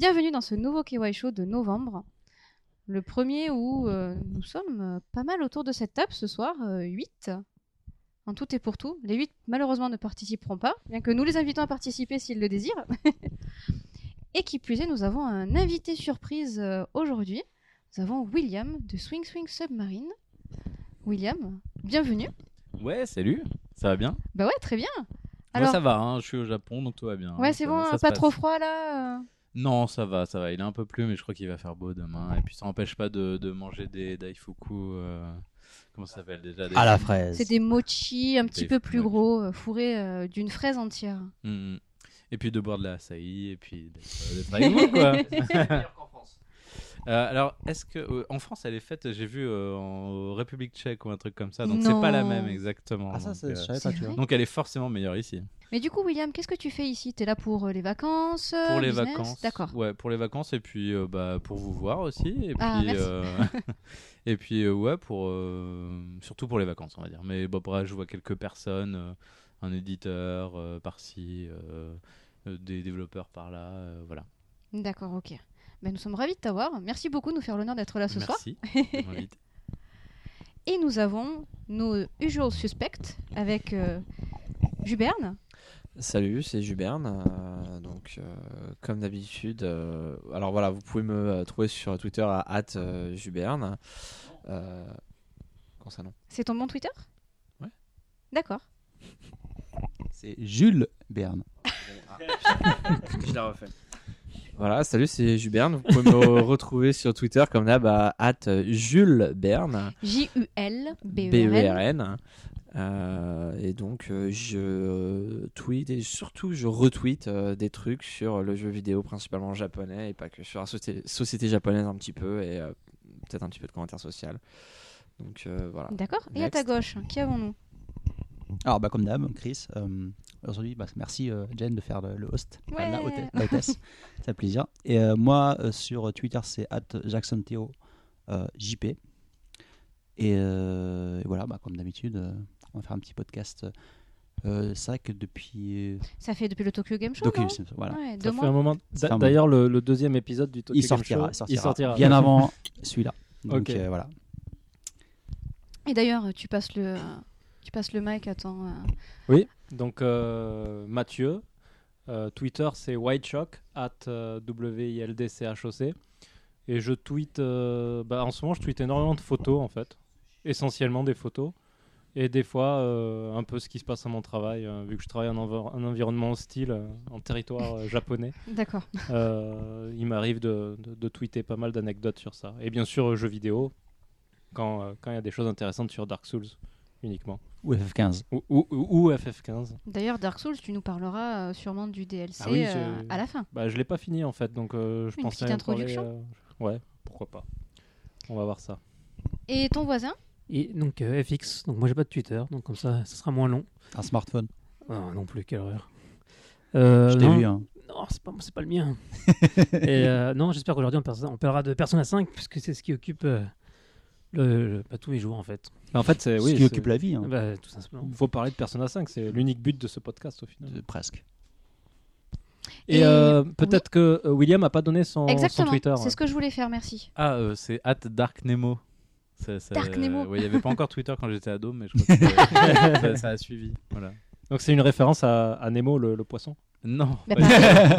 Bienvenue dans ce nouveau KY Show de novembre. Le premier où euh, nous sommes euh, pas mal autour de cette table ce soir, 8. En tout et pour tout. Les 8 malheureusement ne participeront pas, bien que nous les invitons à participer s'ils le désirent. et qui plus est, nous avons un invité surprise euh, aujourd'hui. Nous avons William de Swing Swing Submarine. William, bienvenue. Ouais, salut, ça va bien? Bah ouais, très bien. Alors... Ouais, ça va, hein, je suis au Japon donc tout va bien. Ouais, c'est bon, ça pas trop froid là euh Non, ça va, ça va. Il est un peu plus, mais je crois qu'il va faire beau demain. Et puis ça n'empêche pas de, de, manger des daifuku. Euh... Comment ça s'appelle déjà des... À la fraise. C'est des mochi un petit peu plus gros, euh, fourrés euh, d'une fraise entière. Mmh. Et puis de boire de la açaï, et puis d'être quoi. Euh, alors, est-ce que euh, en France, elle est faite, j'ai vu euh, en République Tchèque ou un truc comme ça, donc c'est pas la même exactement. Ah ça, donc, je savais pas, tu vois. Donc elle est forcément meilleure ici. Mais du coup, William, qu'est-ce que tu fais ici? T'es là pour les vacances Pour les business? vacances. D'accord. Ouais, pour les vacances et puis bah pour vous voir aussi et Ah, puis merci. et puis ouais pour surtout pour les vacances on va dire. Mais bon, bref, je vois quelques personnes, un éditeur par-ci, des développeurs par-là, voilà. D'accord, ok. Ben, nous sommes ravis de t'avoir. Merci beaucoup de nous faire l'honneur d'être là ce Merci. soir. Invite. Et nous avons nos usual suspects avec euh, Juberne. Salut, c'est Juberne. euh, donc, euh, comme d'habitude, euh, alors voilà, vous pouvez me euh, trouver sur Twitter à @juberne. Euh, comment ça non? C'est ton bon Twitter? Ouais. D'accord. C'est Jules Berne. Je la refais. Voilà, salut, c'est Juberne. Vous pouvez me retrouver sur Twitter comme d'hab à Jules Berne. J-U-L-B-E-R-N. B-E-R-N. Euh, et donc, euh, je tweet et surtout, je retweet euh, des trucs sur le jeu vidéo, principalement japonais, et pas que sur la société, société japonaise un petit peu, et peut-être un petit peu de commentaire social. Donc, voilà. D'accord. Et à ta gauche, qui avons-nous? Alors, bah, comme d'hab, Chris. euh, Aujourd'hui, bah, merci euh, Jen de faire le, le host. Enfin, la Ouais. la hôtesse. Ça fait plaisir. Et euh, moi, euh, sur Twitter, c'est JacksonThéo euh, JP. Et, euh, et voilà, bah, comme d'habitude, euh, on va faire un petit podcast. Euh, c'est vrai que depuis. Ça fait depuis le Tokyo Game Show. Tokyo non? Game Show, voilà. Ouais, Ça fait un moment. D'ailleurs, le, le deuxième épisode du Tokyo il Game Show, il sortira, il sortira. bien avant celui-là. Donc Ok. euh, voilà. Et d'ailleurs, tu passes le, tu passes le mic à ton. euh, Oui, donc euh, Mathieu, euh, Twitter c'est whiteshock, at W-I-L-D-C-H-O-C. Et je tweete, euh, bah, en ce moment je tweete énormément de photos en fait, essentiellement des photos. Et des fois euh, un peu ce qui se passe à mon travail, euh, vu que je travaille en env- un environnement hostile, euh, en territoire euh, japonais. D'accord. Euh, il m'arrive de, de- de tweeter pas mal d'anecdotes sur ça. Et bien sûr, euh, jeux vidéo, quand euh, quand il y a des choses intéressantes sur Dark Souls uniquement. Ou FF15. Ou, ou- ou- ou FF15. D'ailleurs, Dark Souls, tu nous parleras euh, sûrement du DLC Ah oui, euh, à la fin. Bah, je l'ai pas fini en fait, donc euh, je Une pensais petite en parler, introduction euh, Ouais, pourquoi pas. On va voir ça. Et ton voisin? Et donc euh, FX, donc moi j'ai pas de Twitter, donc comme ça, ça sera moins long. Un smartphone. Ah, non plus, quelle horreur. Euh, Je t'ai non, vu. Hein. non, c'est pas, c'est pas le mien. Et euh, non, j'espère qu'aujourd'hui on, parlera de Persona 5, puisque c'est ce qui occupe euh, le, le- bah, tous les jours en fait. en fait, c'est Ce oui, qui c'est- occupe la vie. hein. Bah, tout simplement. Il faut parler de Persona 5, c'est l'unique but de ce podcast au final. Euh, presque. Et, Et- euh, peut-être que euh, William a pas donné son, son Exactement. Twitter. C'est ce que je voulais faire, merci. Ah, euh, c'est at Dark Nemo. Ça- ça- Dark Nemo. ouais, Il n'y avait pas encore Twitter quand j'étais ado, mais je crois que ça, ça- ça a suivi. Voilà. Donc c'est une référence à, à Nemo le, le poisson. Non. Pas tout.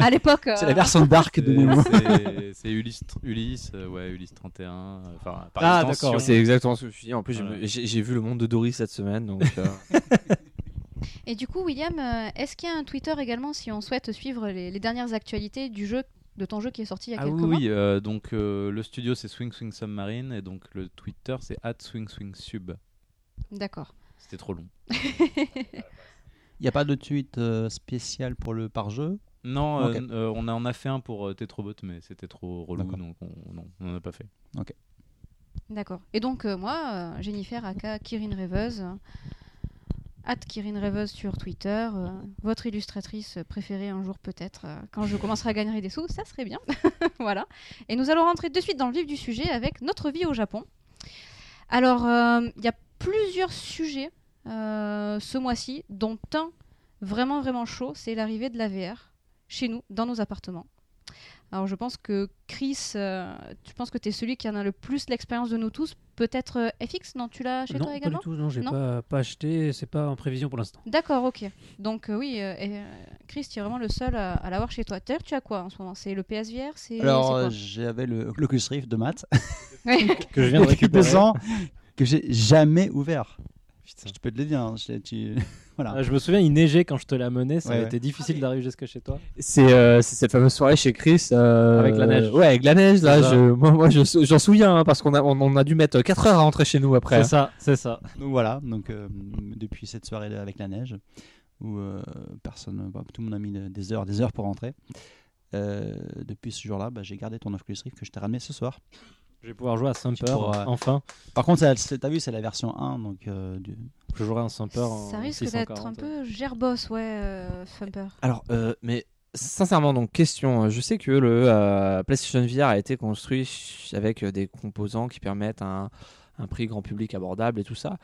à l'époque. euh, C'est la version dark de Nemo. c'est- C'est Ulysse, Ulysse, euh, ouais, Ulysse 31. euh, Enfin, par Ah, extension. d'accord, C'est exactement ce que je me suis dit. En plus, j'ai- Voilà. j'ai j'ai vu le monde de Dory cette semaine, donc euh, Et du coup, William, euh, est-ce qu'il y a un Twitter également si on souhaite suivre les, les dernières actualités du jeu, de ton jeu qui est sorti il y a Ah quelques oui, mois? oui, euh, donc euh, le studio c'est Swing Swing Submarine et donc le Twitter c'est at Swing Swing Sub. D'accord. C'était trop long. Il n'y a pas de tweet euh, spécial pour le par-jeu Non, euh, euh, on, a, on a fait un pour euh, Tetrobot, mais c'était trop relou, donc on non, on n'en a pas fait. D'accord. Et donc, euh, moi, euh, Jennifer aka Kirin Rêveuse, at Kirin Rêveuse sur Twitter, euh, votre illustratrice préférée un jour peut-être, euh, quand je commencerai à gagner des sous, ça serait bien. voilà. Et nous allons rentrer de suite dans le vif du sujet avec notre vie au Japon. Alors, euh, il y a plusieurs sujets ce mois-ci, dont un vraiment vraiment chaud, c'est l'arrivée de la VR chez nous, dans nos appartements. Alors je pense que Chris, euh, je pense que tu es celui qui en a le plus l'expérience de nous tous. Peut-être euh, FX, non Tu l'as chez non, toi pas du également tout. Non, j'ai Non pas, pas acheté. C'est pas en prévision pour l'instant. D'accord, ok. Donc euh, oui, euh, et, euh, Chris, tu es vraiment le seul à, à l'avoir chez toi. D'ailleurs, tu as quoi en ce moment? C'est le PSVR C'est Alors, euh, j'avais le l'Oculus Rift de maths. Que je viens de récupérer. 200 que j'ai jamais ouvert. Putain. Je peux te le dire. hein, je- tu- voilà. Ah, Je me souviens, il neigeait quand je te l'ai amené. Ça Ouais, a ouais. été difficile d'arriver jusque chez toi. C'est euh, c'est cette fameuse soirée chez Chris. euh, Avec la neige. Ouais, avec la neige. Là, je, moi, moi je- j'en souviens hein, parce qu'on a, on, on a dû mettre 4 heures à rentrer chez nous après. C'est ça, c'est ça. Donc voilà, donc euh, depuis cette soirée avec la neige, où euh, personne, bah, tout le monde a mis de- des heures, des heures pour rentrer. euh, depuis ce jour-là, bah, j'ai gardé ton Oculus Rift que je t'ai ramené ce soir. Je vais pouvoir jouer à Sumper, pourras- enfin. Par contre, c'est- t'as vu, c'est la version 1, donc euh, du- Je jouerai un Sumper en Ça risque d'être un 640. peu gerbos, ouais, euh, Thumper. Alors, euh, mais sincèrement, donc question, euh, je sais que le euh, PlayStation VR a été construit ch- avec euh, des composants qui permettent un, un prix grand public abordable et tout ça.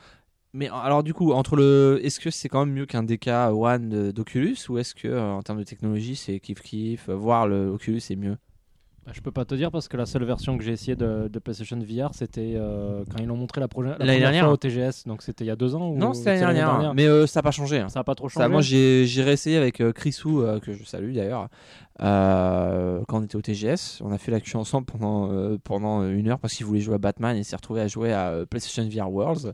Mais euh, alors du coup, entre le, est-ce que c'est quand même mieux qu'un DK One de- d'Oculus ou est-ce que euh, en termes de technologie c'est kiff kiff, euh, voir le Oculus c'est mieux? Je peux pas te dire parce que la seule version que j'ai essayé de, de PlayStation VR, c'était euh, quand ils l'ont montré la, proje- la L'année première dernière. fois au TGS. Donc c'était il y a deux ans ou Non, c'était l'année dernière, mais euh, ça n'a pas changé. hein. Ça a pas trop changé. Ça, moi, j'ai j'ai réessayé avec euh, Chrisou, euh, que je salue d'ailleurs, euh, quand on était au TGS. On a fait l'actu ensemble pendant, euh, pendant une heure parce qu'il voulait jouer à Batman et il s'est retrouvé à jouer à euh, PlayStation VR Worlds.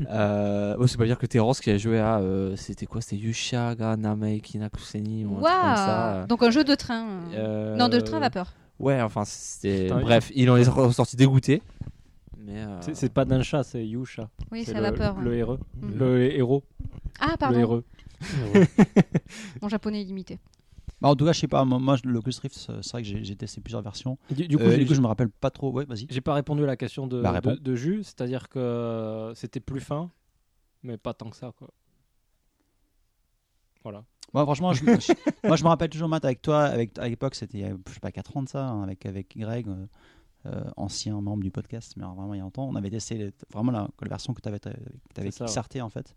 euh, bon, c'est pas dire que Terrence qui a joué à. euh, C'était quoi? C'était Yusha ga Namei Kinakuseni ou un truc comme ça. Waouh Donc un jeu de train. euh. Non, de train vapeur. Ouais, enfin, c'était. Bref, il en est ressorti dégoûté. Mais. euh, C'est- pas Dansha, c'est Yusha. Oui, c'est le, à vapeur. Le héros. Mhm. Le héros. Ah, Le pardon. héros. Mon japonais est limité. Bah, en tout cas, je sais pas, moi, moi, l'Oculus Rift, c'est vrai que j'ai testé plusieurs versions. Du, du coup, Euh, du coup, je me rappelle pas trop. Ouais, vas-y. J'ai pas répondu à la question de, Bah, de, de Jus, c'est-à-dire que c'était plus fin, mais pas tant que ça. Quoi. Voilà. Moi, franchement, je, je- moi, je me rappelle toujours, Matt, avec toi, avec, à l'époque, c'était, il y a, je sais pas, 4 ans de ça, hein, avec, avec Greg, euh, euh, ancien membre du podcast, mais alors vraiment il y a longtemps. On avait testé les- vraiment la, la version que tu avais, ouais. kickstarté, en fait.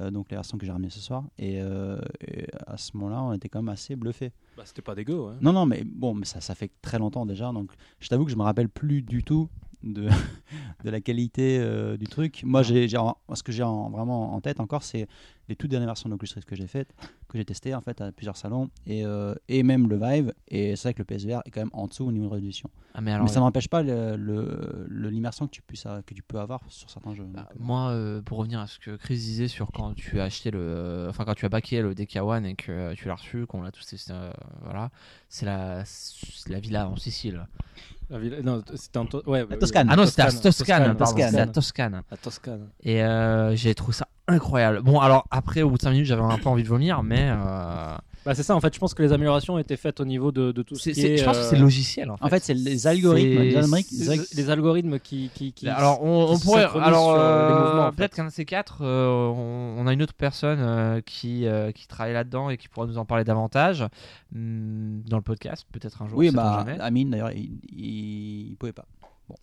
Euh, donc, la version que j'ai ramenée ce soir. Et, et à ce moment-là, on était quand même assez bluffés. Bah, c'était pas dégueu. Ouais. Non, non, mais bon, mais ça, ça fait très longtemps déjà. Donc, je t'avoue que je me rappelle plus du tout de, de la qualité euh, du truc. Moi, j'ai, ce que j'ai en- vraiment en tête encore, c'est les toutes dernières versions d'Oculus Rift que j'ai faites, que j'ai testé en fait à plusieurs salons et, euh, et même le Vive. Et c'est vrai que le PSVR est quand même en dessous au niveau de résolution. Ah, mais alors. mais ça n'empêche pas le, le- le- l'immersion que tu puisses que tu peux avoir sur certains jeux. Bah, euh, moi, euh, pour revenir à ce que Chris disait sur quand tu as acheté le, enfin quand tu as baqué le DK1 et que tu l'as reçu, qu'on l'a tous testé, euh, voilà, c'est la, c'est la villa en Sicile. La ville- Non, c'était en to- ouais, Toscane. Ah non, c'était à Toscane, Toscane, à Toscane. La Toscane. Et euh, j'ai trouvé ça incroyable. Bon, alors après, au bout de 5 minutes, j'avais un peu envie de vomir, mais euh, Bah, c'est ça, en fait, je pense que les améliorations étaient faites au niveau de, de tout ce qui est. je pense que euh, c'est le logiciel. En fait, en fait, c'est les algorithmes. Les algorithmes, les, qui. qui, qui alors, on, on qui se pourrait. Alors, euh, peut-être qu'un de ces quatre, euh, on, on a une autre personne euh, qui, euh, qui travaille là-dedans et qui pourra nous en parler davantage hum, dans le podcast, peut-être un jour. Oui, bah. Amine d'ailleurs, il, il, pouvait pas. Euh,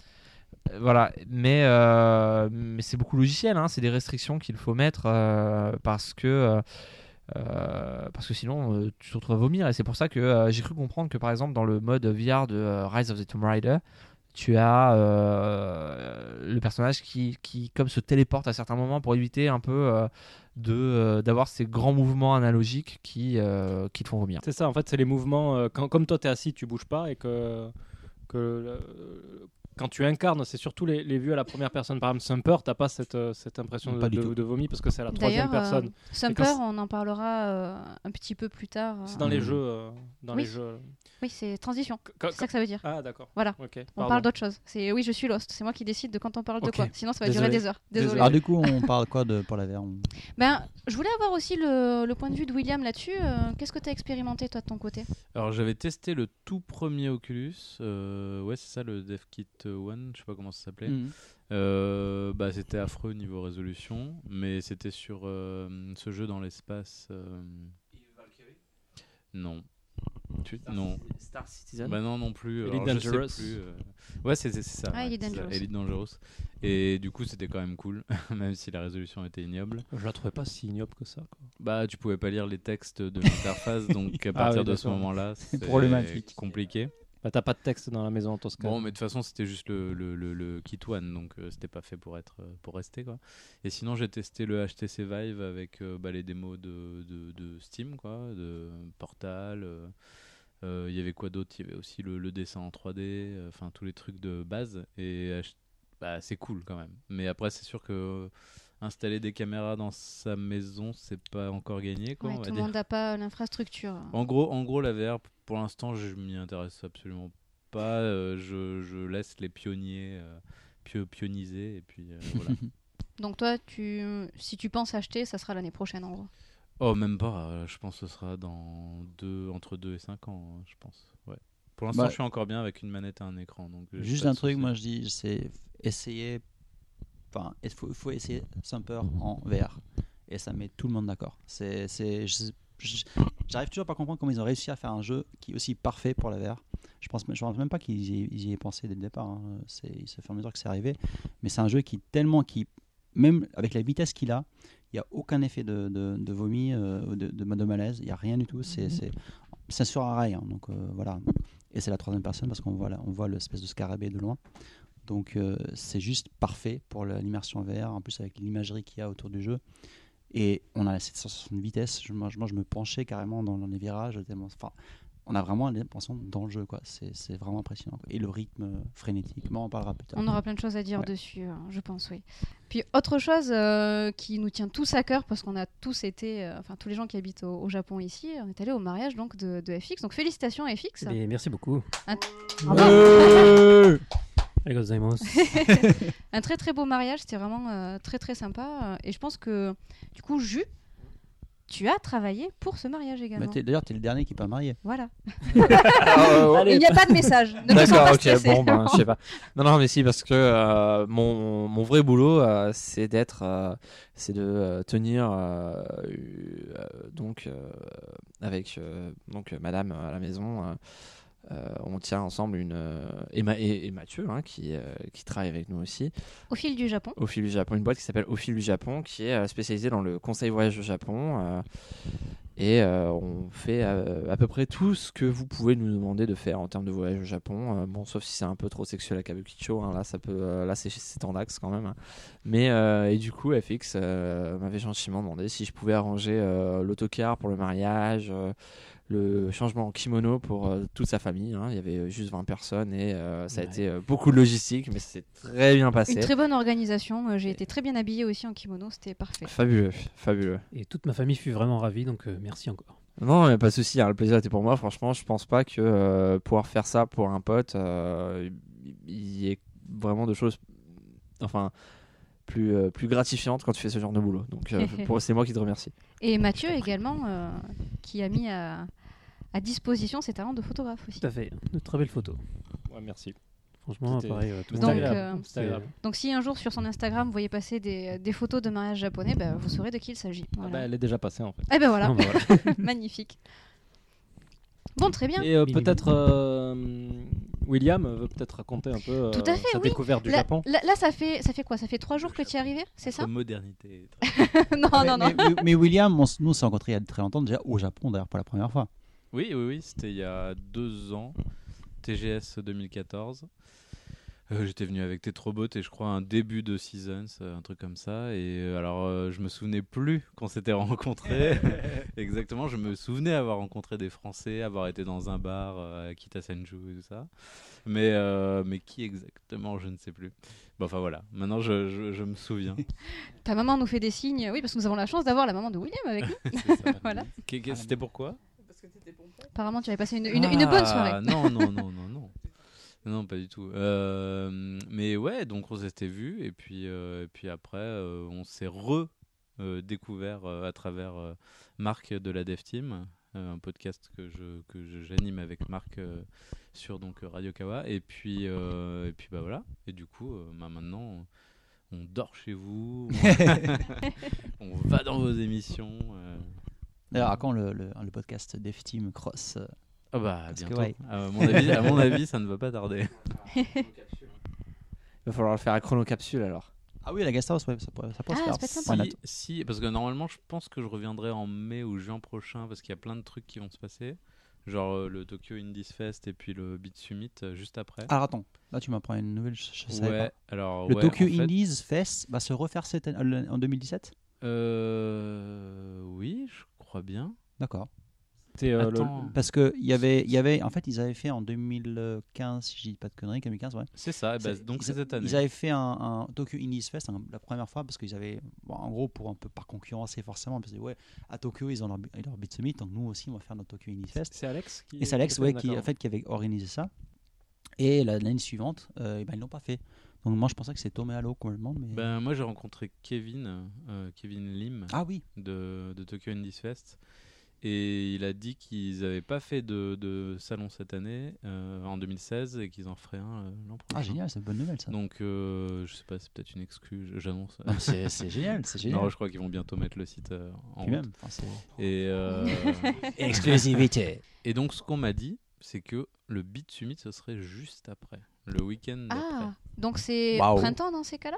Voilà, mais, euh, mais c'est beaucoup logiciel, hein, c'est des restrictions qu'il faut mettre euh, parce que. Euh, parce que sinon euh, tu te retrouves à vomir et c'est pour ça que euh, j'ai cru comprendre que par exemple dans le mode VR de Rise of the Tomb Raider tu as le personnage qui, qui comme se téléporte à certains moments pour éviter un peu de d'avoir ces grands mouvements analogiques qui, qui te font vomir C'est ça, en fait, c'est les mouvements. quand, comme toi, tu es assis, tu bouges pas et que. Quand tu incarnes, c'est surtout les, les vues à la première personne. Par exemple, Sumper, t'as pas cette, euh, cette impression de, Pas du de, tout. de vomi parce que c'est à la troisième D'ailleurs, euh, personne. Sumper, quand c'est- on en parlera euh, un petit peu plus tard. euh. C'est dans les Mhm. jeux. euh, dans Oui. les jeux. Oui, c'est transition. C'est ça que ça veut dire. Ah, d'accord. Voilà. Ok. On parle d'autre chose. C'est oui, je suis lost. C'est moi qui décide de quand on parle de quoi. Sinon, ça va Désolé. durer des heures. Désolé. Désolé. Alors du coup, on parle quoi de pour la VR on- Ben, je voulais avoir aussi le, le point de vue de William là-dessus. Euh, Qu'est-ce que tu as expérimenté toi de ton côté? Alors j'avais testé le tout premier Oculus, euh, ouais c'est ça le DevKit One, je sais pas comment ça s'appelait. Mhm. Euh, bah c'était affreux niveau résolution, mais c'était sur euh, ce jeu dans l'espace. euh, Non. Tu- Non. Star Citizen? Bah non, non plus. Elite Alors, Dangerous. plus, euh. Ouais, c'est ça. Ah, ouais, Elite c'est ça, Dangerous. Elite Dangerous. Et du coup, c'était quand même cool, même si la résolution était ignoble. Je la trouvais pas si ignoble que ça. quoi. Bah, tu pouvais pas lire les textes de l'interface, donc à Ah partir oui, de ce moment-là, c'est problématique. compliqué. Bah, t'as pas de texte dans la maison en Toscane. Bon, mais de toute façon, c'était juste le, le, le, le kit one, donc euh, c'était pas fait pour être euh, pour rester quoi. Et sinon, j'ai testé le HTC Vive avec euh, bah, les démos de, de, de Steam, quoi, de Portal. euh, euh, Il y avait quoi d'autre? Il y avait aussi le, le dessin en 3D, euh, enfin tous les trucs de base. Et bah, c'est cool quand même. Mais après, c'est sûr que euh, installer des caméras dans sa maison, c'est pas encore gagné, quoi. Ouais, on va tout le monde n'a pas l'infrastructure. En gros, en gros, la VR, pour l'instant, je m'y intéresse absolument pas. Euh, je, je laisse les pionniers euh, pio- pioniser et puis euh, voilà. Donc toi, tu, si tu penses acheter, ça sera l'année prochaine en gros? oh, même pas. je pense que ce sera dans deux, entre 2 et 5 ans, hein, je pense. Ouais. Pour l'instant, Bah, je suis encore bien avec une manette et un écran. Donc Juste un truc, moi je dis, c'est essayer. Enfin, il faut, faut essayer Sumper en VR. Et ça met tout le monde d'accord. C'est, j'arrive toujours pas à comprendre comment ils ont réussi à faire un jeu qui est aussi parfait pour la VR. Je pense, je pense même pas qu'ils y, aient- ils y aient pensé dès le départ. hein. C'est, ça fait à mesure que c'est arrivé. Mais c'est un jeu qui tellement, qui, même avec la vitesse qu'il a, il n'y a aucun effet de, de, de vomi, euh, de, de, malaise. Il n'y a rien du tout. C'est, c'est, c'est sur un rail. hein. donc euh, voilà. Et c'est la troisième personne parce qu'on voit, là, on voit l'espèce de scarabée de loin. Donc euh, c'est juste parfait pour l'immersion VR, en plus avec l'imagerie qu'il y a autour du jeu. Et on a cette sensation de vitesse. Je, moi, je, moi, je me penchais carrément dans, dans les virages. tellement- Enfin, on a vraiment l'impression dans le jeu. quoi. C'est c'est vraiment impressionnant. quoi. Et le rythme euh, frénétique. Mais on en parlera plus tard. On aura plein de choses à dire Ouais. dessus, euh, je pense, oui. Puis autre chose euh, qui nous tient tous à cœur, parce qu'on a tous été, euh, enfin tous les gens qui habitent au, au Japon ici, on est allé au mariage donc de, de FX. Donc félicitations à FX. Eh merci beaucoup. Un très très beau mariage, c'était vraiment euh, très très sympa. euh, Et je pense que du coup, Jus, tu as travaillé pour ce mariage Mais également. t'es- D'ailleurs, tu es le dernier qui n'est pas marié. Voilà. Allez. Il n'y a pas de message. Ne te sens D'accord, pas ok, stressé. bon, ben, je sais pas. Non, non, mais si, parce que euh, mon, mon vrai boulot, euh, c'est d'être, euh, c'est de euh, tenir, euh, euh, donc, euh, avec euh, donc, euh, madame à la maison, euh, euh, on tient ensemble une. euh, et, Ma- et- et Mathieu, hein, qui, euh, qui travaille avec nous aussi, Au fil du Japon. au fil du Japon, une boîte qui s'appelle Au fil du Japon, qui est euh, spécialisée dans le conseil voyage au Japon. et on fait à peu près tout ce que vous pouvez nous demander de faire en termes de voyage au Japon. Bon, sauf si c'est un peu trop sexuel à Kabukicho, hein, là, ça peut, là c'est, c'est en axe quand même. hein. Mais et du coup, FX m'avait gentiment demandé si je pouvais arranger l'autocar pour le mariage. Le changement en kimono pour euh, toute sa famille. hein. Il y avait juste 20 personnes et euh, ça a été euh, beaucoup de logistique, mais c'est très bien passé. Une très bonne organisation. J'ai été très bien habillée aussi en kimono, c'était parfait. Fabuleux, fabuleux. Et toute ma famille fut vraiment ravie, donc euh, merci encore. Non, mais pas de souci, hein, le plaisir était pour moi. Franchement, je pense pas que euh, pouvoir faire ça pour un pote, euh, il y ait vraiment de choses, enfin, plus, euh, plus gratifiantes quand tu fais ce genre de boulot. Donc, euh, c'est moi qui te remercie. Et Mathieu également, euh, qui a mis à, à disposition ses talents de photographe aussi. Tout à fait, de très belles photos. Ouais, merci. Franchement, pareil. euh, tout Donc, euh. Donc si un jour sur son Instagram vous voyez passer des, des photos de mariage japonais, bah, vous saurez de qui il s'agit. Ah bah, elle est déjà passée en fait. Eh ben voilà, Non, bah voilà. magnifique. Bon, très bien. Et euh, peut-être euh, William veut peut-être raconter un peu euh, Tout à fait, sa oui. découverte du Là, Japon. là- là, ça fait ça fait quoi? Ça fait trois jours que tu es arrivé, c'est ça? Modernité. Non, mais, non, non. mais- mais- mais William, on nous, on s'est rencontrés il y a très longtemps, déjà au Japon, d'ailleurs, pas la première fois. Oui, oui, oui, c'était il y a deux ans, TGS 2014. Euh, J'étais venu avec Tetrobot et je crois un début de Seasons, euh, un truc comme ça. Et euh, alors, euh, je me souvenais plus qu'on s'était rencontrés. Exactement, je me souvenais avoir rencontré des Français, avoir été dans un bar à Kitasenju et tout ça. Mais, euh, mais qui exactement, je ne sais plus. Bon, enfin voilà, maintenant je, je- je me souviens. Ta maman nous fait des signes, oui, parce que nous avons la chance d'avoir la maman de William avec nous. C'est ça. Voilà. Qu'est- qu'est- C'était pourquoi Apparemment, tu avais passé une, une- une bonne soirée. Ah, Non, non, non, non, non. Non, pas du tout. Euh, mais ouais, donc on s'était vus et puis, euh, et puis après, euh, on s'est redécouvert à travers euh, Marc de la Dev Team, euh, un podcast que je que j'anime avec Marc euh, sur donc Radio Kawa. Et puis euh, et puis bah voilà. Et du coup, euh, bah, maintenant, on dort chez vous, on va dans vos émissions. D'ailleurs, à quand le, le, le podcast Dev Team Cross euh, Ah bah Parce que, bientôt. ouais. À mon avis, à mon avis, ça ne va pas tarder. Il va falloir le faire à chronocapsule alors. Ah oui, la guest house, ouais, ça pourrait, ça pourrait Ah, se faire. Si, si, parce que normalement, je pense que je reviendrai en mai ou juin prochain parce qu'il y a plein de trucs qui vont se passer. Genre euh, le Tokyo Indies Fest et puis le Beat Summit euh, juste après. Alors attends, là tu m'apprends une nouvelle, je, je savais ouais, pas. alors. Le ouais, Tokyo en fait, Indies Fest va se refaire cette année- en 2017 Euh. Oui, je crois bien. D'accord. Euh, le- Parce que il y avait, il y avait, en fait, ils avaient fait en 2015, si je dis pas de conneries, 2015, ouais. c'est ça, bah, donc c'est cette année. Ils avaient fait un, un Tokyo Indies Fest hein, la première fois parce qu'ils avaient, bon, en gros, pour un peu par concurrencer forcément, parce que ouais, à Tokyo ils ont leur, leur Beat Summit, donc nous aussi on va faire notre Tokyo Indies Fest. C'est Alex qui Et c'est Alex, qui ouais, qui en fait qui avait organisé ça. Et la- l'année suivante, euh, eh ben, ils l'ont pas fait. Donc moi je pensais que c'était tombé à l'eau complètement, mais Ben, moi j'ai rencontré Kevin, euh, Kevin Lim ah oui, de, de Tokyo Indies Fest. Et il a dit qu'ils n'avaient pas fait de, de salon cette année, euh, en 2016, et qu'ils en feraient un euh, l'an prochain. ah génial, c'est une bonne nouvelle ça. Donc, euh, je sais pas, c'est peut-être une excuse, j'annonce. C'est c'est génial, c'est génial. Non, je crois qu'ils vont bientôt mettre le site euh, en Puis route. même, enfin, c'est- Et, euh, exclusivité. et donc, ce qu'on m'a dit, c'est que le Beat Summit, ce serait juste après, le week-end Ah, donc c'est Waouh. printemps dans ces cas-là?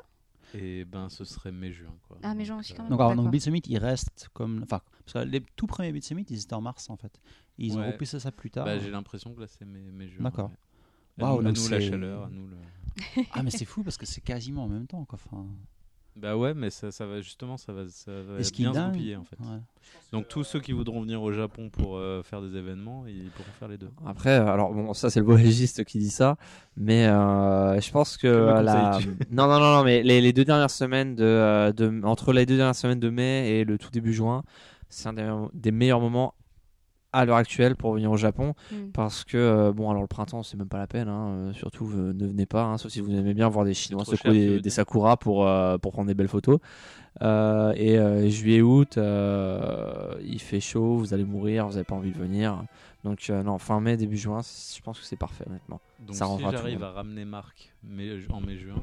Et ben, ce serait mai-juin. quoi. Ah, mai-juin aussi, quand même. Donc, alors, donc D'accord. Beat Summit, il reste comme, enfin, parce que les tout premiers Beat Summit, ils étaient en mars en fait. Et ils ont Ouais. repoussé ça plus tard. Bah, j'ai l'impression que là, c'est mai- mai-juin. D'accord. ouais. À Waouh, nous, à donc nous la c'est- chaleur, à nous le. Ah mais c'est fou parce que c'est quasiment en même temps quoi. Enfin, Bah ouais, mais ça, ça va justement, ça va, ça va bien se goupiller en fait. ouais. Donc tous ceux qui voudront venir au Japon pour euh, faire des événements, ils pourront faire les deux. Après, alors bon, ça c'est le voyagiste qui dit ça, mais euh, je pense que la... non non non non, mais les, les deux dernières semaines de, euh, de entre les deux dernières semaines de mai et le tout début juin, c'est un des, des meilleurs moments à l'heure actuelle pour venir au Japon Hmm. parce que euh, bon alors le printemps c'est même pas la peine, hein, euh, surtout euh, ne venez pas, hein, sauf si vous aimez bien voir des chinois secouer des, des dire. sakuras pour euh, pour prendre des belles photos. Euh, et euh, juillet août, euh, il fait chaud, vous allez mourir, vous avez pas envie de venir. Donc euh, non, fin mai, début juin, je pense que c'est parfait honnêtement. Donc Ça si j'arrive à ramener Marc mai- en mai-juin,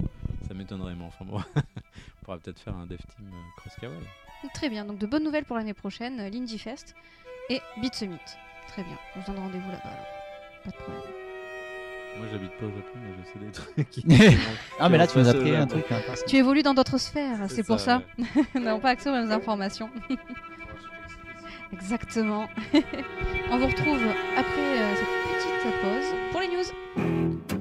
ça m'étonnerait, mais enfin bon, on pourra peut-être faire un Dev Team Cross Kawaii. Très bien, donc de bonnes nouvelles pour l'année prochaine, l'Indie Fest et Beat Summit. Très bien, on se donne rendez-vous là-bas alors. Pas de problème. Moi j'habite pas au Japon, mais je sais des trucs. qui- ah mais là tu nous as Passer au pris un truc. hein, Tu évolues dans d'autres sphères, c'est pour ça. ouais. Nous n'avons pas accès aux mêmes informations. Exactement. on vous retrouve après euh, cette petite pause pour les news.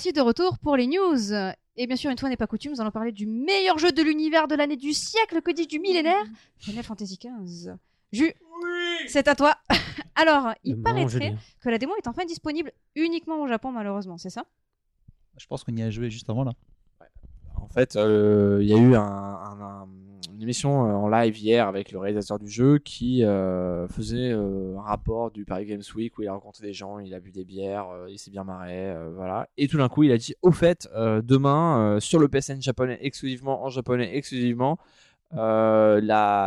Voici de retour pour les news. Et bien sûr, une fois n'est pas coutume, nous allons parler du meilleur jeu de l'univers de l'année du siècle, que dis du millénaire Final Fantasy XV. Jus, c'est à toi. Alors, il Le paraîtrait que la démo est enfin disponible uniquement au Japon, malheureusement, c'est ça? Je pense qu'on y a joué juste avant là. En fait, euh, il y a eu un- un- un- une émission euh, en live hier avec le réalisateur du jeu qui euh, faisait euh, un rapport du Paris Games Week où il a rencontré des gens, il a bu des bières, il s'est bien marré, voilà. Et tout d'un coup, il a dit au fait, demain sur le PSN japonais exclusivement, en japonais exclusivement, la,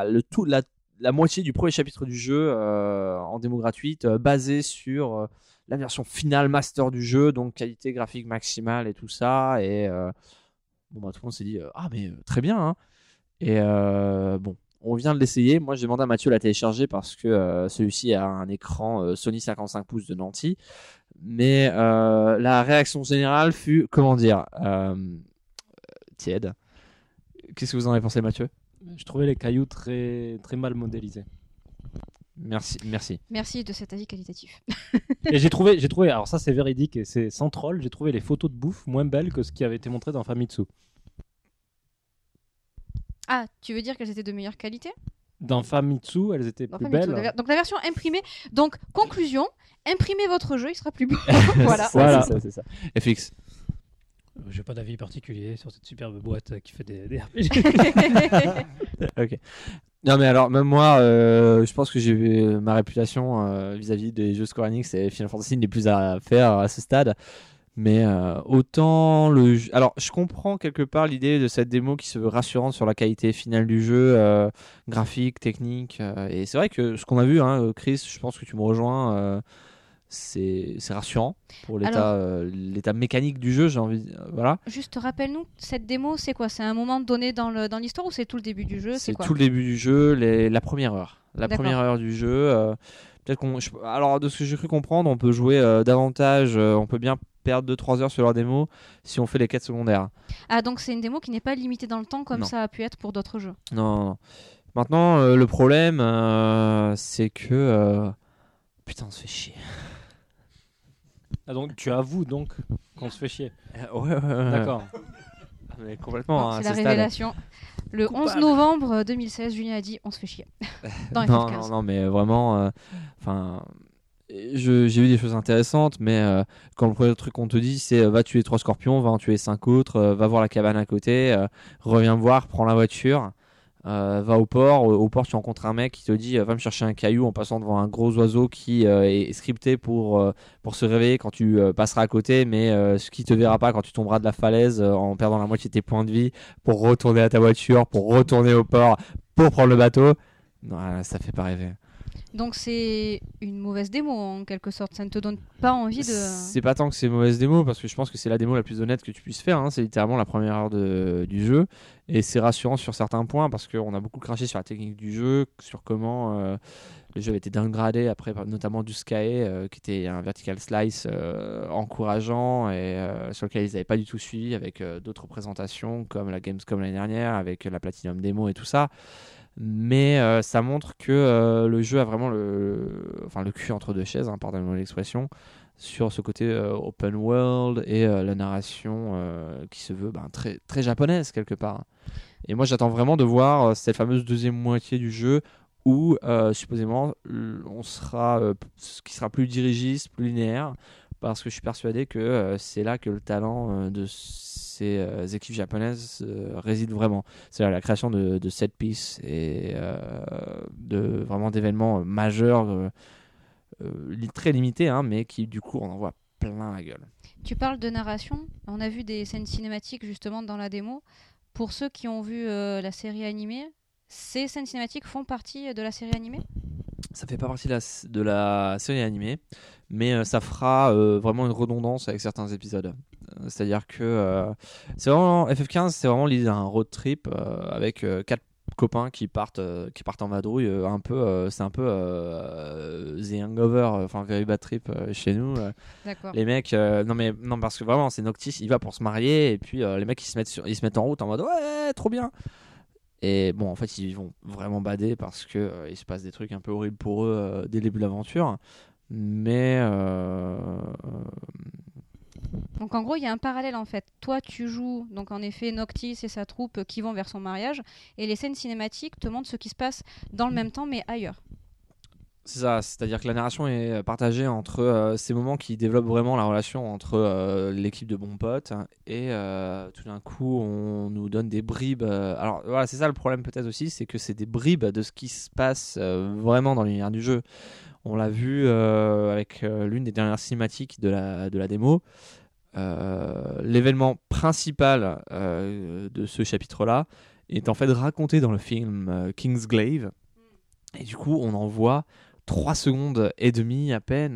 la, moitié du premier chapitre du jeu en démo gratuite, basé sur la version finale master du jeu, donc qualité graphique maximale et tout ça, et Bon, bah, tout le monde s'est dit Ah, mais très bien. hein. Et euh, bon, on vient de l'essayer. Moi, j'ai demandé à Mathieu de la télécharger parce que euh, celui-ci a un écran euh, Sony 55 pouces de Nanti. Mais euh, la réaction générale fut, comment dire, euh, tiède. Qu'est-ce que vous en avez pensé, Mathieu? Je trouvais les cailloux très, très mal modélisés. Merci, merci. Merci de cet avis qualitatif. Et j'ai trouvé, j'ai trouvé, alors ça c'est véridique et c'est sans troll, j'ai trouvé les photos de bouffe moins belles que ce qui avait été montré dans Famitsu. Ah, tu veux dire qu'elles étaient de meilleure qualité? Dans Famitsu, elles étaient Dans plus Famitsu. belles. La ver- Donc la version imprimée. Donc conclusion, imprimez votre jeu, il sera plus beau. voilà. Voilà. C'est ça, c'est ça. FX. J'ai pas d'avis particulier sur cette superbe boîte euh, qui fait des, des RPG. Non mais alors même moi, euh, je pense que j'ai ma réputation euh, vis-à-vis des jeux Square Enix et Final Fantasy n'est plus à faire à ce stade. Mais euh, autant le alors je comprends quelque part l'idée de cette démo qui se veut rassurante sur la qualité finale du jeu, euh, graphique, technique. euh, et c'est vrai que ce qu'on a vu, hein, Chris, je pense que tu me rejoins. c'est rassurant pour l'état mécanique du jeu j'ai envie voilà Juste rappelle-nous, cette démo, c'est quoi? C'est un moment donné dans le- dans l'histoire ou c'est tout le début du jeu? C'est tout le début du jeu, les- la première heure. La première heure du jeu. Peut-être qu'on. Alors, de ce que j'ai cru comprendre, on peut jouer davantage. on peut bien perdre 2-3 heures sur leur démo si on fait les quêtes secondaires. Ah, donc c'est une démo qui n'est pas limitée dans le temps comme Non. ça a pu être pour d'autres jeux. Non, non, non. Maintenant, euh, le problème, euh, c'est que. euh, Putain, on se fait chier. Ah, donc tu avoues donc qu'on se fait chier. ouais, ouais, ouais. D'accord. Mais complètement. Non, hein, c'est la stade. révélation. Le 11 novembre 2016, Julien a dit on se fait chier. dans non, FF15. non, non, mais vraiment, enfin, j'ai vu des choses intéressantes, mais euh, quand le premier truc qu'on te dit, c'est euh, va tuer trois scorpions, va en tuer cinq autres, euh, va voir la cabane à côté, reviens me voir, prends la voiture, va au port. Au, port, tu rencontres un mec qui te dit va me chercher un caillou en passant devant un gros oiseau qui est scripté pour pour se réveiller quand tu passeras à côté, mais ce qui te verra pas quand tu tomberas de la falaise en perdant la moitié de tes points de vie pour retourner à ta voiture, pour retourner au port, pour prendre le bateau. Non, ça fait pas rêver. Donc c'est une mauvaise démo en quelque sorte. Ça ne te donne pas envie de. C'est pas tant que c'est mauvaise démo, parce que je pense que c'est la démo la plus honnête que tu puisses faire. hein. C'est littéralement la première heure de- du jeu. Et c'est rassurant sur certains points, parce qu'on a beaucoup craché sur la technique du jeu, sur comment euh, le jeu avait été downgradé après, notamment du Sky, euh, qui était un vertical slice euh, encourageant et sur lequel ils n'avaient pas du tout suivi avec d'autres présentations comme la Gamescom l'année dernière, avec la Platinum Demo et tout ça. Mais euh, ça montre que euh, le jeu a vraiment le, enfin, le cul entre deux chaises, hein, pardonnez-moi l'expression, sur ce côté euh, open world et la narration qui se veut ben, très, très japonaise quelque part. Et moi j'attends vraiment de voir cette fameuse deuxième moitié du jeu où supposément on sera, ce qui sera plus dirigiste, plus linéaire, parce que je suis persuadé que c'est là que le talent de ces euh, équipes japonaises euh, réside vraiment. C'est la création de, de set piece et euh, de vraiment d'événements euh, majeurs, euh, euh, très limités, hein, mais qui du coup on en voit plein la gueule. Tu parles de narration. On a vu des scènes cinématiques justement dans la démo. Pour ceux qui ont vu euh, la série animée, ces scènes cinématiques font partie de la série animée? Ça fait pas partie de la, de la série animée, mais euh, ça fera euh, vraiment une redondance avec certains épisodes. C'est-à-dire que euh, c'est vraiment FF15, c'est vraiment l'idée d'un road trip euh, avec euh, quatre copains qui partent qui partent en vadrouille un peu c'est un peu euh, The Hangover enfin Very Bad Trip chez nous les mecs euh, non mais non parce que vraiment c'est Noctis il va pour se marier et puis euh, les mecs ils se mettent sur, ils se mettent en route en mode ouais trop bien. Et bon en fait ils vont vraiment bader parce que il se passe des trucs un peu horribles pour eux dès le début de l'aventure. Mais Donc en gros, il y a un parallèle en fait. Toi, tu joues donc en effet Noctis et sa troupe euh, qui vont vers son mariage, et les scènes cinématiques te montrent ce qui se passe dans le même temps mais ailleurs. C'est ça, c'est-à-dire que la narration est partagée entre euh, ces moments qui développent vraiment la relation entre euh, l'équipe de bons potes et euh, tout d'un coup on nous donne des bribes. euh, alors voilà, c'est ça le problème peut-être aussi, c'est que c'est des bribes de ce qui se passe euh, vraiment dans l'univers du jeu. On l'a vu euh, avec euh, l'une des dernières cinématiques de la, de la démo. Euh, L'événement principal euh, de ce chapitre-là est en fait raconté dans le film euh, Kingsglaive. Et du coup, on en voit 3 secondes et demie à peine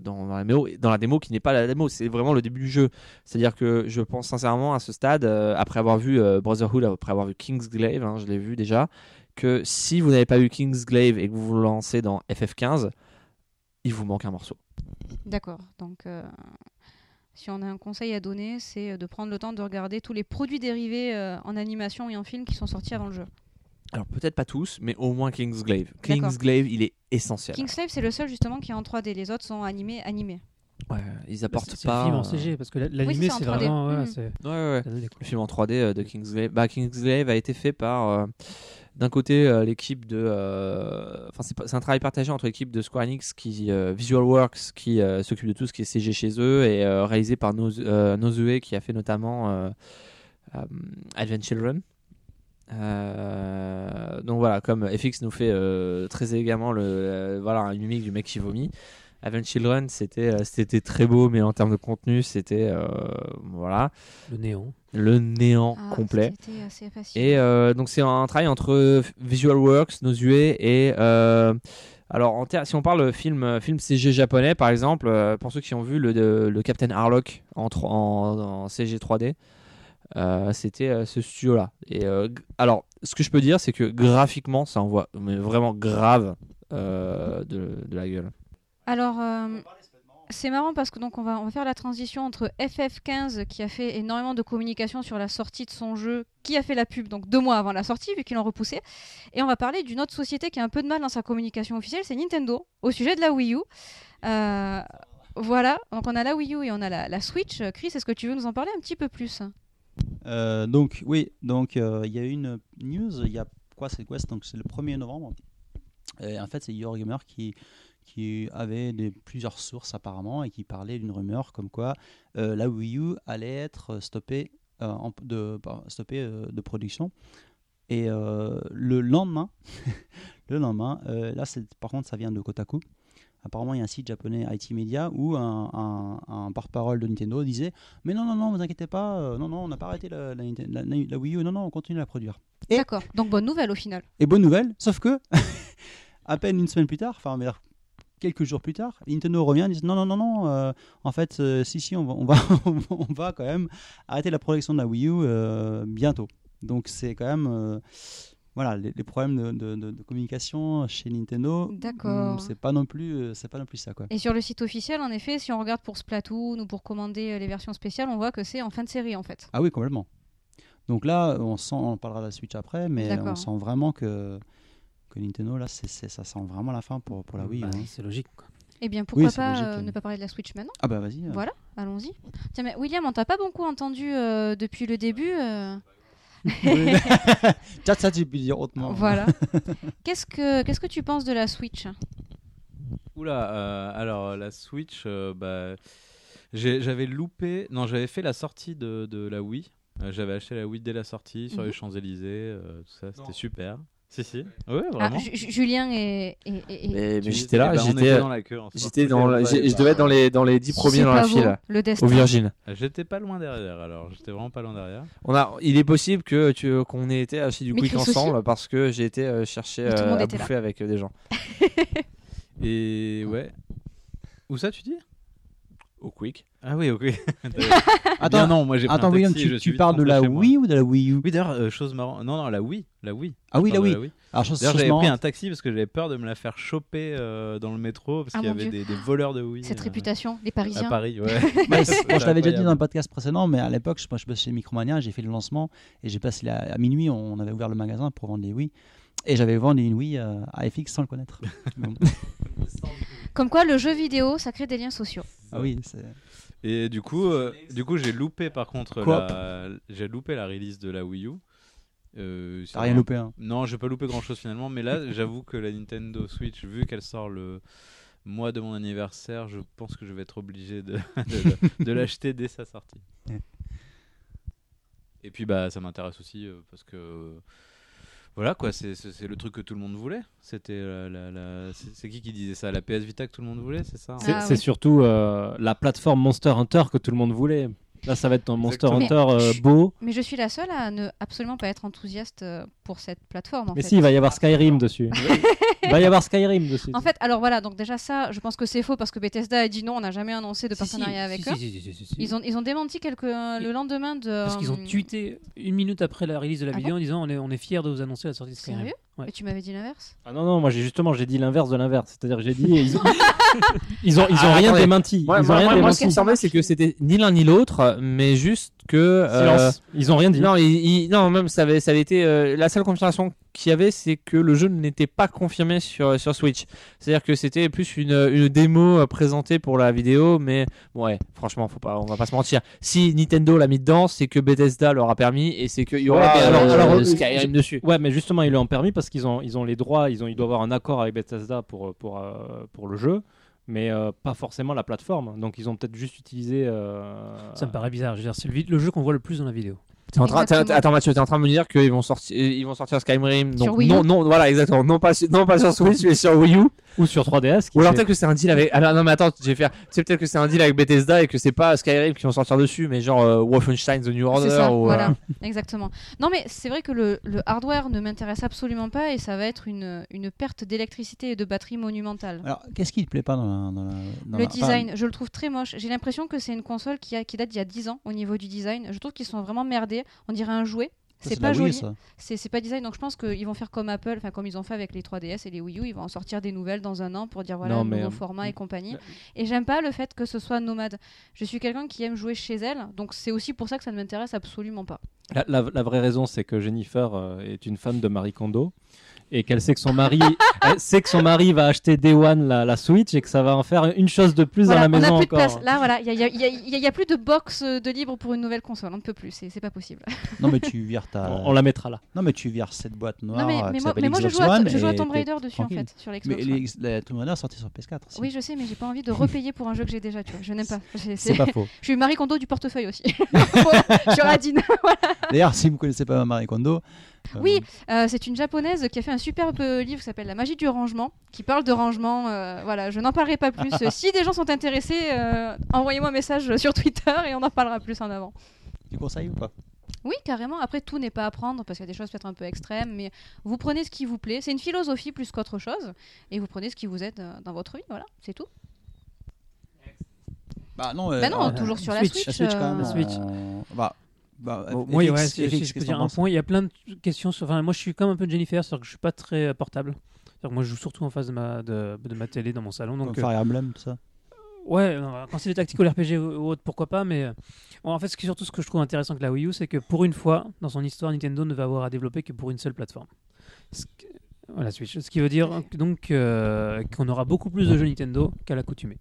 dans, la démo, qui n'est pas la démo, c'est vraiment le début du jeu. C'est-à-dire que je pense sincèrement à ce stade, après avoir vu Brotherhood, après avoir vu Kingsglaive, hein, je l'ai vu déjà, que si vous n'avez pas vu Kingsglaive et que vous vous lancez dans FF15, il vous manque un morceau. D'accord. Donc si on a un conseil à donner, c'est de prendre le temps de regarder tous les produits dérivés euh, en animation et en film qui sont sortis avant le jeu. Alors peut-être pas tous, mais au moins Kingsglaive. Kingsglaive, il est essentiel. Kingslave, c'est le seul justement qui est en 3D. Les autres sont animés, animés. Ouais, ils apportent C'est pas. le film en euh, CG parce que la- l'animé c'est en c'est 3D. vraiment. ouais, c'est- Ouais, ouais, ouais. Le film en 3D euh, de Kingsglaive. Bah, Kingsglaive a été fait par euh, d'un côté euh, l'équipe de, euh, enfin c'est un travail partagé entre l'équipe de Square Enix qui euh, VisualWorks qui euh, s'occupe de tout ce qui est CG chez eux et réalisé par Noz- Nozue qui a fait notamment Advent Children. Donc voilà, comme FX nous fait très élégamment le, voilà, un mimique du mec qui vomit. Advent Children, c'était euh, c'était très beau, mais en termes de contenu, c'était euh, voilà Le néon. le néant Ah, complet. C'était assez facile. Et euh, donc c'est un travail entre VisualWorks, Nozue et euh, alors en si on parle film film CG japonais par exemple, euh, pour ceux qui ont vu le, le, le Captain Harlock en, en, en CG 3D, euh, c'était euh, ce studio là. Et euh, alors ce que je peux dire c'est que graphiquement ça envoie mais vraiment grave euh, de, de la gueule. Alors, euh, c'est marrant parce que donc on va, on va faire la transition entre FF15 qui a fait énormément de communication sur la sortie de son jeu, qui a fait la pub donc deux mois avant la sortie vu qu'ils l'ont repoussé, et on va parler d'une autre société qui a un peu de mal dans sa communication officielle, c'est Nintendo, au sujet de la Wii U. Euh, voilà, donc on a la Wii U et on a la, Switch. Chris, est-ce que tu veux nous en parler un petit peu plus? Euh, donc oui, donc il y a une news, il y a quoi c'est quoi donc c'est le 1er novembre. Et en fait, c'est Eurogamer qui qui avait des, plusieurs sources apparemment et qui parlait d'une rumeur comme quoi euh, la Wii U allait être stoppée euh, en- de stoppée euh, de production. Et le lendemain, le lendemain, là par contre ça vient de Kotaku. Apparemment, il y a un site japonais IT Media où un, un- un porte-parole de Nintendo disait Mais non, non, non, vous inquiétez pas, euh, non, non, on n'a pas arrêté la, la, la- la Wii U, non, non, on continue à la produire. Et- D'accord, donc bonne nouvelle au final. Et bonne nouvelle, sauf que, à peine une semaine plus tard, enfin, quelques jours plus tard, Nintendo revient et dit Non, non, non, non, euh, en fait, euh, si, si, on va, on, va, on va quand même arrêter la production de la Wii U euh, bientôt. Donc, c'est quand même. voilà, les, les problèmes de, de- de- de communication chez Nintendo, D'accord. hmm, c'est pas non plus, c'est pas non plus ça quoi. Et sur le site officiel, en effet, si on regarde pour Splatoon ou pour commander les versions spéciales, on voit que c'est en fin de série en fait. Ah oui, complètement. Donc là, on sent, on parlera de la Switch après, mais on sent vraiment que, que Nintendo, là, c'est, ça sent vraiment la fin pour, pour la Wii. Bah, hein. C'est logique. quoi. Eh bien, pourquoi c'est pas logique, euh, euh. ne pas parler de la Switch maintenant? Ah bah vas-y. euh. Voilà, allons-y. Tiens, mais William, on t'a pas beaucoup entendu euh, depuis le début. euh, Oui. ça, tu peux dire hautement. Voilà. qu'est-ce que qu'est-ce que tu penses de la Switch? Oula, euh, alors la Switch, euh, bah, j'avais loupé. Non, j'avais fait la sortie de, de la Wii. Euh, j'avais acheté la Wii dès la sortie sur Mhm. les Champs-Élysées. euh, tout ça, c'était super. Si, si. Ouais, Ah, vraiment. Ju- Julien et, et- Mais, j'étais là, on j'étais dans la queue. en j'étais dans la- je devais être dans les dans les 10 Si premiers dans la vous, file Le au destin. Virgin. J'étais pas loin derrière, alors. J'étais vraiment pas loin derrière. On a, il est possible que tu qu'on ait été acheter du Mais quick Chris aussi. ensemble parce que j'ai été euh, chercher euh, à était là. bouffer avec euh, des gens. Et ouais. Où ça, tu dis? Au quick. Ah oui, ok. Attends, Bien non, moi j'ai pris Attends, un William, tu, parles de la. Wii ou de la Wii U? Oui, d'ailleurs, euh, chose marrante. Non, non, la Wii. La Wii. Ah oui, la Wii. la Wii. Alors, chose, D'ailleurs, chose j'avais pris un taxi parce que j'avais peur de me la faire choper euh, dans le métro parce Ah, qu'il y mon avait Dieu. des, des voleurs de Wii. Cette euh, réputation, les À Parisiens. Paris, ouais. Bah, c'est- je l'avais déjà dit dans un podcast précédent, mais à l'époque, je, moi, je bossais chez Micromania, j'ai fait le lancement et j'ai passé la- à minuit, on avait ouvert le magasin pour vendre des Wii. Et j'avais vendu une Wii euh, à FX sans le connaître. Bon. Comme quoi, le jeu vidéo, ça crée des liens sociaux. ah oui, c'est. Et du coup, euh, du coup, j'ai loupé par contre la, j'ai loupé la release de la Wii U. Euh, T'as rien loupé, hein. Non, j'ai pas loupé grand chose finalement, mais là, j'avoue que la Nintendo Switch, vu qu'elle sort le mois de mon anniversaire, je pense que je vais être obligé de, de, de l'acheter dès sa sortie. Et puis bah ça m'intéresse aussi euh, parce que euh, voilà quoi, c'est le truc que tout le monde voulait. C'était la, la- la- c'est qui qui disait ça? La PS Vita que tout le monde voulait, c'est ça hein? C'est Ah oui. surtout euh, la plateforme Monster Hunter que tout le monde voulait. Là, ça va être un Monster. Hunter euh, beau. Mais je suis la seule à ne absolument pas être enthousiaste euh, pour cette plateforme. En Mais fait. si, il va y avoir Skyrim dessus. il va y avoir Skyrim dessus. En fait, alors voilà, donc déjà ça, je pense que c'est faux parce que Bethesda a dit non, on n'a jamais annoncé de Si, partenariat si, avec si, eux. Ils ont, ils ont démenti quelques, le lendemain de. Parce qu'ils ont euh, tweeté une minute après la release de la Ah vidéo en disant on est, on est fiers de vous annoncer la sortie de Skyrim. Sérieux? Ouais. Et tu m'avais dit l'inverse? Ah non, non, moi j'ai justement j'ai dit l'inverse de l'inverse. C'est-à-dire que j'ai dit. Ils ont, ils ont, ils ont Ah, rien attendez. démenti. Moi, ils ont moi, rien moi, moi, démenti. ce qui me semblait, c'est que c'était ni l'un ni l'autre, mais juste que. euh, Silence. Ils ont rien dit. Non, même ça avait, ça avait été euh, la seule confirmation qu'il y avait, c'est que le jeu n'était pas confirmé sur, sur Switch. C'est-à-dire que c'était plus une, une démo euh, présentée pour la vidéo, mais bon, ouais, franchement, faut pas, on va pas se mentir. Si Nintendo l'a mis dedans, c'est que Bethesda leur a permis et c'est qu'il y aura mais alors- euh, alors, euh, euh, Skyrim dessus. Ouais, mais justement, ils l'ont permis parce qu'ils ont, ils ont les droits, ils, ont, ils doivent avoir un accord avec Bethesda pour, pour, euh, pour le jeu, mais euh, pas forcément la plateforme. Donc ils ont peut-être juste utilisé. euh, Ça me paraît bizarre. Je veux dire, c'est le, jeu qu'on voit le plus dans la vidéo. En train, Exactement. attends Mathieu, t'es en train de me dire qu'ils vont sortir, ils vont sortir Skyrim. Sur Donc Wii U non, non, voilà, exactement. Non pas, sur- non pas sur Switch, mais sur Wii U. Ou sur 3DS. qui Ou alors fait- peut-être que c'est un deal avec. Alors non mais attends, je vais faire. C'est peut-être que c'est un deal avec Bethesda et que c'est pas Skyrim qui vont sortir dessus, mais genre euh, Wolfenstein The New Order C'est ça, ou. euh, voilà, exactement. Non, mais c'est vrai que le, le hardware ne m'intéresse absolument pas et ça va être une, une perte d'électricité et de batterie monumentale. Alors, qu'est-ce qui te plaît pas dans la. dans la- dans Le la- design, je le trouve très moche. J'ai l'impression que c'est une console qui, a, qui date d'il y a 10 ans au niveau du design. Je trouve qu'ils sont vraiment merdés. On dirait un jouet. C'est pas joli. ça. C'est pas design. Donc je pense qu'ils vont faire comme Apple, enfin comme ils ont fait avec les 3DS et les Wii U. Ils vont en sortir des nouvelles dans un an pour dire voilà, Non, le mais, nouveau euh, format et compagnie. Et j'aime pas le fait que ce soit nomade. Je suis quelqu'un qui aime jouer chez elle. Donc c'est aussi pour ça que ça ne m'intéresse absolument pas. La, la- la vraie raison, c'est que Jennifer euh, est une fan de Marie Kondo et qu'elle sait que son mari, elle sait que son mari va acheter Day One la, la Switch et que ça va en faire une chose de plus Voilà, dans la on maison n'a plus de encore. place. Là, voilà, il y a, il y a- il y a- il y a- il y a plus de box euh, de libre pour une nouvelle console. On ne peut plus. C'est pas possible. Non, mais tu vires ta. On, on la mettra là. Non, mais tu vires cette boîte noire. non, mais, euh, mais moi, mais je joue à, One je joue à et Tomb Raider dessus en fait sur Mais l'Xbox. les- la Tomb Raider est sorti sur PS4. aussi. Oui, je sais, mais j'ai pas envie de repayer pour un jeu que j'ai déjà. Tu vois, je n'aime pas. C'est pas faux. Je suis Marie Kondo du portefeuille aussi. Je radine. D'ailleurs, si vous connaissez pas Marie Kondo. Euh, Oui, euh, c'est une japonaise qui a fait un superbe livre qui s'appelle La magie du rangement, qui parle de rangement. euh, voilà, je n'en parlerai pas plus. si des gens sont intéressés, euh, envoyez-moi un message sur Twitter et on en parlera plus en avant. Tu conseilles ou pas? Oui, carrément. Après, tout n'est pas à prendre parce qu'il y a des choses peut-être un peu extrêmes, mais vous prenez ce qui vous plaît. C'est une philosophie plus qu'autre chose, et vous prenez ce qui vous aide euh, dans votre vie. Voilà, c'est tout. Bah non, bah non, euh, toujours sur la Switch. La Switch, quand même. euh, Switch. on- Bah, bah, Bon, moi, ouais, si, si je peux que dire t'en un penses point, il y a plein de questions. Sur... Enfin, moi, je suis comme un peu Jennifer, c'est-à-dire que je suis pas très euh, portable. Que moi, je joue surtout en face de ma, de, de ma télé dans mon salon. Donc, euh, Fire Emblem, tout ça. ouais, non, quand c'est des tactical RPG ou, autre, pourquoi pas. Mais euh, bon, en fait, ce qui, surtout ce que je trouve intéressant avec la Wii U, c'est que pour une fois, dans son histoire, Nintendo ne va avoir à développer que pour une seule plateforme. Ce que- Voilà, Switch. Ce qui veut dire donc euh, qu'on aura beaucoup plus de jeux Nintendo qu'à l'accoutumée.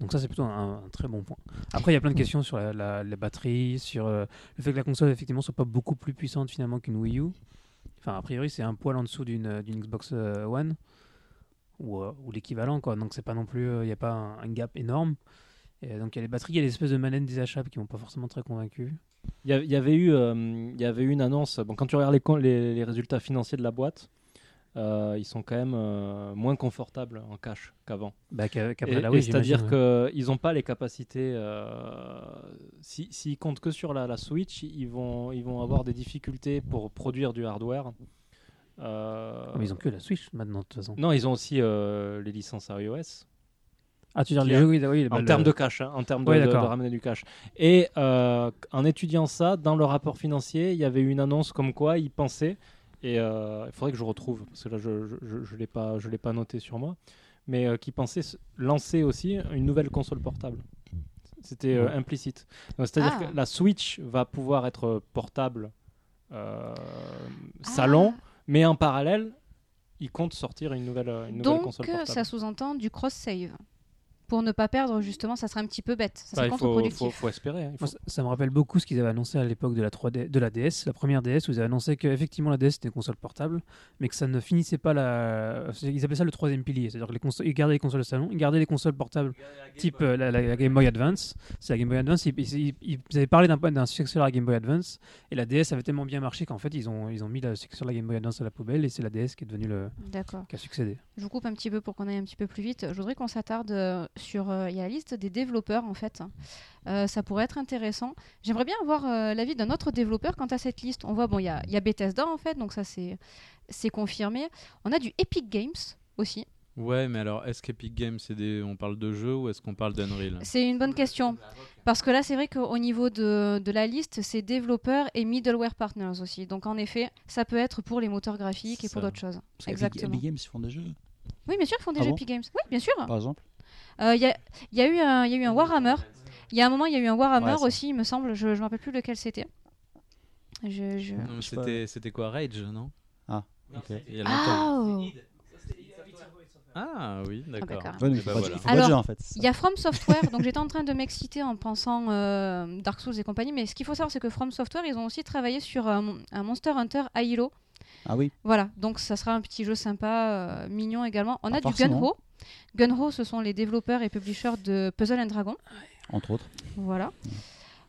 Donc ça c'est plutôt un, un très bon point. Après il y a plein de questions sur la, la- la batterie, sur euh, le fait que la console effectivement soit pas beaucoup plus puissante finalement qu'une Wii U. Enfin a priori c'est un poil en dessous d'une euh, Xbox euh, One ou, euh, ou l'équivalent quoi. Donc c'est pas non plus il n'y a pas un, un gap énorme. Et donc il y a les batteries, il y a les espèces de manettes désachetables qui m'ont pas forcément très convaincu. Il y, avait eu, euh, il y avait eu une annonce. Bon, quand tu regardes les, con- les, les résultats financiers de la boîte, euh, ils sont quand même euh, moins confortables en cash qu'avant. Bah, C'est-à-dire ouais. qu'ils n'ont pas les capacités. euh, si- S'ils comptent que sur la, la Switch, ils vont, ils vont avoir des difficultés pour produire du hardware. Euh, Mais ils ont que la Switch maintenant de toute façon. Non, ils ont aussi euh, les licences iOS. Ah tu veux dire les jeux oui, oui, bah, en le- termes de cash, hein, en termes de, Ouais, de- de ramener du cash. Et euh, en étudiant ça, dans le rapport financier, il y avait une annonce comme quoi ils pensaient, et euh, il faudrait que je retrouve, parce que là je ne l'ai pas, je l'ai pas noté sur moi, mais euh, qu'ils pensaient s- lancer aussi une nouvelle console portable. C'était euh, Ouais. implicite. Donc, C'est-à-dire Ah. que la Switch va pouvoir être portable euh, salon, Ah. mais en parallèle, ils comptent sortir une nouvelle, une nouvelle Donc, console portable. ça sous-entend du cross-save. Pour ne pas perdre, justement, ça serait un petit peu bête. Ça Bah, serait il faut, contre-productif. faut- faut espérer. hein, il faut- Moi, ça, ça me rappelle beaucoup ce qu'ils avaient annoncé à l'époque de la 3D, de la DS, la première DS, où ils avaient annoncé qu'effectivement la DS était une console portable, mais que ça ne finissait pas la. Ils appelaient ça le troisième pilier, c'est-à-dire que les consoles, ils gardaient les consoles de salon, ils gardaient les consoles portables, type euh, la, la- la Game Boy Advance. C'est la Game Boy Advance. Ils, ils- ils- ils avaient parlé d'un d'un successeur à la Game Boy Advance, et la DS avait tellement bien marché qu'en fait ils ont ils ont mis le successeur de la Game Boy Advance à la poubelle, et c'est la DS qui est devenue le D'accord. qui a succédé. Je vous coupe un petit peu pour qu'on aille un petit peu plus vite. Je voudrais qu'on s'attarde euh, sur euh, il y a la liste des développeurs en fait. Euh, ça pourrait être intéressant. J'aimerais bien avoir euh, l'avis d'un autre développeur quant à cette liste. On voit bon il y a, il y a Bethesda en fait, donc ça c'est c'est confirmé. On a du Epic Games aussi. Ouais, mais alors, est-ce qu'Epic Games, c'est des... on parle de jeux ou est-ce qu'on parle d'Unreal? C'est une bonne question. Parce que là, c'est vrai qu'au niveau de, de la liste, c'est développeurs et middleware partners aussi. Donc en effet, ça peut être pour les moteurs graphiques et pour d'autres choses. Parce Exactement. Epic Games, ils font des jeux, Oui, bien sûr, ils font des Ah jeux bon Epic Games. Oui, bien sûr. par exemple. Euh, Il y, a, il y a eu un, il y a eu un Warhammer. Il y a un moment, il y a eu un Warhammer Ouais, aussi, il me semble. Je ne me rappelle plus lequel c'était. Je, je-. C'était c'était quoi Rage, non? Il y a longtemps. Ah oh. Ah oui, d'accord. d'accord. Ouais, Eh ben voilà. Alors, jeu en fait. Il y a From Software, donc j'étais en train de m'exciter en pensant euh, Dark Souls et compagnie, mais ce qu'il faut savoir, c'est que From Software, ils ont aussi travaillé sur euh, un Monster Hunter Hilo. Ah oui, Voilà, donc ça sera un petit jeu sympa, euh, mignon également. On a du. Gunho. Gunho, ce sont les développeurs et publishers de Puzzle and Dragon. entre autres. Voilà.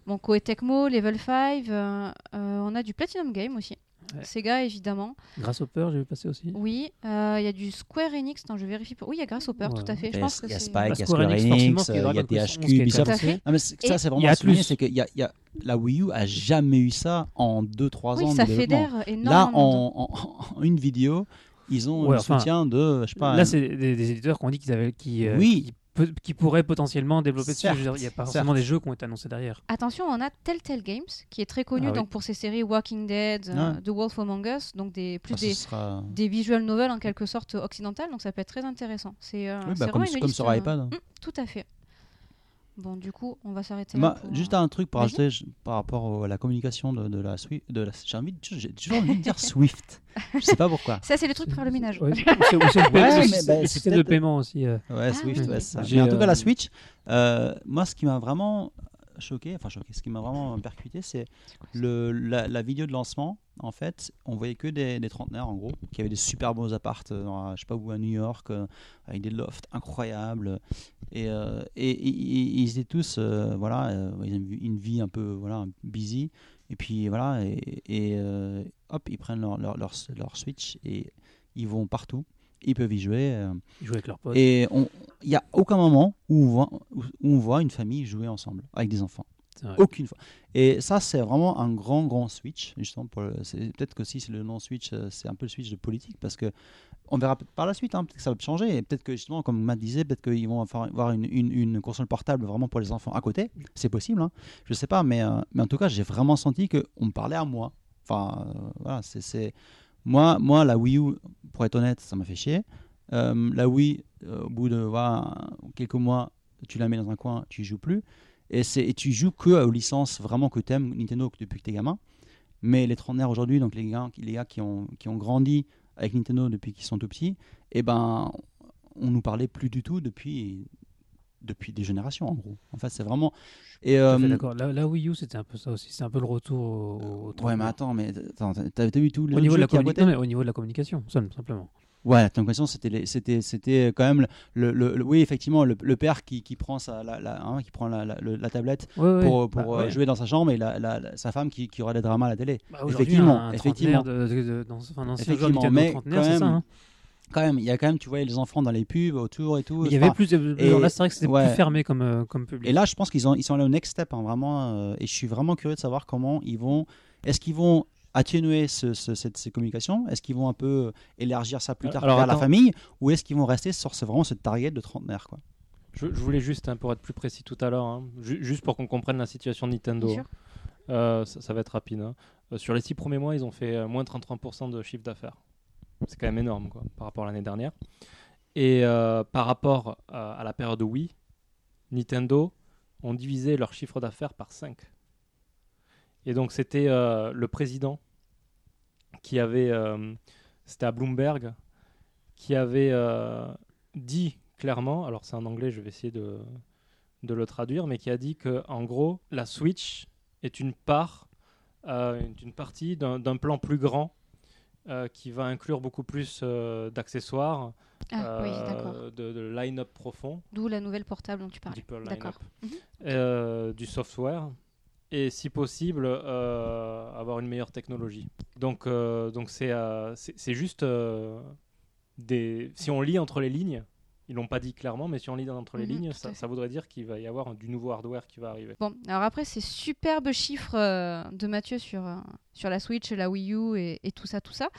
Bon, Koei Tecmo, Level 5, euh, euh, on a du Platinum Game aussi. Ouais. Sega, évidemment. Grasshopper, j'ai vu passer aussi. Oui, euh, il y a du Square Enix. Attends, je vérifie. Pour... Oui, il y a Grasshopper, Ouais. tout à fait. Il Je y a, pense que il y a Spike, il y a Square Enix, il y a THQ, 11 qui a été Ubisoft. Ça, c'est il vraiment Atlus. c'est que y a, y a, la Wii U a jamais eu ça en 2-3 Oui, ans ça de fédère Là, énormément. en, en- en une vidéo, ils ont Ouais, le enfin, soutien de, je sais pas, Là, c'est des, des éditeurs qui ont dit qu'ils avaient, qui, euh, Oui. qui, peut- qui pourraient potentiellement développer dessus. Certes, Je veux dire, Il n'y a pas certes. forcément des jeux qui ont été annoncés derrière. Attention, on a Telltale Games, qui est très connu Ah oui. donc pour ses séries Walking Dead, euh. The Wolf Among Us, donc des, plus ce des, sera... des visual novels en quelque sorte occidentales, donc ça peut être très intéressant. C'est euh, Oui, bah, comme, vraiment une comme liste, sur euh, iPad. mm, tout à fait. Bon, du coup, on va s'arrêter pour, juste euh, un truc pour ajouter par rapport au- à la communication de, de la Swift. De la, j'ai envie de, j'ai toujours envie de dire Swift. Je sais pas pourquoi. Ça, c'est le truc pour faire le ménage. Ouais, ou c'est- le, bah, le système de paiement aussi. euh. Ouais, Ah Swift, oui. ouais, c'est ça. Mais en tout cas, euh, la Switch, euh, moi, ce qui m'a vraiment choqué, enfin choqué, ce qui m'a vraiment percuté, c'est le, la, la vidéo de lancement. En fait, on voyait que des, des trentenaires, en gros, qui avaient des super beaux appartes, euh, dans, je sais pas où, à New York, euh, avec des lofts incroyables. Et, euh, et, et- et- ils étaient tous, euh, voilà, ils avaient une vie un peu, voilà, busy. Et puis voilà, et, hop, ils prennent leur, leur, leur, leur Switch et ils vont partout. Ils peuvent y jouer. euh, Ils jouent avec leurs potes. et il n'y a aucun moment où on, voit, où on voit une famille jouer ensemble avec des enfants. Aucune fois. Et ça, c'est vraiment un grand, grand switch. Justement, peut-être que si c'est le nom switch, euh, c'est un peu le switch de politique parce que on verra par la suite. hein, peut-être que ça va changer. Et peut-être que justement, comme Matt disait, peut-être qu'ils vont avoir une, une, une console portable vraiment pour les enfants à côté. C'est possible. Hein. Je sais pas, mais, euh, mais en tout cas, j'ai vraiment senti qu'on me parlait à moi. Enfin, euh, voilà, c'est moi, moi, la Wii U, pour être honnête, ça m'a fait chier. Euh, la Wii, euh, au bout de quelques mois, tu la mets dans un coin, tu joues plus. Et, et tu joues que aux licences vraiment que tu aimes Nintendo depuis que tu es gamin. Mais les trentenaires aujourd'hui, donc les gars, les gars qui, ont, qui ont grandi avec Nintendo depuis qu'ils sont tout petits, eh ben, on nous parlait plus du tout depuis, depuis des générations en gros. En fait, c'est vraiment. Et, euh, d'accord. La, la Wii U, c'était un peu ça aussi. C'est un peu le retour au. au ouais, trentenaire. mais attends, mais t'as, vu tout le Au niveau, de la qui à communi- côté non, mais au niveau de la communication, simplement. Ouais, la communication, c'était, c'était, c'était quand même le, le- le- oui, effectivement, le, le père qui, qui prend sa, la, la- hein, qui prend la, la- le- la tablette Ouais, ouais. pour, pour Bah, euh, ouais. jouer dans sa chambre et la, sa femme qui, qui aura des dramas à la télé. Bah, effectivement, effectivement. De, de, de- dans, enfin, Effectivement, mais quand ça. même, hein. Quand même, il y a quand même, tu vois, les enfants dans les pubs autour et tout. Il y avait plus. de- et- là, c'est vrai que c'était ouais. plus fermé comme, euh, comme public. Et là, je pense qu'ils ont, ils sont allés au next step, hein, vraiment. euh, et je suis vraiment curieux de savoir comment ils vont. Est-ce qu'ils vont atténuer ce- ce- cette, ces communications? Est-ce qu'ils vont un peu élargir ça plus tard Alors, vers la famille? Ou est-ce qu'ils vont rester sur ce, vraiment ce target de trentenaire quoi? Je, je voulais juste, hein, pour être plus précis tout à l'heure, hein, ju- juste pour qu'on comprenne la situation de Nintendo. Bien sûr. Euh, ça, ça va être rapide. hein. Euh, sur les six premiers mois, ils ont fait euh, moins 33% de chiffre d'affaires. C'est quand même énorme quoi, par rapport à l'année dernière. Et euh, par rapport à, à la période Wii, Nintendo ont divisé leur chiffre d'affaires par 5. Et donc c'était euh, le président qui avait, euh, c'était à Bloomberg, qui avait euh, dit clairement, alors c'est en anglais, je vais essayer de, de le traduire, mais qui a dit que en gros, la Switch est une part, euh, une partie d'un plan plus grand euh, qui va inclure beaucoup plus euh, d'accessoires, Ah, euh, de, de line-up profond, D'où la nouvelle portable dont tu D'accord. line-up, Mhm. du software et si possible avoir une meilleure technologie. Donc donc c'est c'est juste des si on lit entre les lignes, ils l'ont pas dit clairement, mais si on lit entre les Mhm, lignes, ça, voudrait dire qu'il va y avoir du nouveau hardware qui va arriver. Bon, alors après ces superbes chiffres euh, de Mathieu sur, euh, sur la Switch, la Wii U et, et tout ça, tout ça.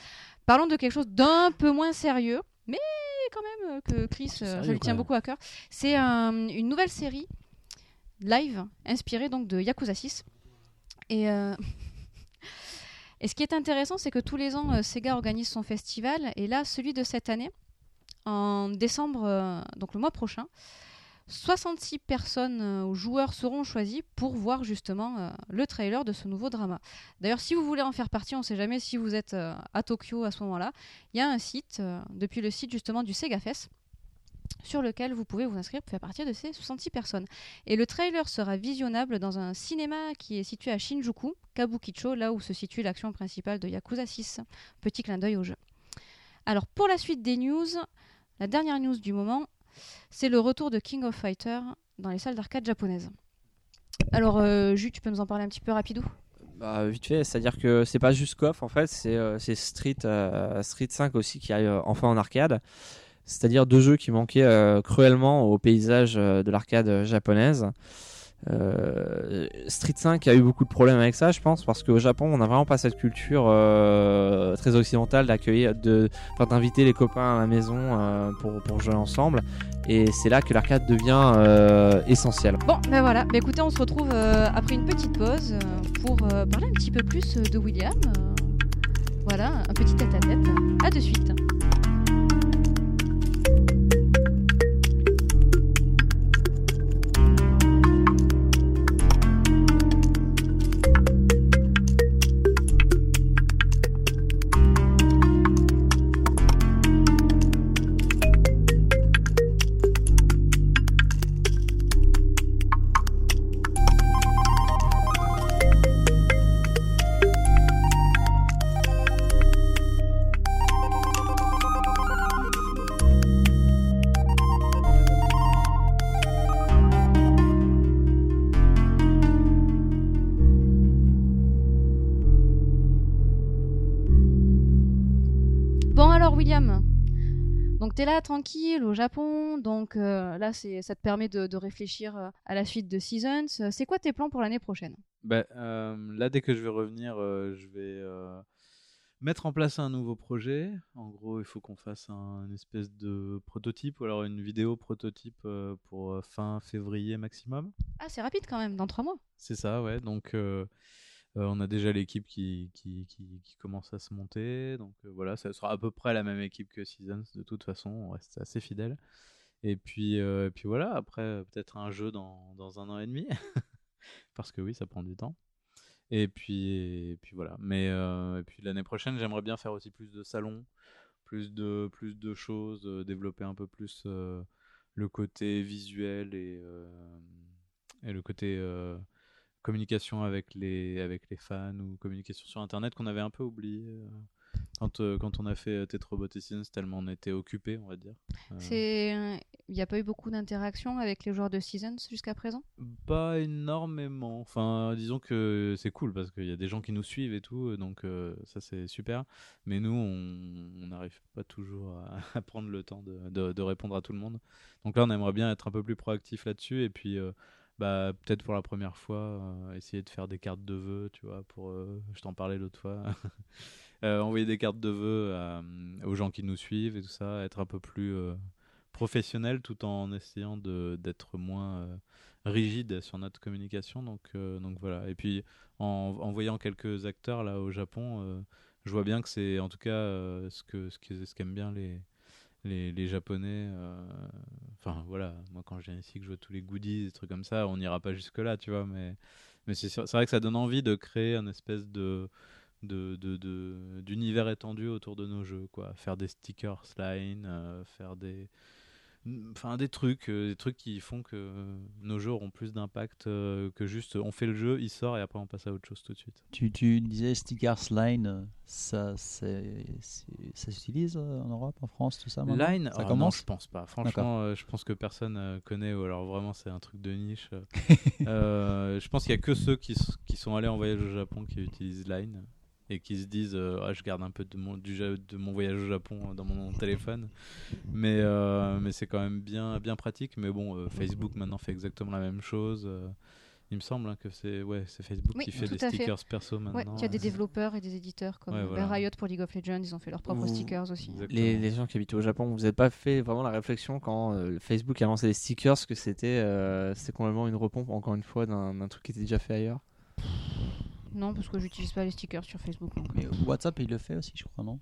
Parlons de quelque chose d'un peu moins sérieux, mais quand même euh, que Chris, sérieux, je lui tiens beaucoup à cœur. C'est un- une nouvelle série live inspirée donc de Yakuza 6. Et, euh, et ce qui est intéressant, c'est que tous les ans, euh, Sega organise son festival. Et là, celui de cette année, en décembre, euh, donc le mois prochain, 66 personnes euh, ou joueurs seront choisis pour voir justement euh, le trailer de ce nouveau drama. D'ailleurs, si vous voulez en faire partie, on ne sait jamais si vous êtes à Tokyo à ce moment-là, il y a un site, depuis le site justement du SegaFest, sur lequel vous pouvez vous inscrire pour faire partie de ces 66 personnes. Et le trailer sera visionnable dans un cinéma qui est situé à Shinjuku, Kabukicho, là où se situe l'action principale de Yakuza 6. Petit clin d'œil au jeu. Alors pour la suite des news, la dernière news du moment, c'est le retour de King of Fighter dans les salles d'arcade japonaises. Alors, euh, tu peux nous en parler un petit peu rapidou? Bah, vite fait, c'est-à-dire que c'est pas juste KOF en fait, c'est euh, Street, euh, Street 5 aussi qui arrive euh, enfin en arcade. C'est-à-dire deux jeux qui manquaient cruellement au paysage de l'arcade japonaise. Euh, Street 5 a eu beaucoup de problèmes avec ça, je pense, parce qu'au Japon, on n'a vraiment pas cette culture euh, très occidentale d'accueillir, d'inviter les copains à la maison euh, pour, jouer ensemble. Et c'est là que l'arcade devient essentiel. Bon, ben voilà. Ben écoutez, on se retrouve après une petite pause pour parler un petit peu plus de William. Voilà, un petit tête-à-tête. À de suite. Là tranquille au Japon, donc euh, là c'est ça te permet de, de réfléchir euh, à la suite de Seasons. Euh, C'est quoi tes plans pour l'année prochaine? Bah, euh, là, dès que je vais revenir, je vais mettre en place un nouveau projet. En gros, il faut qu'on fasse un, une espèce de prototype ou alors une vidéo prototype euh, pour fin février maximum. Ah c'est rapide quand même, dans trois mois. C'est ça, ouais. Donc, euh, on a déjà l'équipe qui, commence à se monter. Donc, euh, voilà, ça sera à peu près la même équipe que Seasons. De toute façon, on reste assez fidèle. Et puis, euh, et puis voilà, après, euh, peut-être un jeu dans, un an et demi. Parce que oui, ça prend du temps. Et puis, voilà. Mais euh, et puis l'année prochaine, j'aimerais bien faire aussi plus de salons, plus de, plus de choses, euh, développer un peu plus euh, le côté visuel et, euh, le côté euh, communication avec les, avec les fans ou communication sur Internet qu'on avait un peu oublié euh, quand, euh, quand on a fait euh, Tetrobot et Seasons, tellement on était occupé, on va dire. Euh, il n'y a pas eu beaucoup d'interactions avec les joueurs de Seasons jusqu'à présent? Pas énormément. Enfin, disons que c'est cool parce qu'il y a des gens qui nous suivent et tout, donc euh, ça c'est super. Mais nous, on n'arrive pas toujours à, à prendre le temps de, de- de répondre à tout le monde. Donc là, on aimerait bien être un peu plus proactif là-dessus et puis bah, peut-être pour la première fois, euh, essayer de faire des cartes de vœux, tu vois, pour, euh, je t'en parlais l'autre fois. Euh, envoyer des cartes de vœux aux gens qui nous suivent et tout ça, être un peu plus professionnel tout en essayant d'être moins rigide sur notre communication. Donc, donc voilà. Et puis en, en voyant quelques acteurs là au Japon, je vois bien que c'est en tout cas ce que ce que- ce qu'aiment bien les les, Japonais. euh, Enfin voilà, moi quand je viens ici que je vois tous les goodies, des trucs comme ça, on n'ira pas jusque là, tu vois. Mais mais c'est vrai que ça donne envie de créer un espèce de de, de, de- d'univers étendu autour de nos jeux quoi faire des stickers line euh, faire des enfin des trucs euh, des trucs qui font que euh, nos jeux auront plus d'impact euh, que juste on fait le jeu il sort et après on passe à autre chose tout de suite. Tu, tu disais stickers line, ça, c'est, c'est- ça s'utilise en Europe, en France, tout ça maintenant? Line? Ça non, commence? je pense pas. Franchement je pense que personne connaît ou alors vraiment c'est un truc de niche. Euh. Je pense qu'il y a que ceux qui sont allés en voyage au Japon qui utilisent line et qui se disent euh, ah, je garde un peu de mon, du, ja- de mon voyage au Japon euh, dans mon téléphone mais, euh, mais c'est quand même bien, bien pratique mais bon euh, Facebook maintenant fait exactement la même chose il me semble hein, que c'est ouais, Facebook Oui, qui fait des fait. stickers perso Ouais, maintenant il y a des développeurs et des éditeurs comme Ouais, voilà. Riot pour League of Legends, ils ont fait leurs propres Vous- stickers aussi. Les, les gens qui habitent au Japon, vous n'avez pas fait vraiment la réflexion quand euh, Facebook a lancé les stickers que c'était euh, complètement une repompe, encore une fois, d'un d'un truc qui était déjà fait ailleurs? Non, parce que j'utilise pas les stickers sur Facebook. donc, Mais WhatsApp, il le fait aussi, je crois, non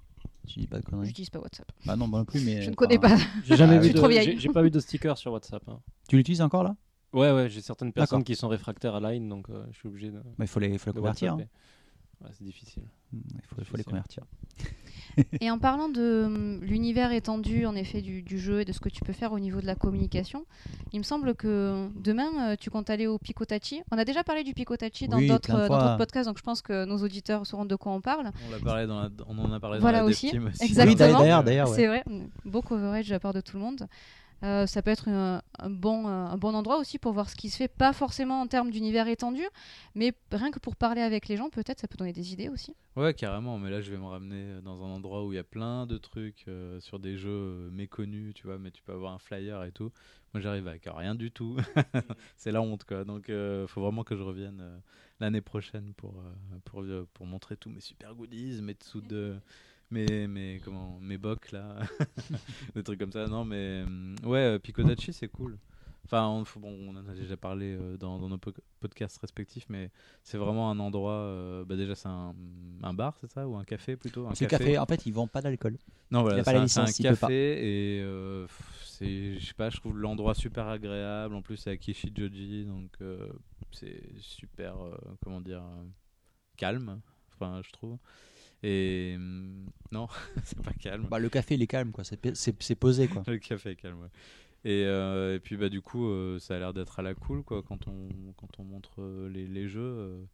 Je dis pas de conneries. J'utilise pas WhatsApp. Bah non, moi non plus, mais. Je ne connais pas. J'ai jamais Ah vu oui. de- Trop vieille. j'ai- J'ai pas vu de sticker sur WhatsApp. hein. Tu l'utilises encore là? Ouais, ouais, j'ai certaines personnes D'accord. qui sont réfractaires à Line, donc euh, je suis obligé de, Bah, Il faut les, faut les de convertir. hein. Ouais, c'est difficile. Il faut, faut les Difficile. convertir. Et en parlant de hum, l'univers étendu, en effet, du, du jeu et de ce que tu peux faire au niveau de la communication, il me semble que demain, euh, tu comptes aller au Picotachi. On a déjà parlé du Picotachi dans Oui, d'autres euh, d'autres podcasts, donc je pense que nos auditeurs sauront de quoi on parle. On, l'a parlé dans la- on en a parlé Voilà dans la aussi, Team aussi. exactement. Oui, d'ailleurs, d'ailleurs. ouais. C'est vrai, beau coverage de la part de tout le monde. Euh, ça peut être un, un bon, euh, un bon endroit aussi pour voir ce qui se fait, pas forcément en termes d'univers étendu, mais rien que pour parler avec les gens, peut-être ça peut donner des idées aussi. Ouais, carrément. Mais là, je vais me ramener dans un endroit où il y a plein de trucs euh, sur des jeux euh, méconnus, tu vois. Mais tu peux avoir un flyer et tout. Moi, j'arrive avec rien du tout. c'est la honte, quoi. Donc, il faut vraiment que je revienne euh, l'année prochaine pour, euh, pour, euh, pour montrer tous mes super goodies, mes dessous de. Mes, mes, comment, mes bocs là, des trucs comme ça. Non, mais hum, ouais, euh, Picodachi c'est cool. Enfin, on, faut- bon, on en a déjà parlé euh, dans, dans nos po- podcasts respectifs, mais c'est vraiment un endroit. euh, bah déjà, c'est un, un bar, c'est ça Ou un café plutôt un café. En fait, ils vendent pas d'alcool. Non, Il voilà, c'est un, pas. café et euh, je sais pas, je trouve l'endroit super agréable. En plus, c'est à Kishijoji, donc euh, c'est super, euh, comment dire, euh, calme, enfin, je trouve. Et hum, non, c'est pas calme. Bah, le café, il est calme, quoi. C'est posé, quoi. Le café est calme, ouais. Et, euh, et puis bah du coup, euh, ça a l'air d'être à la cool quoi quand on quand on montre euh, les, les jeux.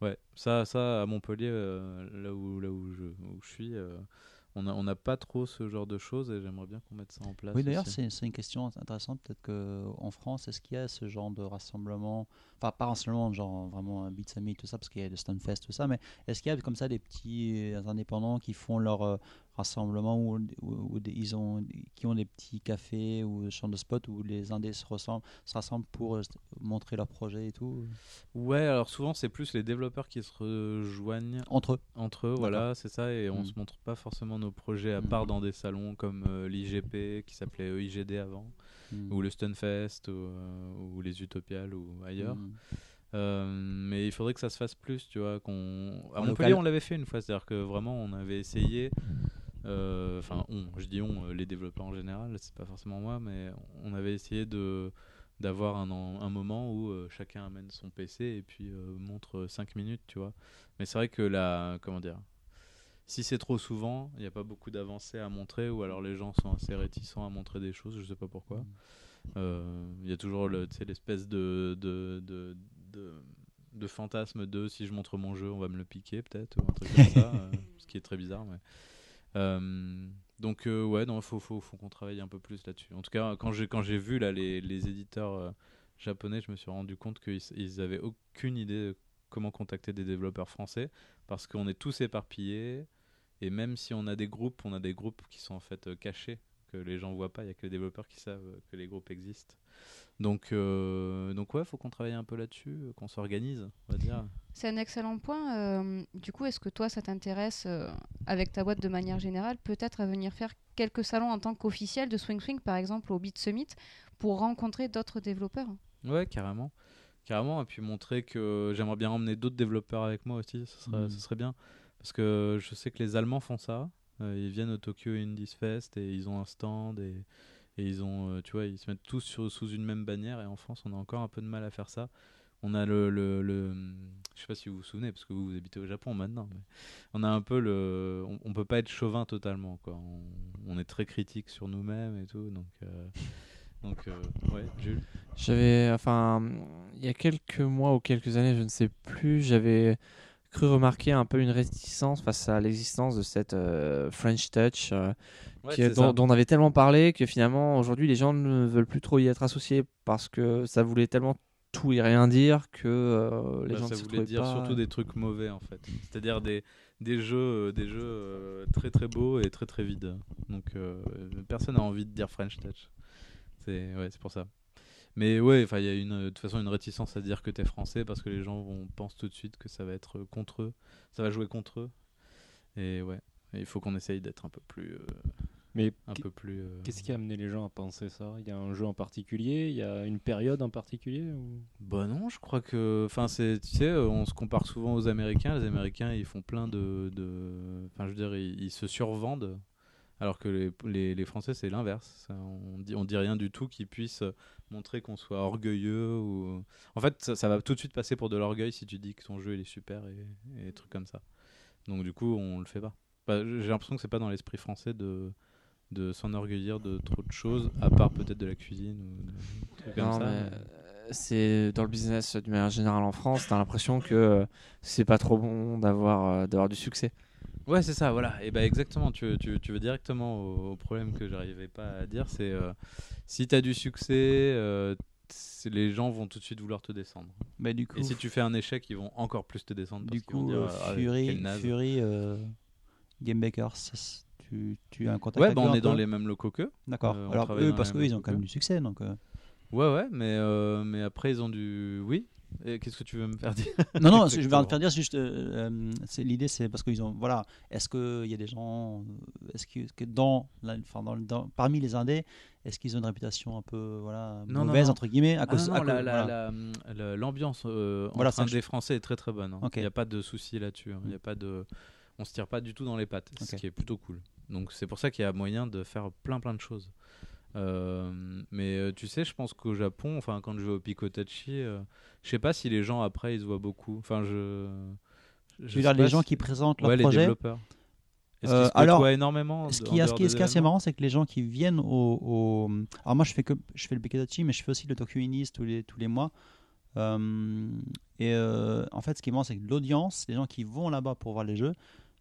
ouais, ça ça à Montpellier, là où là où je où je suis, on a on n'a pas trop ce genre de choses et j'aimerais bien qu'on mette ça en place. Oui, d'ailleurs, c'est une question intéressante. Peut-être qu'en France, est-ce qu'il y a ce genre de rassemblement? Enfin, pas rassemblement, genre vraiment un Beat Summit, tout ça, parce qu'il y a le Stunfest, tout ça, mais est-ce qu'il y a comme ça des petits euh, indépendants qui font leur euh, rassemblement ou, ou- ou des- ils ont, qui ont des petits cafés ou champs de spot où les indés se, ressemblent, se rassemblent pour euh, montrer leur projet et tout Ouais, alors souvent c'est plus les développeurs qui se rejoignent Entre eux. entre eux, voilà, c'est ça, et on Mm. se montre pas forcément nos projets à Mm. part dans des salons comme euh, l'IGP qui s'appelait EIGD avant, Mm. ou le Stunfest, ou, euh, ou les Utopiales ou ailleurs. Euh, mais il faudrait que ça se fasse plus, tu vois. Qu'on... À Montpellier, on l'avait fait une fois, c'est-à-dire que vraiment, on avait essayé. Euh, Enfin, on, je dis on, euh, les développeurs en général, c'est pas forcément moi, mais on avait essayé de d'avoir un, un moment où euh, chacun amène son PC et puis euh, montre 5 minutes, tu vois. Mais c'est vrai que là, comment dire, si c'est trop souvent, il n'y a pas beaucoup d'avancées à montrer, ou alors les gens sont assez réticents à montrer des choses, je sais pas pourquoi. Euh, Il y a toujours le- l'espèce de, de, de, de, de fantasme de si je montre mon jeu, on va me le piquer peut-être, ou un truc comme ça, ce qui est très bizarre. Mais... Euh, donc, euh, ouais, il faut, faut, faut qu'on travaille un peu plus là-dessus. En tout cas, quand j'ai, quand j'ai vu là, les, les éditeurs euh, japonais, je me suis rendu compte qu'ils ils avaient aucune idée de comment contacter des développeurs français parce qu'on est tous éparpillés. Et même si on a des groupes, on a des groupes qui sont en fait cachés, que les gens voient pas. Il y a que les développeurs qui savent que les groupes existent. Donc, euh, donc ouais, faut qu'on travaille un peu là-dessus, euh, qu'on s'organise, on va dire. C'est un excellent point. euh, du coup, est-ce que toi, ça t'intéresse, euh, avec ta boîte de manière générale, peut-être à venir faire quelques salons en tant qu'officiel de Swing Swing, par exemple au Beat Summit, pour rencontrer d'autres développeurs? Ouais, carrément. Carrément, et puis montrer que j'aimerais bien emmener d'autres développeurs avec moi aussi, ce serait, ce serait bien. Parce que je sais que les Allemands font ça. Ils viennent au Tokyo Indies Fest et ils ont un stand et, et ils ont, euh, tu vois, ils se mettent tous sous une même bannière. Et en France, on a encore un peu de mal à faire ça. On a le, le, le- je sais pas si vous vous souvenez, parce que vous, vous habitez au Japon maintenant, on a un peu le, on, on peut pas être chauvin totalement, quoi. On, on est très critique sur nous-mêmes et tout, donc, euh, donc, euh, ouais, Jules. J'avais, enfin, il y a quelques mois ou quelques années, je ne sais plus, j'avais cru remarquer un peu une réticence face à l'existence de cette euh, French Touch, euh, Ouais, qui- c'est dont, on avait tellement parlé que finalement, aujourd'hui, les gens ne veulent plus trop y être associés parce que ça voulait tellement tout et rien dire que euh, les Bah, gens ça ne voulait dire pas... surtout des trucs mauvais en fait. C'est-à-dire des, des jeux, euh, des jeux très très beaux et très très vides. Donc personne n'a envie de dire French Touch. C'est ouais, c'est pour ça. Mais ouais, enfin il y a une de toute façon une réticence à dire que t'es français parce que les gens vont pensent tout de suite que ça va être contre eux, ça va jouer contre eux. Et ouais, il faut qu'on essaye d'être un peu plus, euh, Mais un peu plus. euh, qu'est-ce qui a amené les gens à penser ça? Il y a un jeu en particulier? Il y a une période en particulier ou... Bah non, je crois que, enfin c'est, tu sais, euh, on se compare souvent aux Américains. Les Américains, ils font plein de, de- enfin je veux dire, ils, ils se survendent Alors que les, les, les Français, c'est l'inverse. On dit, on dit rien du tout qui puisse euh, montrer qu'on soit orgueilleux. Ou... En fait, ça, ça va tout de suite passer pour de l'orgueil si tu dis que ton jeu il est super et, et des trucs comme ça. Donc du coup, on le fait pas. Bah, J'ai l'impression que c'est pas dans l'esprit français de, de s'enorgueillir de trop de choses, à part peut-être de la cuisine ou trucs comme Non, ça. mais, euh, c'est dans le business d'une manière générale en France, t'as l'impression que euh, c'est pas trop bon d'avoir euh, d'avoir du succès. Ouais, c'est ça, voilà. Et bah exactement, tu, tu, tu veux directement au, au problème que j'arrivais pas à dire, c'est euh, si tu as du succès, euh, les gens vont tout de suite vouloir te descendre. Mais du coup, Et si tu fais un échec, ils vont encore plus te descendre. du parce vont coup dire, euh, Ah, Fury. Fury Game Bakers, ça, c'est- tu, tu as un contact Ouais, bah, on est dans les mêmes locaux qu'eux. D'accord. Alors eux, parce qu'eux, ils ont quand même du succès, donc. Ouais, ouais, mais, euh, mais après, ils ont du. Oui qu'est-ce que tu veux me faire dire? Non, non, je vais te faire dire juste. euh, euh, c'est- L'idée, c'est parce qu'ils ont. Voilà. Est-ce qu'il y a des gens. euh, Est-ce que, que dans, la- enfin, dans, parmi les indés, est-ce qu'ils ont une réputation un peu voilà, Non, mauvaise, non. entre guillemets à cause, non, à non, cause- la- la- voilà. la- l'ambiance euh, Voilà, entre je- Français est très très bonne. hein. Il n'y a pas de souci là-dessus. hein. Y a pas de, on se tire pas du tout dans les pattes, ce qui est plutôt cool. Donc c'est pour ça qu'il y a moyen de faire plein plein de choses. Euh, mais euh, tu sais, je pense qu'au Japon, enfin quand je vais au Picotachi, euh, je sais pas si les gens après ils se voient beaucoup. Enfin je. je Tu sais veux dire les gens si- qui présentent leur ouais, les projet développeurs. Est-ce Euh, alors, énormément Ce qui, est- ce dehors qui est, des ce qui est assez marrant, c'est que les gens qui viennent au, au- Alors moi, je fais que je fais le Pikadachi, mais je fais aussi le Tokyo Inis tous les tous les mois. Euh, et en fait, ce qui est marrant, c'est que l'audience, les gens qui vont là-bas pour voir les jeux,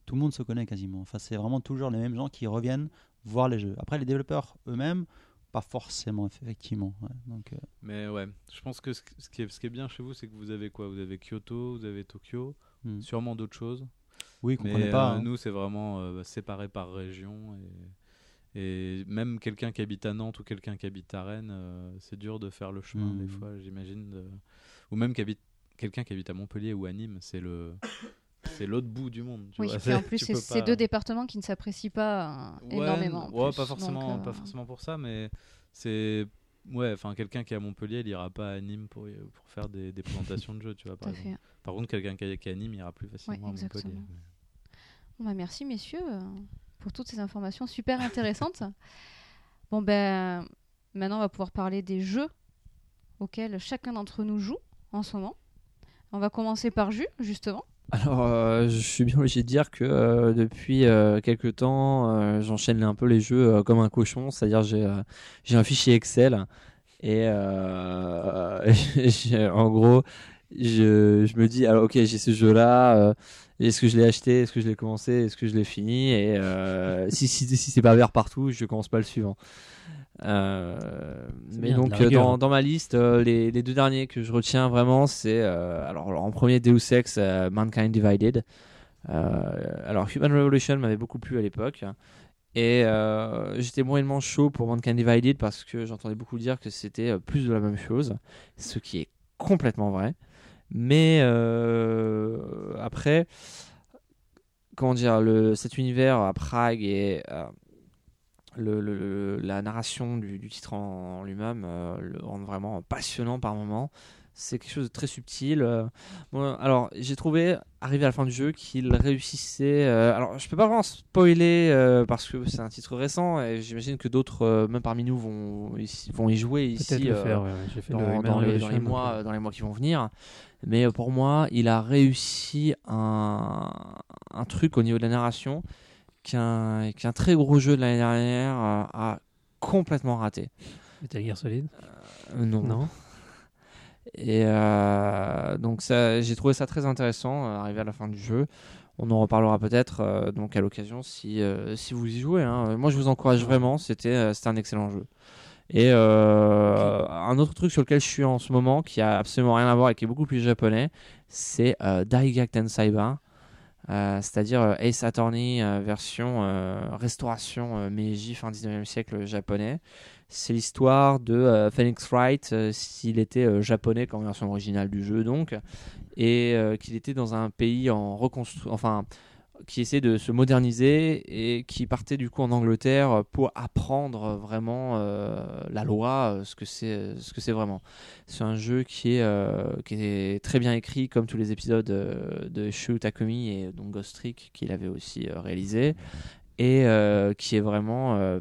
tout le monde se connaît quasiment. Enfin, c'est vraiment toujours les mêmes gens qui reviennent voir les jeux. Après, les développeurs eux-mêmes, pas forcément, effectivement. ouais. Donc, euh, Mais ouais, je pense que ce, ce qui est, ce qui est bien chez vous, c'est que vous avez quoi? Vous avez Kyoto, vous avez Tokyo, hmm. sûrement d'autres choses. oui, qu'on connaît pas. euh, hein. nous, c'est vraiment euh, séparé par région. Et, et même quelqu'un qui habite à Nantes ou quelqu'un qui habite à Rennes, c'est dur de faire le chemin des Mhm. fois, j'imagine. de- Ou même quelqu'un qui habite à Montpellier ou à Nîmes, c'est le. C'est l'autre bout du monde. Tu Oui, vois, puis en plus, c'est pas- deux départements qui ne s'apprécient pas Ouais, énormément. en Ouais, plus. pas forcément, Donc, euh, pas forcément pour ça, mais c'est ouais, enfin quelqu'un qui est à Montpellier, il ira pas à Nîmes pour, pour faire des, des présentations de jeux, tu vois par exemple. contre, quelqu'un qui, est- à Nîmes ira plus facilement à Montpellier. Bon, bah, merci, messieurs, euh, pour toutes ces informations super intéressantes. bon, ben, maintenant, on va pouvoir parler des jeux auxquels chacun d'entre nous joue en ce moment. On va commencer par Jus, justement. Alors, euh, je suis bien obligé de dire que euh, depuis euh, quelques temps, euh, j'enchaîne un peu les jeux comme un cochon, c'est-à-dire j'ai j'ai un fichier Excel et en gros, je, je me dis alors ok j'ai ce jeu-là, est-ce que je l'ai acheté, est-ce que je l'ai commencé, est-ce que je l'ai fini et si si, si c'est pas vert partout, je commence pas le suivant. Euh, mais bien, donc euh, dans, dans ma liste, euh, les, les deux derniers que je retiens vraiment, c'est euh, alors, en premier Deus Ex Mankind Divided. Alors Human Revolution m'avait beaucoup plu à l'époque et j'étais moyennement chaud pour Mankind Divided parce que j'entendais beaucoup dire que c'était plus de la même chose, ce qui est complètement vrai. Mais après, comment dire, le, cet univers à Prague et le, la narration du, du titre en, en lui-même euh, le rend vraiment passionnant par moments. C'est quelque chose de très subtil. euh. Bon, alors, j'ai trouvé, arrivé à la fin du jeu, qu'il réussissait. euh, alors, je peux pas vraiment spoiler parce que c'est un titre récent et j'imagine que d'autres, même parmi nous, vont, vont y jouer ici. Le faire, ouais, le dans, les, dans mois, dans les mois qui vont venir. Mais pour moi, il a réussi un, un truc au niveau de la narration qu'un qu'un très gros jeu de l'année dernière a complètement raté. Metal Gear Solid Euh, non. Non. Et euh, donc ça, j'ai trouvé ça très intéressant, euh, arrivé à la fin du jeu. On en reparlera peut-être euh, donc à l'occasion si, si vous y jouez. hein. Moi, je vous encourage vraiment. C'était c'était un excellent jeu. Et un autre truc sur lequel je suis en ce moment, qui a absolument rien à voir et qui est beaucoup plus japonais, c'est euh, Daiga Tensaiba. Euh, c'est-à-dire euh, Ace Attorney euh, version restauration Meiji fin 19e siècle japonais. C'est l'histoire de Phoenix Wright s'il était japonais comme version originale du jeu donc et qu'il était dans un pays en reconstruction enfin qui essaie de se moderniser et qui partait du coup en Angleterre pour apprendre vraiment euh, la loi, euh, ce que c'est, ce que c'est vraiment. C'est un jeu qui est, euh, très bien écrit, comme tous les épisodes euh, de Shu Takumi et donc Ghost Trick qu'il avait aussi euh, réalisé. et euh, qui est vraiment euh,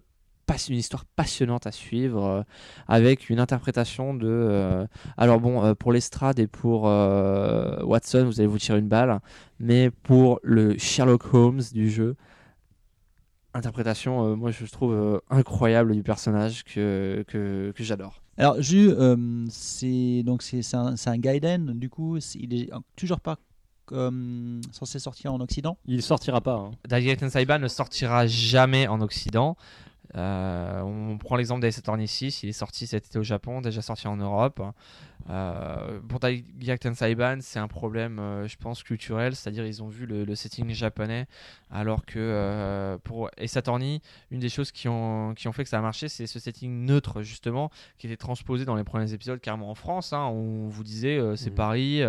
une histoire passionnante à suivre euh, avec une interprétation de euh, alors bon euh, pour l'estrade et pour euh, Watson vous allez vous tirer une balle mais pour le Sherlock Holmes du jeu interprétation euh, moi je trouve euh, incroyable du personnage que, que, que j'adore Alors, Ju, euh, c'est donc c'est c'est un, un Gaiden, du coup, il est toujours pas euh, censé sortir en Occident? Il sortira pas. hein. Saiba ne sortira jamais en Occident. Euh, on prend l'exemple d'Ace Attorney 6, il est sorti cet été au Japon, déjà sorti en Europe. Euh, pour Daigaten Saiban, c'est un problème, euh, je pense, culturel, c'est-à-dire ils ont vu le, le setting japonais, alors que euh, pour Attorney, une des choses qui ont, qui ont fait que ça a marché, c'est ce setting neutre, justement, qui était transposé dans les premiers épisodes, carrément en France. hein. on vous disait, c'est Mhm. Paris,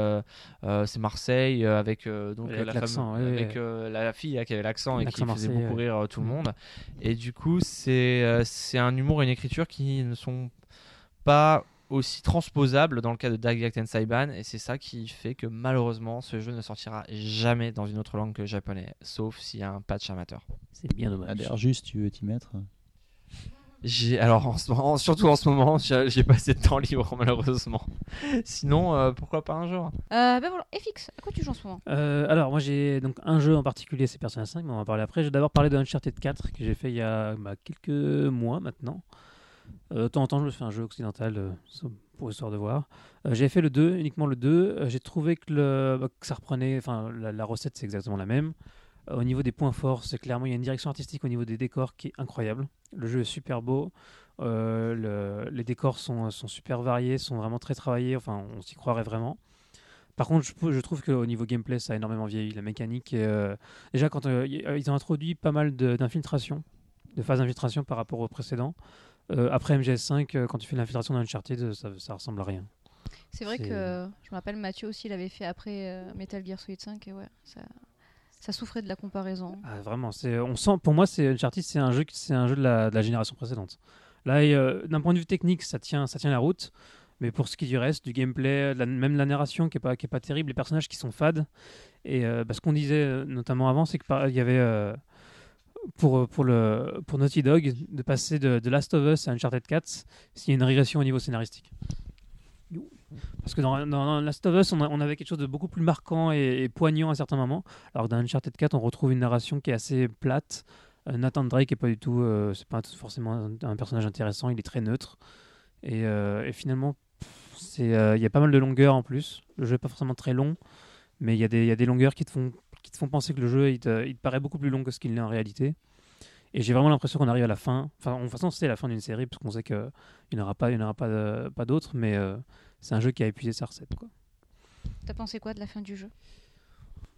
c'est Marseille, avec donc Avec la, ouais, avec ouais. la, fille là, qui avait l'accent et qui faisait beaucoup ouais. rire tout le Mhm. monde. Et du coup, c'est un humour et une écriture qui ne sont pas aussi transposables dans le cas de Daigaten Saiban et c'est ça qui fait que malheureusement ce jeu ne sortira jamais dans une autre langue que le japonais sauf s'il y a un patch amateur. C'est bien dommage. D'ailleurs, juste, tu veux t'y mettre? J'ai alors en ce moment, surtout en ce moment, j'ai j'ai pas assez de temps libre malheureusement. Sinon euh, pourquoi pas un jour Euh, ben voilà, FX, à quoi tu joues en ce moment? Euh, alors, moi j'ai donc un jeu en particulier, c'est Persona 5, mais on va en parler après. Je vais d'abord parler de Uncharted 4 que j'ai fait il y a bah, quelques mois maintenant. Euh, de temps en temps, je me fais un jeu occidental euh, pour histoire de voir. Euh, j'ai fait le 2, uniquement le 2. Euh, j'ai trouvé bah, que ça reprenait, enfin, la, recette c'est exactement la même. Au niveau des points forts, c'est clairement, il y a une direction artistique au niveau des décors qui est incroyable. Le jeu est super beau. Le- les décors sont, sont super variés, sont vraiment très travaillés. Enfin, on s'y croirait vraiment. Par contre, je, je trouve qu'au niveau gameplay, ça a énormément vieilli. La mécanique, déjà, quand ils ont introduit pas mal de- d'infiltration, de phases d'infiltration par rapport au précédent. Euh, après MGS5, euh, quand tu fais l'infiltration dans Uncharted, euh, ça, ça ressemble à rien. C'est vrai que je me rappelle Mathieu aussi l'avait fait après Metal Gear Solid 5 et ouais, ça, ça souffrait de la comparaison. Ah, vraiment, c'est, on sent, pour moi, c'est Uncharted, c'est un jeu, c'est un jeu de la, de la génération précédente. Là, d'un point de vue technique, ça tient, ça tient la route. Mais pour ce qui du reste, du gameplay, de la- même la narration qui est pas, qui est pas terrible, les personnages qui sont fades. Et euh, bah, ce qu'on disait notamment avant, c'est que par- il y avait euh, pour pour le pour Naughty Dog de passer de, Last of Us à Uncharted 4, s'il y a une régression au niveau scénaristique. Parce que dans, Last of Us, on, avait quelque chose de beaucoup plus marquant et, poignant à certains moments, alors que dans Uncharted 4, on retrouve une narration qui est assez plate. Euh, Nathan Drake est pas du tout, euh, c'est pas forcément un, personnage intéressant, il est très neutre. Et, euh, finalement, euh, il y a pas mal de longueurs en plus. Le jeu est pas forcément très long, mais il y a des longueurs qui te font, qui te font penser que le jeu il te, il te paraît beaucoup plus long que ce qu'il est en réalité. Et j'ai vraiment l'impression qu'on arrive à la fin. Enfin, de toute façon, c'est la fin d'une série, parce qu'on sait qu'il n'y en aura pas, il y en aura pas, d'autres, mais euh, c'est un jeu qui a épuisé sa recette. Quoi. T'as pensé quoi de la fin du jeu?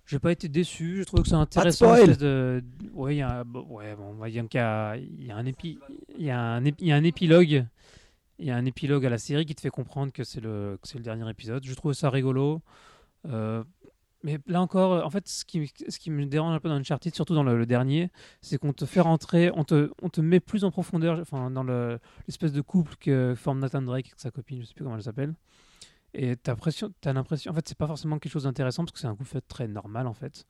J'ai pas été déçu, je trouve que c'est intéressant. espèce de... Ouais, il y a, bon, ouais, bon, y a, il y a un épi... il y a un épi- il y a un épilogue, il y a un épilogue à la série qui te fait comprendre que c'est le, que c'est le dernier épisode. Je trouve ça rigolo. Euh, mais là encore, en fait, ce qui, ce qui me dérange un peu dans Uncharted, surtout dans le, le dernier, c'est qu'on te fait rentrer, on te, on te met plus en profondeur, enfin, dans le- l'espèce de couple que forme Nathan Drake avec sa copine, je sais plus comment elle s'appelle. Et t'as l'impression, t'as l'impression, en fait, c'est pas forcément quelque chose d'intéressant parce que c'est un couple très normal en fait.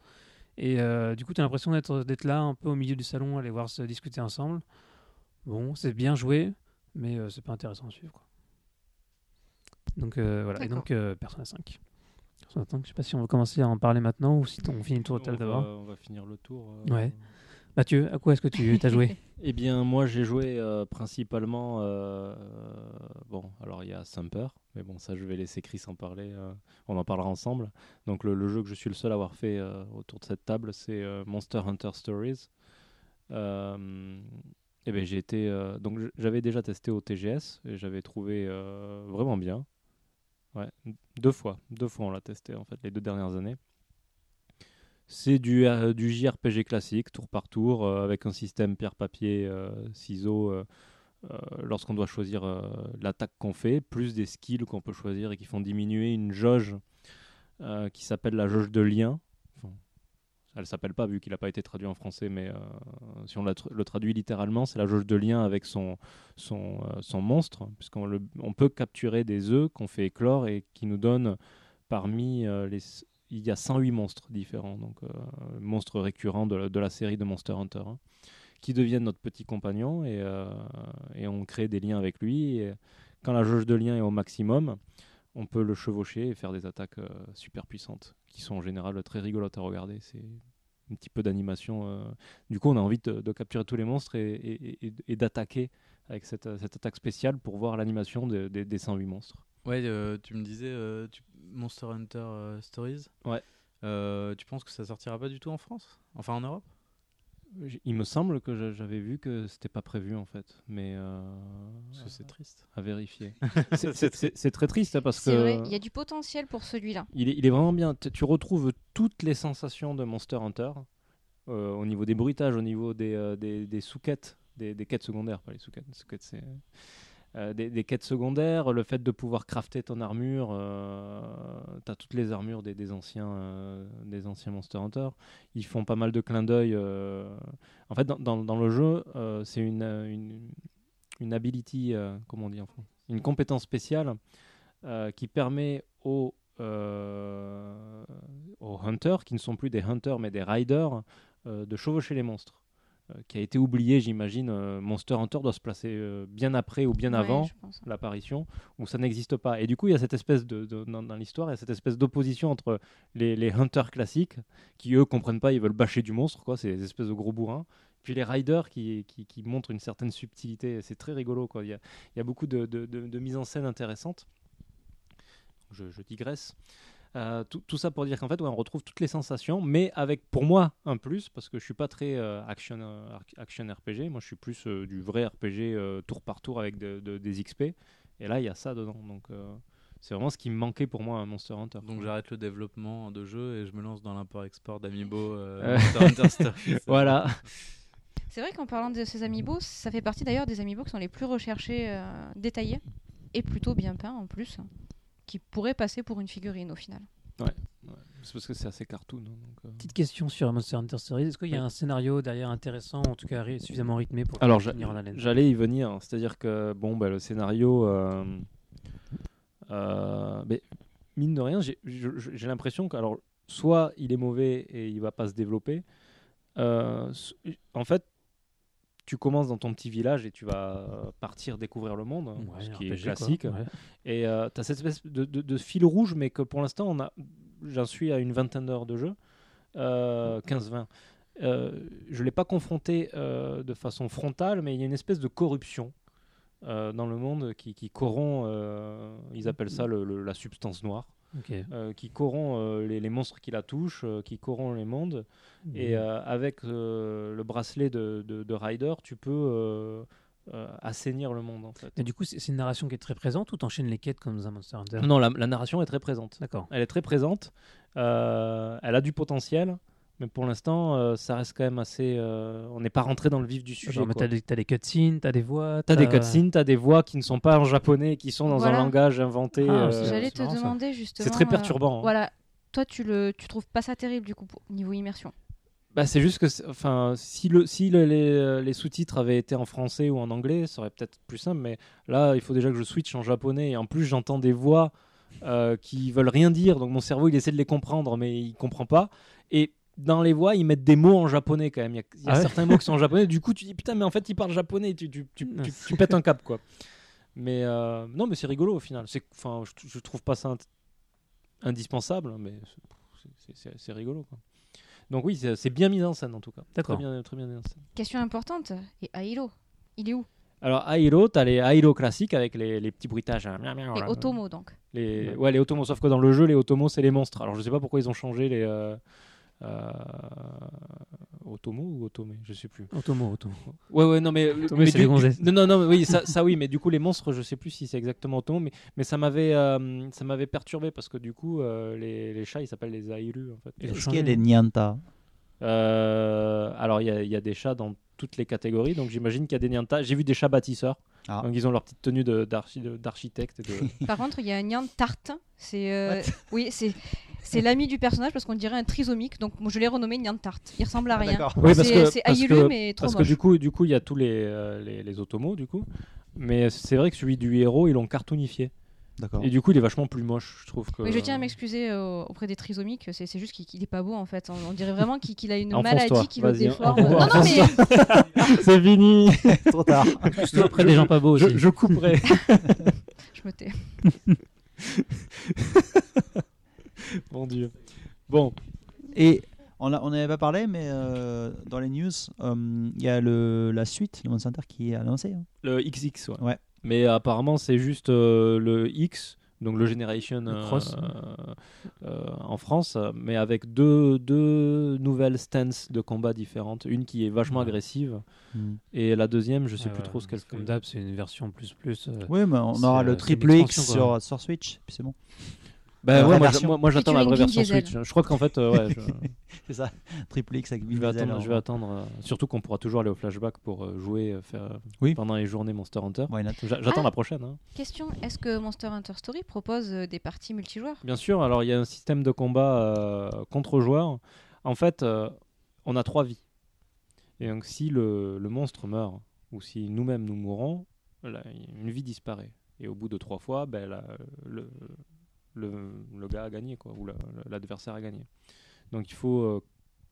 Et euh, du coup, t'as l'impression d'être, là un peu au milieu du salon, aller voir se discuter ensemble. Bon, c'est bien joué, mais euh, c'est pas intéressant à suivre. Quoi. Donc euh, voilà, et donc euh, Persona 5. Persona 5, je sais pas si on va commencer à en parler maintenant ou si on finit le tour de table d'abord. on va finir le tour. euh. Ouais. Mathieu, à quoi est-ce que tu as joué Eh bien, moi, j'ai joué euh, principalement. euh, bon, alors il y a Sumper, mais bon, ça, je vais laisser Chris en parler. euh, on en parlera ensemble. Donc, le, le jeu que je suis le seul à avoir fait euh, autour de cette table, c'est euh, Monster Hunter Stories. Euh, eh ben, j'ai été. euh, donc, j'avais déjà testé au TGS et j'avais trouvé euh, vraiment bien. Ouais, deux fois, deux fois on l'a testé en fait les deux dernières années. C'est du, euh, du JRPG classique, tour par tour, euh, avec un système pierre-papier, euh, ciseaux, lorsqu'on doit choisir l'attaque qu'on fait, plus des skills qu'on peut choisir et qui font diminuer une jauge qui s'appelle la jauge de lien. Elle s'appelle pas vu qu'il n'a pas été traduit en français, mais euh, si on le traduit littéralement, c'est la jauge de lien avec son, son, euh, monstre, puisqu'on on peut capturer des œufs qu'on fait éclore et qui nous donnent parmi euh, les, il y a 108 monstres différents, donc monstres récurrents de la, série de Monster Hunter, hein, qui deviennent notre petit compagnon et, et on crée des liens avec lui. Et quand la jauge de lien est au maximum, on peut le chevaucher et faire des attaques super puissantes, qui sont en général très rigolotes à regarder. C'est un petit peu d'animation. euh. Du coup, on a envie de, de capturer tous les monstres et, et- et- et d'attaquer avec cette, cette attaque spéciale pour voir l'animation de- des- des 108 monstres. Ouais, euh, tu me disais euh, tu- Monster Hunter euh, Stories. Ouais. Euh, tu penses que ça sortira pas du tout en France? Enfin en Europe? Il me semble que j'a- j'avais vu que c'était pas prévu en fait, mais euh, c'est triste. à vérifier. C'est- très triste hein, parce que C'est vrai, il y a du potentiel pour celui-là. il, est, il est vraiment bien. Tu- retrouves toutes les sensations de Monster Hunter euh, au niveau des bruitages, au niveau des, euh, des, des sous-quêtes, des, des quêtes secondaires, pas les sous-quêtes. c'est euh, des, quêtes secondaires, le fait de pouvoir crafter ton armure, tu as toutes les armures des, anciens, euh, des anciens Monster Hunter. Ils font pas mal de clins d'œil. euh. En fait, dans, le jeu, euh, c'est une, euh, une, une ability, euh, comment on dit en Une compétence spéciale euh, qui permet aux, euh, aux hunters, qui ne sont plus des hunters mais des riders, euh, de chevaucher les monstres. Euh, qui a été oublié, j'imagine. euh, Monster Hunter doit se placer euh, bien après ou bien Ouais, avant l'apparition, où ça n'existe pas. Et du coup, il y a cette espèce de, de- dans, dans l'histoire, il y a cette espèce d'opposition entre les, les hunters classiques, qui eux comprennent pas, ils veulent bâcher du monstre, quoi, c'est des espèces de gros bourrins. Puis les riders qui, qui, qui montrent une certaine subtilité, c'est très rigolo. Quoi. Il, y a, il y a beaucoup de, de, de- de mise en scène intéressante. Je, je digresse. Euh, tout, tout ça pour dire qu'en fait, ouais, on retrouve toutes les sensations, mais avec pour moi un plus, parce que je suis pas très euh, action, euh, action RPG. Moi, je suis plus euh, du vrai RPG euh, tour par tour avec de- de- des XP. Et là, il y a ça dedans. Donc, euh, c'est vraiment ce qui me manquait pour moi à Monster Hunter. Donc j'arrête le développement de jeu et je me lance dans l'import-export d'Amiibo Monster Hunter Stories. voilà. C'est vrai qu'en parlant de ces amiibo, ça fait partie d'ailleurs des amiibo qui sont les plus recherchés, euh, détaillés et plutôt bien peints en plus, qui pourraient passer pour une figurine au final. C'est parce que c'est assez cartoon. hein, donc, euh. Petite question sur Monster Hunter Stories. Est-ce qu'il y a un scénario derrière intéressant, en tout cas suffisamment rythmé pour Alors, tenir en haleine j'allais y venir. C'est-à-dire que, bon, bah, le scénario, euh, euh, mais mine de rien, j'ai- l'impression que, alors, soit il est mauvais et il va pas se développer. euh, en fait, tu commences dans ton petit village et tu vas partir découvrir le monde, hein, Ouais, ce qui est quoi. classique. Ouais. Et tu as cette espèce de, de- de fil rouge, mais que pour l'instant, on a, j'en suis à une vingtaine d'heures de jeu, euh, 15-20. Euh, je ne l'ai pas confronté euh, de façon frontale, mais il y a une espèce de corruption euh, dans le monde qui, qui corrompt, euh, ils appellent ça le- le- la substance noire, Euh, qui corrompt euh, les, les monstres qui la touchent, euh, qui corrompt les mondes. Et euh, avec le bracelet de, de, de Rider, tu peux assainir le monde en fait. Et du coup, c'est une narration qui est très présente ou t'enchaînes les quêtes comme dans un Monster Hunter? Non, la, la narration est très présente. D'accord. Elle est très présente. Elle a du potentiel, mais pour l'instant, euh, ça reste quand même assez. euh, on n'est pas rentré dans le vif du sujet. T'as des, t'as des cutscenes, t'as des voix. T'as des cutscenes, t'as des voix qui ne sont pas en japonais, qui sont dans Voilà. un langage inventé. Ah, euh, c'est- J'allais te marrant, ça. demander justement. c'est très euh, perturbant. hein. Voilà, toi tu le, tu trouves pas ça terrible du coup pour- niveau immersion? Bah, c'est juste que, enfin, si, le, si le- les, les sous-titres avaient été en français ou en anglais, ça aurait peut-être plus simple. Mais là, il faut déjà que je switch en japonais. Et en plus, j'entends des voix euh, qui veulent rien dire. Donc mon cerveau, il essaie de les comprendre, mais il comprend pas. Et dans les voix, ils mettent des mots en japonais quand même. Il y a, il y a Ah ouais certains mots qui sont en japonais. Du coup, tu dis putain, mais en fait, ils parlent japonais. Tu, tu, tu, tu, tu pètes un cap, quoi. Mais euh, non, mais c'est rigolo au final. C'est, enfin, je, je trouve pas ça int- indispensable, mais c'est- c'est- c'est c'est rigolo, quoi. Donc oui, c'est c'est bien mis en scène en tout cas. D'accord. Très bien, très bien mis en scène. Question importante, et Ailo, il est où? Alors Airo, t'as les Airo classiques avec les, les petits bruitages. hein. Les Otomo donc. Les, ouais, les Otomos, sauf que dans le jeu, les Otomos, c'est les monstres. Alors je sais pas pourquoi ils ont changé les. Euh, Otomo ou Otome Je sais plus. Otomo, Otomo. Ouais, ouais, non, mais. Otomo, mais c'est du- les gonzesses. Non, non, oui, ça, ça oui, mais du coup, les monstres, je sais plus si c'est exactement Otomo, mais, mais ça m'avait euh, ça m'avait perturbé parce que du coup, euh, les, les chats, ils s'appellent les Airu en fait. Est-ce qu'il y a des Nyanta Euh, alors, il y, a- il y a des chats dans toutes les catégories, donc j'imagine qu'il y a des Nyanta. J'ai vu des chats bâtisseurs, Ah. donc ils ont leur petite tenue de- d'architecte. de- Par contre, il y a un Nyan Tarte. C'est euh, oui, c'est c'est l'ami du personnage parce qu'on dirait un trisomique. Donc moi, je l'ai renommé Nyan Tarte. Il ressemble à rien. Oui, C'est- que- mais trop Parce que du coup, du coup, il y a tous les, euh, les, les automos, du coup. Mais c'est vrai que celui du héros, ils l'ont cartoonifié. D'accord. Et du coup, il est vachement plus moche, je trouve. Que... Mais je tiens à m'excuser euh, auprès des trisomiques, c'est juste qu'il qu'il est pas beau en fait. On, on dirait vraiment qu'il a une maladie qui le Vas-y, déforme. Non, non, mais C'est fini. Trop tard. Surtout après des gens pas beaux aussi. je, je couperai. je me tais. Mon Dieu. Bon, Et on n'en avait pas parlé, mais euh, dans les news, euh, il y a le, la suite, le Monster Hunter, qui est annoncée. hein. le XX, ouais. Ouais. Mais apparemment, c'est juste euh, le X, donc le Generation Le Cross. euh, en France, mais avec deux, deux nouvelles stances de combat différentes. Une qui est vachement Ouais. agressive, Hmm. et la deuxième, je sais plus trop ce qu'elle Comme d'hab, c'est une version plus plus. euh, Oui, mais on aura le triple X sur Switch, puis c'est bon. Ben La ouais, moi, j'attends la vraie version Diesel. Switch. Je crois qu'en fait, euh, ouais, je, C'est ça, triple X avec je Vin vais Diesel attendre. en- Je vais attendre euh, surtout qu'on pourra toujours aller au flashback pour euh, jouer euh, faire, Oui. pendant les journées Monster Hunter. J'attends Ah. la prochaine. hein. Question est-ce que Monster Hunter Story propose euh, des parties multijoueurs? Bien sûr, alors il y a un système de combat euh, contre joueur. En fait, euh, on a trois vies. Et donc, si le, le monstre meurt, ou si nous-mêmes nous mourons, là, une vie disparaît. Et au bout de trois fois, ben, le, le, le gars a gagné, quoi, ou la- l'adversaire a gagné. Donc il faut euh,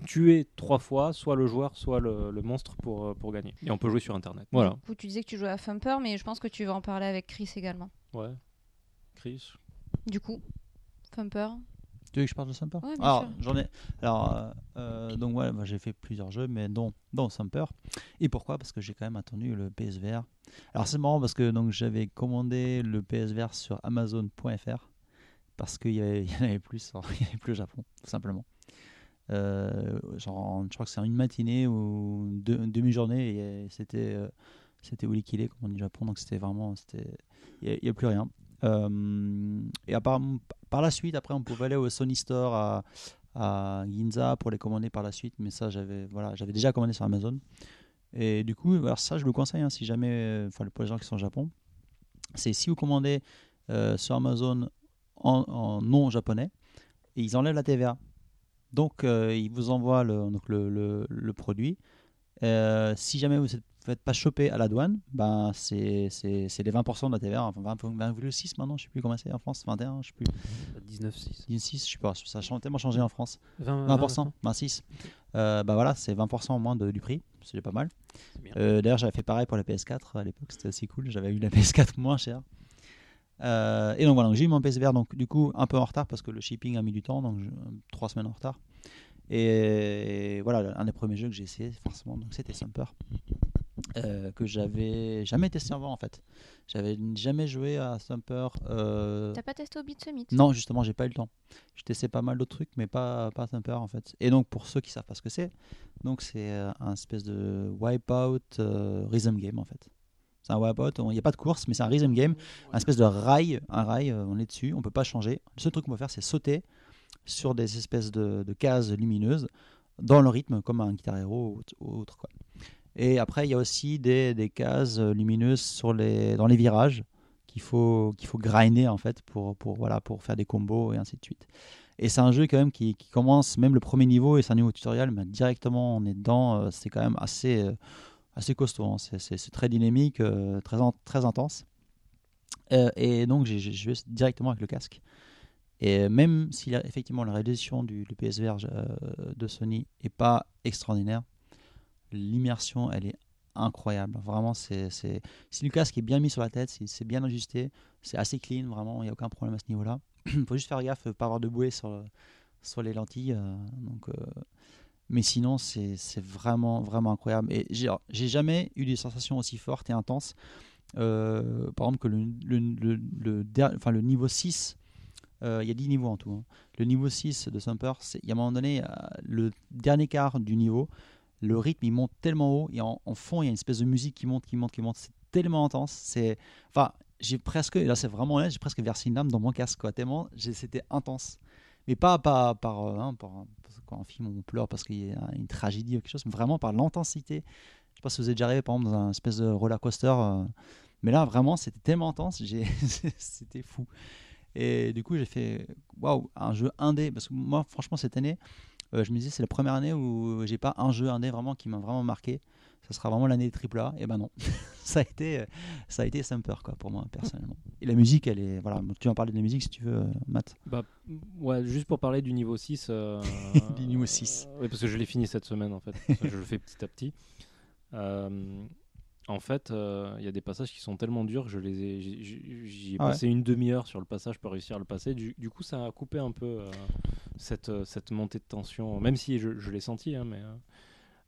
tuer trois fois, soit le joueur, soit le, le monstre pour, euh, pour gagner. Et on peut jouer sur Internet. Voilà. Du coup, tu disais que tu jouais à Thumper, mais je pense que tu vas en parler avec Chris également. Ouais. Chris Du coup, Thumper. Tu veux que je parle de Sumper Ouais, Alors, j'en ai. Alors, euh, euh, donc voilà, moi, j'ai fait plusieurs jeux, mais dont, dont Sumper. Et pourquoi? Parce que j'ai quand même attendu le PSVR. Alors, c'est marrant parce que donc j'avais commandé le PSVR sur Amazon.fr parce qu'il y, en avait plus, il y avait plus au Japon, tout simplement. Euh, je crois que c'est une matinée ou une demi-journée, c'était euh, c'était comme on dit au Japon, donc c'était vraiment, il n'y a, plus rien. Euh, et à par la suite, après, on pouvait aller au Sony Store à, à Ginza pour les commander par la suite, mais ça, j'avais voilà, déjà commandé sur Amazon. Et du coup, alors ça, je le conseille, hein, si jamais, euh, enfin, pour les gens qui sont au Japon, c'est si vous commandez sur Amazon en, en non japonais, et ils enlèvent la TVA. Donc, euh, ils vous envoient le, donc le, le, le produit. Euh, si jamais vous ne faites pas choper à la douane, ben c'est c'est- c'est les 20% de la TVA, enfin 20 20,6 maintenant, je ne sais plus comment c'est en France, 21, je ne sais plus. 19,6. 16, je sais pas, ça a tellement changé en France. 20, 20%, 26. Euh, bah voilà, c'est 20% en moins de- du prix, c'est pas mal. D'ailleurs, j'avais fait pareil pour la PS4 à l'époque, c'était aussi cool. J'avais eu la PS4 moins chère. Euh, et donc voilà, j'ai eu mon PSVR, donc du coup un peu en retard parce que le shipping a mis du temps, donc je- trois semaines en retard. Et voilà, un des premiers jeux que j'ai essayé, forcément, donc c'était Sumper. Euh, que j'avais jamais testé avant en fait. J'avais jamais joué à Sumper. euh, T'as pas testé au Beat Summit? Non, justement, j'ai pas eu le temps. J'ai testé pas mal d'autres trucs, mais pas, pas Thumper en fait. Et donc, pour ceux qui savent pas ce que c'est, donc c'est un espèce de wipeout rhythm game en fait. C'est un wipeout, il n'y a pas de course, mais c'est un rhythm game, un espèce de rail, un rail, euh, on est dessus, on peut pas changer. Le seul truc qu'on peut faire, c'est sauter sur des espèces de, cases lumineuses dans le rythme, comme un Guitar Hero ou, autre. Quoi. Et après, il y a aussi des, cases euh, lumineuses dans les virages qu'il faut, qu'il grinder en fait pour, faire des combos et ainsi de suite. Et c'est un jeu quand même qui, qui commence, même le premier niveau, et c'est un niveau tutoriel, mais directement on est dedans, euh, c'est quand même assez, assez costaud, hein. c'est, très dynamique, euh, très, en- très intense. Euh, et donc j'ai joué directement avec le casque. Et même si effectivement la réalisation du, du PSVR euh, de Sony est pas extraordinaire, l'immersion elle est incroyable. Vraiment, c'est, si le casque est bien mis sur la tête, si c'est bien ajusté, c'est assez clean, vraiment, il n'y a aucun problème à ce niveau-là. Il faut juste faire gaffe, pas avoir de bouée sur, les lentilles. donc, Mais sinon, c'est, vraiment, vraiment incroyable. Et j'ai, jamais eu des sensations aussi fortes et intenses. Euh, par exemple, que le, le, le, le enfin, niveau 6, euh, il y a 10 niveaux en tout. hein. Le niveau 6 de Sumper, il y a un moment donné, euh, le dernier quart du niveau, le rythme il monte tellement haut et en, fond il y a une espèce de musique qui monte, qui monte, qui monte. C'est tellement intense. C'est, enfin, j'ai presque, là c'est vraiment honnête, j'ai presque versé une lame dans mon casque. Tellement c'était intense. Mais pas par, par, hein, par- quand un film on pleure parce qu'il y a une tragédie ou quelque chose, mais vraiment par l'intensité. Je sais pas si vous êtes déjà arrivé par exemple dans un espèce de roller coaster, euh, mais là vraiment c'était tellement intense, c'était fou. Et du coup j'ai fait waouh un jeu indé parce que moi franchement cette année euh, je me disais c'est la première année où j'ai pas un jeu indé vraiment qui m'a vraiment marqué. Ça sera vraiment l'année des triple A. Et ben non, ça a été, euh, ça a été Sumper quoi pour moi personnellement. Et la musique, elle est, voilà, tu en parler de la musique si tu veux, euh, Matt. Bah, ouais, juste pour parler du niveau 6. euh, Du niveau 6. euh, oui, parce que je l'ai fini cette semaine en fait. je le fais petit à petit. Euh, en fait, il y a des passages qui sont tellement durs que je les ai, j'y- Ah ouais. passé une demi-heure sur le passage pour réussir à le passer. Du, du coup, ça a coupé un peu cette, cette montée de tension, même si je, je l'ai senti. hein, mais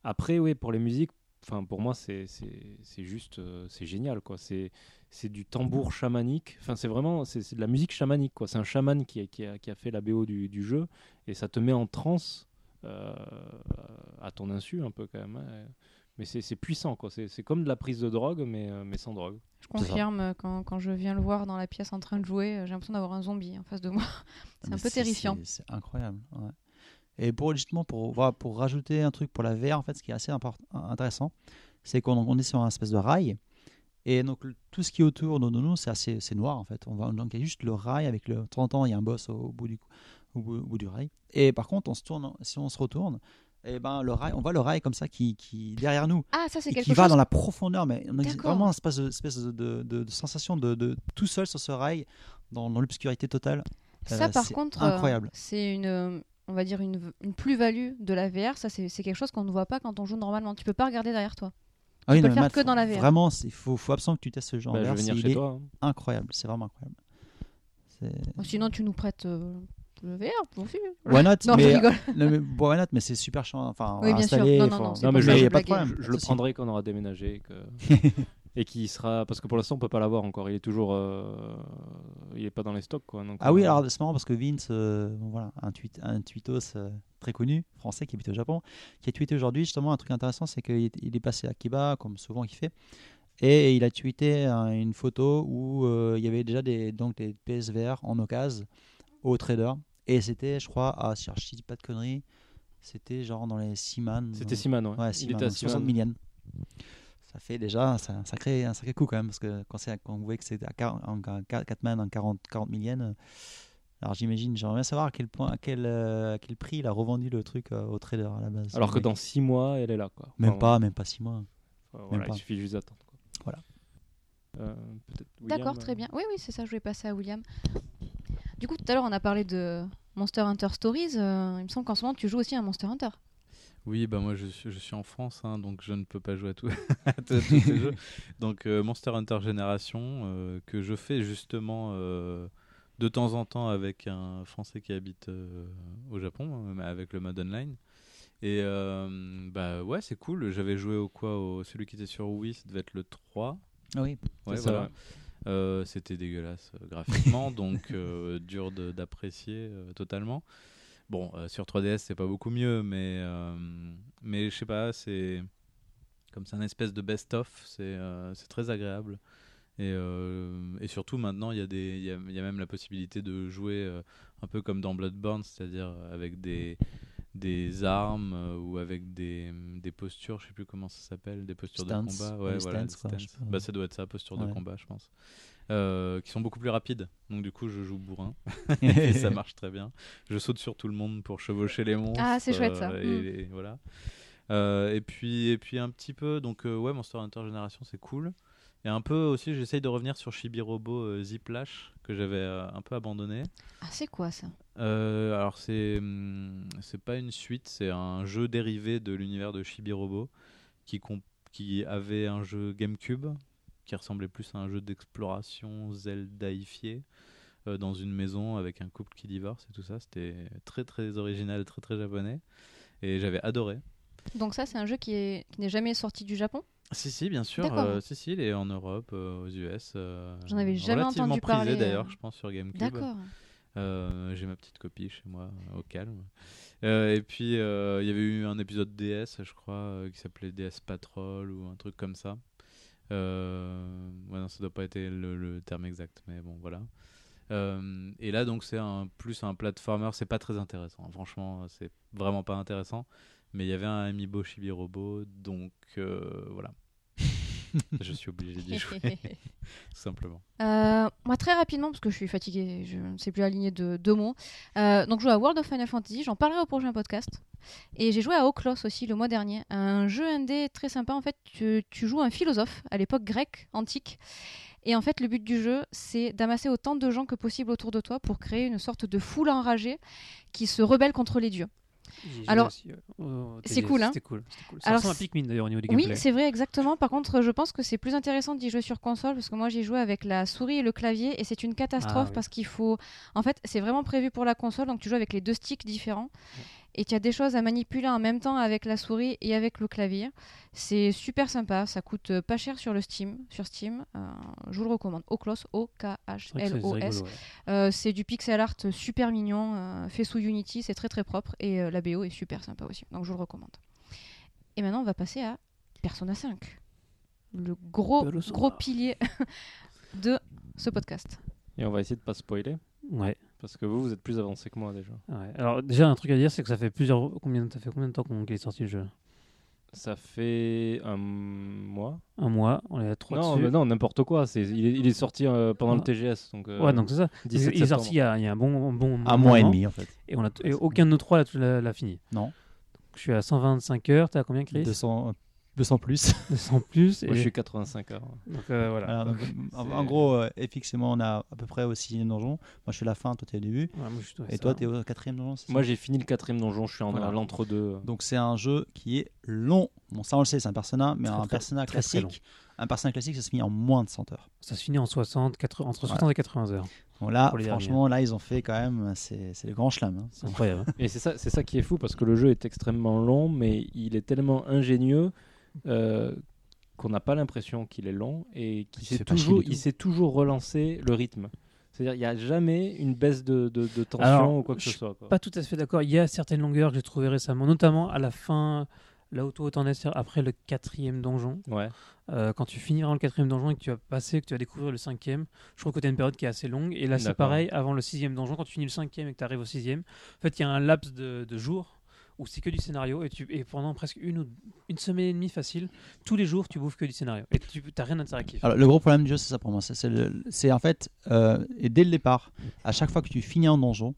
après, oui, pour les musiques, enfin pour moi, c'est c'est- juste, euh, c'est génial quoi. C'est c'est du tambour chamanique. Enfin, c'est vraiment, c'est c'est de la musique chamanique quoi. C'est un chaman qui a, qui, a, qui a fait la BO du, du jeu et ça te met en transe euh, à ton insu un peu quand même. hein. Mais c'est c'est puissant quoi. C'est c'est comme de la prise de drogue mais, euh, mais sans drogue. Je confirme, quand, quand je viens le voir dans la pièce en train de jouer, j'ai l'impression d'avoir un zombie en face de moi. C'est un Mais peu terrifiant. C'est c'est incroyable. ouais. Et pour justement pour voilà, pour rajouter un truc pour la VR, en fait, ce qui est assez intéressant, c'est qu'on on est sur un espèce de rail. Et donc le- tout ce qui est autour de nous, c'est assez c'est noir en fait. On va donc il y a juste le rail avec le de temps en temps il y a un boss au, bout du au bout, au bout du rail. Et par contre on se tourne si on se retourne, et ben le rail on voit le rail comme ça qui qui derrière nous Ah, ça qui chose. va dans la profondeur, mais on a vraiment une espèce de, espèce de, de- de- de sensation de, de tout seul sur ce rail, dans, dans l'obscurité totale. Ça, Euh, par contre, euh, incroyable. c'est une, euh, on va dire une, une plus-value de la VR. Ça, c'est c'est quelque chose qu'on ne voit pas quand on joue normalement. Tu peux pas regarder derrière toi. Ah oui, peux non, le faire mais Matt, que dans la VR. Vraiment, il faut, faut absolument que tu testes ce genre Bah, je vais VR, venir chez toi. hein. incroyable, c'est vraiment incroyable. Sinon, tu nous prêtes euh, le VR aussi. Why not? Non, je mais, rigole. non, mais, bon, why not, mais c'est super chiant. Enfin, Oui, bien sûr. installer, Non, non, non, Non, mais ça, je- y je a pas de problème. Je, je le prendrai quand on aura déménagé que... et qui sera parce que pour l'instant on peut pas l'avoir encore. Il est toujours, euh, il est pas dans les stocks quoi. Donc, Ah oui, euh, alors c'est marrant parce que Vince, euh, voilà, un, tweet, un tweetos euh, très connu, français qui habite au Japon, qui a tweeté aujourd'hui justement un truc intéressant, c'est qu'il est- passé à Kiba, comme souvent il fait, et il a tweeté une photo où il y avait déjà des, donc, des PSVR en occasion au trader, et c'était, je crois, à, si je dis pas de conneries, c'était genre dans les 6 man. C'était Siman, ouais. Ouais, il était man, à donc 60 Siman. millions. Ça fait déjà un un sacré, un sacré coup quand même, parce que quand, quand vous voyez que c'est à 4, en 4 man en 40, 40 millions, euh, alors j'imagine, j'aimerais bien savoir à quel, point, à, quel, euh, à quel prix il a revendu le truc euh, au trader à la base. Alors que mec. dans 6 mois, elle est là quoi. Même Enfin, pas, même pas 6 mois. enfin, voilà, pas. il suffit juste d'attendre. Voilà. Euh, D'accord, très bien. Oui, oui, c'est ça, je vais passer à William. Du coup, tout à l'heure, on a parlé de Monster Hunter Stories. euh, il me semble qu'en ce moment, tu joues aussi à Monster Hunter. Oui, bah moi je suis, je suis en France, hein, donc je ne peux pas jouer à, tout, à tous ces jeux. Donc euh, Monster Hunter Génération, euh, que je fais justement euh, de temps en temps avec un Français qui habite au Japon, mais avec le mode online. Et bah ouais, c'est cool. J'avais joué au quoi au, Celui qui était sur Wii, ça devait être le 3. Ah oui. Ouais, ça, voilà. C'était dégueulasse graphiquement, donc dur d'apprécier totalement. Bon, euh, sur 3DS, c'est pas beaucoup mieux, mais, euh, mais je sais pas, c'est comme c'est un espèce de best-of, c'est euh, très agréable. Et, et surtout, maintenant, il y, a des- y, a, il y a même la possibilité de jouer un peu comme dans Bloodborne, c'est-à-dire avec des, des armes ou avec des, des postures, je sais plus comment ça s'appelle, des postures Stance. de combat. Ouais, voilà, stances, des quoi. Bah, ça doit être ça, posture de combat, je pense. Euh, qui sont beaucoup plus rapides. Donc du coup, je joue bourrin et ça marche très bien. Je saute sur tout le monde pour chevaucher les monstres. Ah, c'est chouette, ça. euh, Mm. et, et voilà. Euh, et puis et puis un petit peu donc euh, ouais Monster Hunter Génération c'est cool. Et un peu aussi j'essaye de revenir sur Chibi Robo euh, Ziplash que j'avais euh, un peu abandonné. Ah, c'est quoi ça? Euh, alors c'est hum, c'est pas une suite, c'est un jeu dérivé de l'univers de Chibi Robo qui comp- qui avait un jeu GameCube qui ressemblait plus à un jeu d'exploration Zeldaifié euh, dans une maison avec un couple qui divorce et tout ça. C'était très très original, très très japonais et j'avais adoré. Donc, ça, c'est un jeu qui est- qui n'est jamais sorti du Japon? Si si bien sûr, euh, si si il est en Europe, euh, aux US. euh, J'en avais jamais entendu prisé, parler, d'ailleurs, je pense sur GameCube. D'accord. J'ai ma petite copie chez moi, au calme. Et puis, il y avait eu un épisode DS, je crois, qui s'appelait DS Patrol ou un truc comme ça. Euh, ouais, non, ça doit pas être le, terme exact, mais bon, voilà. Euh, et là, donc, c'est un, plus un platformer, c'est pas très intéressant. Franchement, c'est vraiment pas intéressant. Mais il y avait un Amiibo Chibi Robo, donc euh, voilà. Je suis obligé d'y jouer, tout simplement. Euh, moi, très rapidement, parce que je suis fatiguée, je ne sais plus aligner de deux mots. Euh, donc, je joue à World of Final Fantasy, j'en parlerai au prochain podcast. Et j'ai joué à Oklos aussi le mois dernier, un jeu indé très sympa. En fait, tu, tu joues un philosophe à l'époque grecque, antique. Et en fait, le but du jeu, c'est d'amasser autant de gens que possible autour de toi pour créer une sorte de foule enragée qui se rebelle contre les dieux. Joué Alors, au c'est cool, hein. C'était cool. c'était cool. Ça Alors, ressemble à c'est- Pikmin d'ailleurs au niveau des Oui, gameplays. c'est vrai, exactement. Par contre, je pense que c'est plus intéressant d'y jouer sur console parce que moi j'y joue avec la souris et le clavier et c'est une catastrophe Ah oui. parce qu'il faut. En fait, c'est vraiment prévu pour la console donc tu joues avec les deux sticks différents et tu as des choses à manipuler en même temps avec la souris et avec le clavier. C'est super sympa, ça coûte euh, pas cher sur le Steam, sur Steam. Euh, je vous le recommande. Oclos, O K H C'est c'est- L c'est O S. ouais. Euh, c'est du pixel art super mignon, euh, fait sous Unity, c'est très très propre et euh, la BO est super sympa aussi, donc je vous le recommande. Et maintenant on va passer à Persona 5, le gros gros pilier de ce podcast. Et on va essayer de pas spoiler. Ouais, Parce que vous, vous êtes plus avancé que moi déjà. ouais. Alors déjà un truc à dire, c'est que ça fait plusieurs combien ça fait combien de temps qu'on qu'il est sorti le jeu? Ça fait un mois. Un mois, on est à trois Non, dessus. mais non, n'importe quoi. C'est, il, est, il est sorti euh, pendant Ah. le TGS. Donc, euh, Ouais, donc c'est ça. Il 17 il est sorti il y a, il y a un bon, bon, bon Un mois et demi en fait. Et, on a, et aucun de nos trois l'a fini. Non. Donc, je suis à 125 heures. T'as combien, Chris? 200, 200 plus. 200 plus. Et... Moi, je suis 85 heures. Donc euh, voilà. Donc, en, gros, euh, moi, on a à peu près au sixième donjon. Moi, je suis à la fin, toi, t'es au début. Ouais, moi, je suis- ouais, Et toi, t'es au quatrième donjon, Moi, j'ai fini le quatrième donjon. Je suis en l'entre-deux. Donc, c'est un jeu qui est long. Bon, ça, on le sait, c'est un persona, mais Très, un très- persona très, très classique. un persona classique, ça se finit en moins de 100 heures. Ça se finit en 60, 80, entre Voilà. 60 et 80 heures. Bon, là, franchement, là, ils ont fait quand même, c'est le grand chelem. hein. C'est incroyable. Et c'est ça, c'est ça qui est fou parce que le jeu est extrêmement long, mais il est tellement ingénieux qu'on n'a pas l'impression qu'il est long et qu'il chier toujours, il toujours relancer le rythme. C'est-à-dire, il n'y a jamais une baisse de, de- de tension Alors, ou quoi que ce soit. quoi. Pas tout à fait d'accord. Il y a certaines longueurs que j'ai trouvées récemment, notamment à la fin, là où toi t'en es, après le quatrième donjon. Ouais. Euh, quand tu finis vraiment le quatrième donjon et que tu vas passer, que tu vas découvrir le cinquième, je trouve que tu as une période qui est assez longue. Et là, c'est pareil, avant le sixième donjon, quand tu finis le cinquième et que tu arrives au sixième, en fait, il y a un laps de, de jours où c'est que du scénario et, tu, et pendant presque une, ou- une semaine et demie facile, tous les jours, tu bouffes que du scénario et tu n'as rien d'interactif. Alors, le gros problème du jeu, c'est ça pour moi. C'est- en fait, euh, et dès le départ, à chaque fois que tu finis un donjon,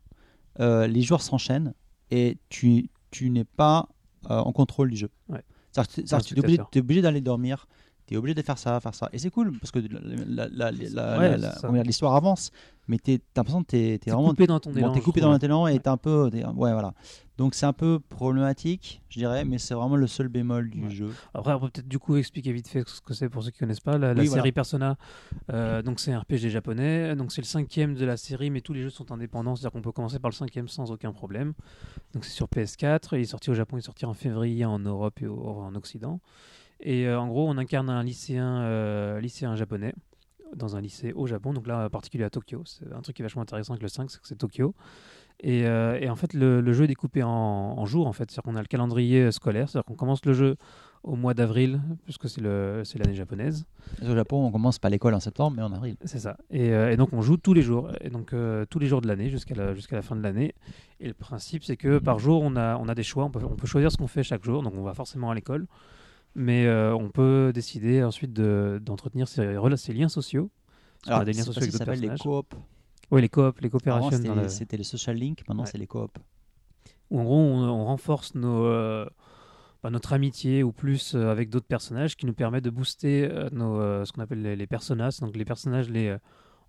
euh, les jours s'enchaînent et tu, tu n'es pas euh, en contrôle du jeu. Ouais. C'est-à-dire que tu- es obligé d'aller dormir, tu es obligé de faire ça, faire ça. Et c'est cool parce que Ouais, l'histoire avance, mais tu as l'impression que tu es, T'es vraiment coupé dans ton Bon, élan. t'es coupé dans l'élan et Ouais. t'es un peu. Ouais, voilà. Donc c'est un peu problématique, je dirais, mais c'est vraiment le seul bémol du Ouais. jeu. Après, on peut peut-être du coup expliquer vite fait ce que c'est pour ceux qui connaissent pas. La, série. Persona, euh, donc c'est un RPG japonais. Donc c'est le cinquième de la série, mais tous les jeux sont indépendants, c'est-à-dire qu'on peut commencer par le cinquième sans aucun problème. Donc c'est sur PS4. Il est sorti au Japon, il est sorti en février en Europe et au- en Occident. Et euh, en gros, on incarne un lycéen, euh, lycéen japonais dans un lycée au Japon, donc là en particulier à Tokyo. C'est un truc qui est vachement intéressant avec le 5, c'est que c'est Tokyo. Et, euh, et en fait, le, le jeu est découpé en, en jours, en fait. C'est-à-dire qu'on a le calendrier scolaire, c'est-à-dire qu'on commence le jeu au mois d'avril, puisque c'est l'année japonaise. Au Japon, on commence pas l'école en septembre, mais en avril. C'est ça. Et, euh, et donc on joue tous les jours, et donc euh, tous les jours de l'année jusqu'à la, jusqu'à la fin de l'année. Et le principe, c'est que par jour, on a, on a des choix. On peut, on peut choisir ce qu'on fait chaque jour. Donc on va forcément à l'école, mais euh, on peut décider ensuite de- d'entretenir ces, liens sociaux. Alors, des liens c'est sociaux avec d'autres s'appelle les personnages. coop. Oui, les coop, les coopérations. c'était le- les social link, maintenant Ouais. c'est les coop. où en gros on, on renforce nos, euh, bah, notre amitié ou plus euh, avec d'autres personnages qui nous permettent de booster nos, ce qu'on appelle les, les personas. Donc les personnages, les,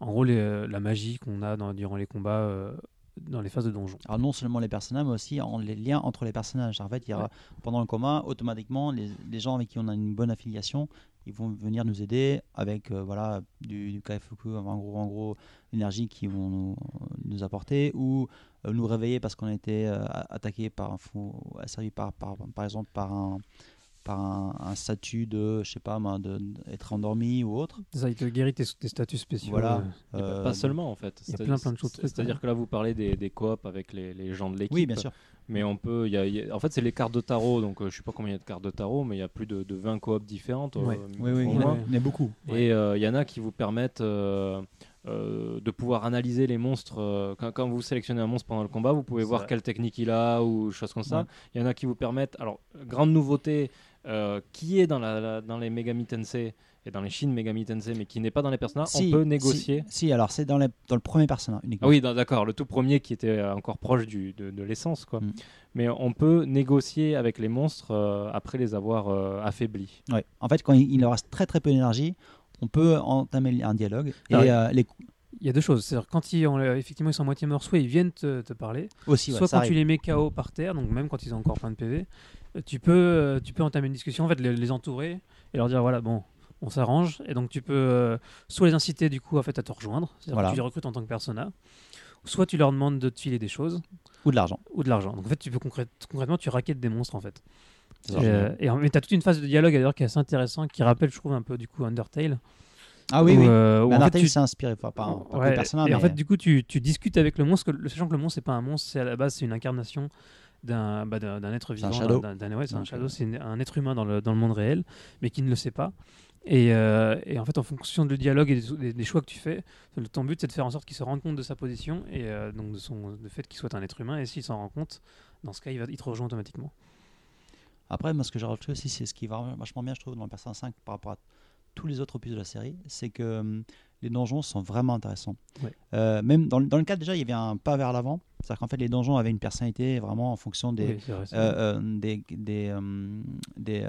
en gros les, la magie qu'on a dans- durant les combats dans les phases de donjon. Alors non seulement les personnages, mais aussi en- les liens entre les personnages. En fait, il y aura, Ouais. pendant le combat, automatiquement, les, les gens avec qui on a une bonne affiliation, ils vont venir nous aider avec euh, voilà du, du Kaifuku, en gros, en gros, l'énergie qu'ils vont nous, nous apporter ou euh, nous réveiller parce qu'on a été euh, attaqué par un fou, asservi par, par, par exemple par un par un, un statut de je sais pas d'être endormi ou autre. Ça, il te guérit tes, tes statuts spéciaux. Voilà. euh, pas- Euh, seulement en fait. il y a C'est- plein, plein de choses, C'est-à-dire ouais. que là, vous parlez des, des coops avec les, les gens de l'équipe. Oui, bien sûr. Mais on peut. il y a- y a- en fait, c'est les cartes de tarot. Donc, euh, je sais pas combien il y a de cartes de tarot, mais il y a plus de, de 20 coops différentes. euh, Ouais. Oui, oui, au il y en a- beaucoup. Et euh, il y en a qui vous permettent euh, euh, de pouvoir analyser les monstres. euh, quand, quand vous sélectionnez un monstre pendant le combat, vous pouvez voir vrai. quelle technique il a ou choses comme ça. Ouais. Il y en a qui vous permettent. Alors, grande nouveauté. Euh, qui est dans, la, la- dans les Megami Tensei et dans les Shin Megami Tensei, mais qui n'est pas dans les personnages, Si, on peut négocier. Si, si, alors c'est dans, le premier personnage uniquement. Ah oui, d'accord, le tout premier qui était euh, encore proche du, de, de l'essence, quoi. Mm. Mais on peut négocier avec les monstres euh, après les avoir euh, affaiblis. Ouais. En fait, quand il, il leur reste très très peu d'énergie, on peut entamer un dialogue. Et Ah ouais. euh, les coups Il y a deux choses. C'est-à-dire quand ils ont, effectivement ils sont à moitié morts, soit ils viennent te, te parler, aussi, ouais, soit quand tu les mets KO par terre, donc même quand ils ont encore plein de PV, tu peux, euh, tu peux entamer une discussion, en fait les, les entourer et leur dire voilà bon, on s'arrange et donc tu peux euh, soit les inciter du coup en fait à te rejoindre, c'est-à-dire Voilà. que tu les recrutes en tant que persona, soit tu leur demandes de te filer des choses Ou de l'argent. ou de l'argent. Donc en fait tu peux concrète- concrètement tu raquettes des monstres en fait. Et, euh, et en- mais tu as toute une phase de dialogue d'ailleurs qui est assez intéressant, qui rappelle je trouve un peu du coup Undertale. Ah oui, où, oui. euh, où en fait, Undertale tu- s'est inspiré, Ouais, le personnage, et en mais- fait, du coup, tu, tu discutes avec le monstre, que sachant que le monstre, c'est pas un monstre, c'est à la base, c'est une incarnation d'un bah, d'un d'un être vivant. shadow. d'un- d'un- ouais, c'est un Donc, shadow, euh, un être humain dans le, dans le monde réel, mais qui ne le sait pas. Et, euh, et en fait, en fonction du dialogue et des, choix que tu fais, ton but, c'est de faire en sorte qu'il se rende compte de sa position et euh, donc de son, du fait qu'il soit un être humain. Et s'il s'en rend compte, dans ce cas, il, va, il te rejoint automatiquement. Après, moi, ce que j'ai rajouté aussi, c'est ce qui va vachement bien, je trouve, dans le Persona 5 par rapport à tous les autres opus de la série, c'est que hum, les donjons sont vraiment intéressants. Ouais. Euh, même dans, le- dans le cadre, déjà, il y avait un pas vers l'avant. C'est-à-dire qu'en fait, les donjons avaient une personnalité vraiment en fonction des, Oui, euh, euh, des, des, des,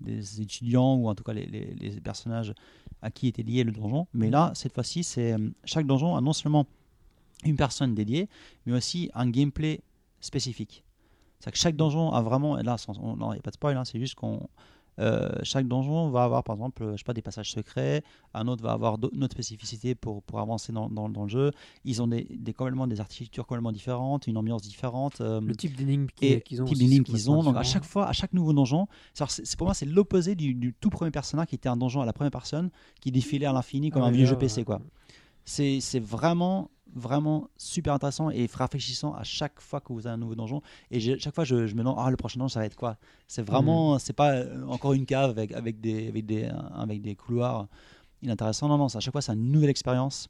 des étudiants ou en tout cas les, les- les personnages à qui était lié le donjon. Mais là, cette fois-ci, c'est chaque donjon a non seulement une personne dédiée, mais aussi un gameplay spécifique. C'est-à-dire que chaque donjon a vraiment, et là, il n'y a pas de spoil, hein, c'est juste qu'on euh, chaque donjon va avoir par exemple je sais pas, des passages secrets, un autre va avoir autre spécificité pour, pour avancer dans, dans- dans le jeu. Ils ont des, des, complètement des architectures complètement différentes, une ambiance différente. euh, Le type d'énigme qu'ils ont. type d'énigme qu'ils ont. Donc à chaque fois, à chaque nouveau donjon, c'est pour moi c'est l'opposé du, du tout premier personnage qui était un donjon à la première personne qui défilait à l'infini comme Ah un vieux jeu PC quoi. C'est vraiment vraiment super intéressant et rafraîchissant à chaque fois que vous avez un nouveau donjon. Et chaque fois je, je me demande ah le prochain donjon ça va être quoi? C'est vraiment Mhm. c'est pas euh, encore une cave avec avec des avec des avec des couloirs inintéressants. Non non à chaque fois c'est une nouvelle expérience.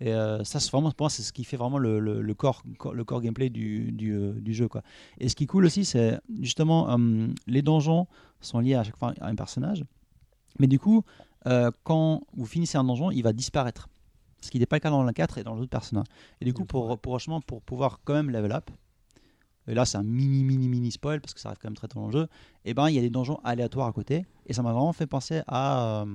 Et euh, ça c'est vraiment pour moi c'est ce qui fait vraiment le, le, le corps le corps gameplay du, du, euh, du jeu quoi. Et ce qui est cool aussi c'est justement euh, les donjons sont liés à chaque fois à un personnage. Mais du coup euh, quand vous finissez un donjon il va disparaître ce qui n'est pas le cas dans le 4 et dans l'autre personnage. Et du coup, pour, pour, franchement, pour pouvoir quand même level up, et là c'est un mini mini mini spoil parce que ça arrive quand même très tôt dans le jeu, et ben il y a des donjons aléatoires à côté, et ça m'a vraiment fait penser à, euh,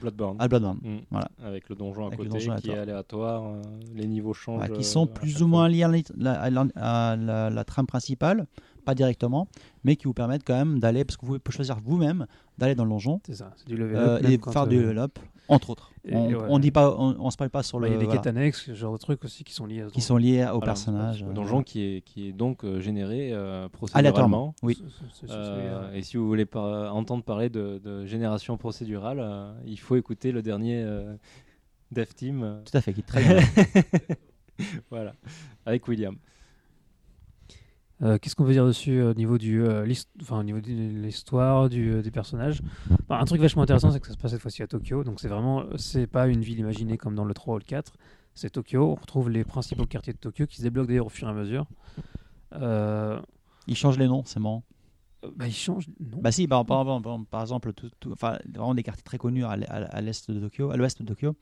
Bloodborne. à Bloodborne. Mm. Voilà. Avec le donjon à Avec le côté donjon qui est aléatoire, euh, les niveaux changent. Ouais, qui euh, sont plus ou moins liés à la, à la- à la- la trame principale, pas directement, mais qui vous permettent quand même d'aller, parce que vous pouvez choisir vous-même d'aller dans le donjon ça, du level euh, up. même et faire du level up, entre autres. Et- on, ouais. dit pas, on, on se parle pas sur bah, le, Il y a des voilà, quêtes annexes, ce genre de trucs aussi qui sont liés à qui donjon. sont liés au Voilà, personnage. Le euh, donjon qui est, qui est donc euh, généré euh, Aléatoirement. procéduralement. Oui. Euh, celui-là. et si vous voulez par- entendre parler de, de génération procédurale, euh, il faut écouter le dernier euh, Dev Team. euh, Tout à fait, qui est très bien. voilà, avec William. Euh, Qu'est-ce qu'on veut dire dessus euh, au niveau du, euh, enfin, au niveau de l'histoire du, euh, des personnages? Bah, Un truc vachement intéressant, c'est que ça se passe cette fois-ci à Tokyo. Donc c'est vraiment, c'est pas une ville imaginée comme dans le 3 ou le 4. C'est Tokyo. On retrouve les principaux quartiers de Tokyo qui se débloquent d'ailleurs au fur et à mesure. Euh, Ils changent les noms, c'est marrant. bah, ils changent. Non. Bah si, par, par, par- par- par exemple, tout, tout- enfin, vraiment des quartiers très connus à l'est de Tokyo, à l'ouest de Tokyo.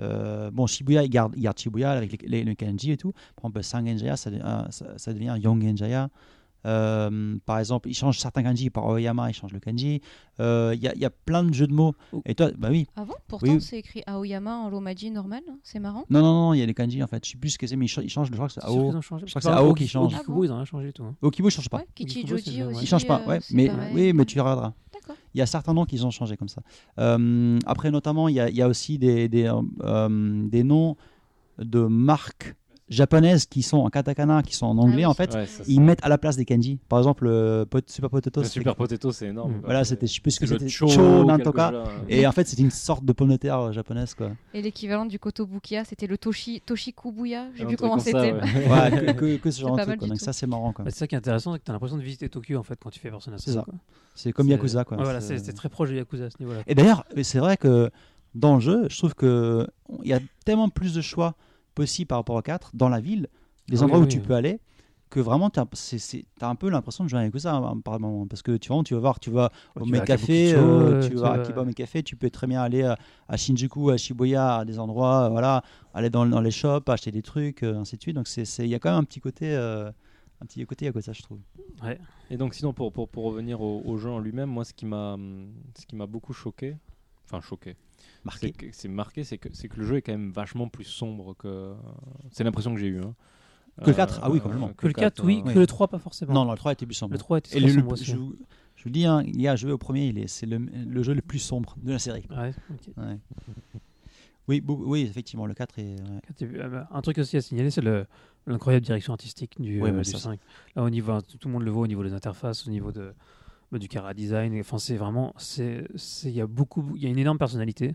Euh, bon, Shibuya, ils gardent, ils gardent Shibuya avec les, les, les kanji et tout. Par exemple, Sangenjaya, ça, devient- euh, ça, ça devient Yongenjaya. Euh, par exemple, ils changent certains kanji par Oyama, ils changent le kanji. Euh, Il y, a, il y a plein de jeux de mots. Oh. Et toi, bah oui. Ah bon? Pourtant, Oui. c'est écrit Aoyama en Romaji normal. hein. C'est marrant. Non, non, non, il y a les kanji en fait. Je sais plus ce que c'est, mais ils cha- ils changent. Je crois que c'est Ao. je crois que c'est Ao au- qui change. Kikubo, ils ont rien changé du tout. hein. Okibo, ils changent pas. Ouais, Kichi Joji aussi. Ils changent pas, euh, ouais. c'est Mais, pareil. oui, mais tu regarderas. Il y a certains noms qu'ils ont changé comme ça. Euh, après, notamment, il y a, aussi des, des, euh, euh, des noms de marques japonaises qui sont en katakana, qui sont en anglais Ah oui. en fait. Ouais, ça, Ils mettent à la place des kanji. Par exemple, le pot- Super Potato. Le c'était- Super Potato, c'est énorme. Mm. Voilà, c'était, je sais plus ce que C'est c'était. Cho, Cho Nantoka. là. Et en fait, c'était une sorte de pomme de terre euh, japonaise quoi. Et l'équivalent du Kotobukiya, c'était le Toshi Toshikubuya. J'ai vu comment c'était. ouais. Ouais, que, que, que ce genre de truc. quoi. Donc ça, c'est marrant quoi. Bah, c'est ça qui est intéressant, c'est que tu as l'impression de visiter Tokyo en fait quand tu fais Persona 5. C'est ça. C'est comme C'est- Yakuza quoi. Voilà, C'est- c'est c'est très proche de Yakuza à ce niveau-là. Et d'ailleurs, c'est vrai que dans le jeu, je trouve que il y a tellement plus de choix possibles par rapport au 4 dans la ville, les Ah oui, endroits où oui. tu peux aller, que vraiment tu as un peu l'impression de jouer avec ça hein, par moment parce que tu vois tu vas voir tu vas Ouais, au tu vas à Café euh, tu tu vas à vas- Kiba Café tu peux très bien aller euh, à Shinjuku à Shibuya à des endroits euh, voilà aller dans, dans les shops acheter des trucs euh, ainsi de suite. Donc c'est c'est- il y a quand même un petit côté euh, un petit côté à côté ça je trouve. Et donc sinon pour, pour, pour revenir au, au jeu en lui-même, moi ce qui m'a ce qui m'a beaucoup choqué, enfin choqué, marqué c'est marqué, c'est que le jeu est quand même vachement plus sombre que c'est l'impression que j'ai eue. hein. Que le 4, ah oui, complètement. Que le 4, oui, ouais. que le 3, pas forcément. non non le 3 était plus sombre Le 3 était le- sombre aussi. je, vous- je vous dis hein, il y a joué au premier c'est le, le jeu le plus sombre de la série Ouais, ok. Ouais. oui oui effectivement le 4 est euh, bah, Un truc aussi à signaler, c'est le- l'incroyable direction artistique du, euh, du ça, 5. Là, au niveau, tout tout le monde le voit au niveau des interfaces, au niveau de, du cara design. Enfin, c'est vraiment, c'est, il y a beaucoup, il y a une énorme personnalité.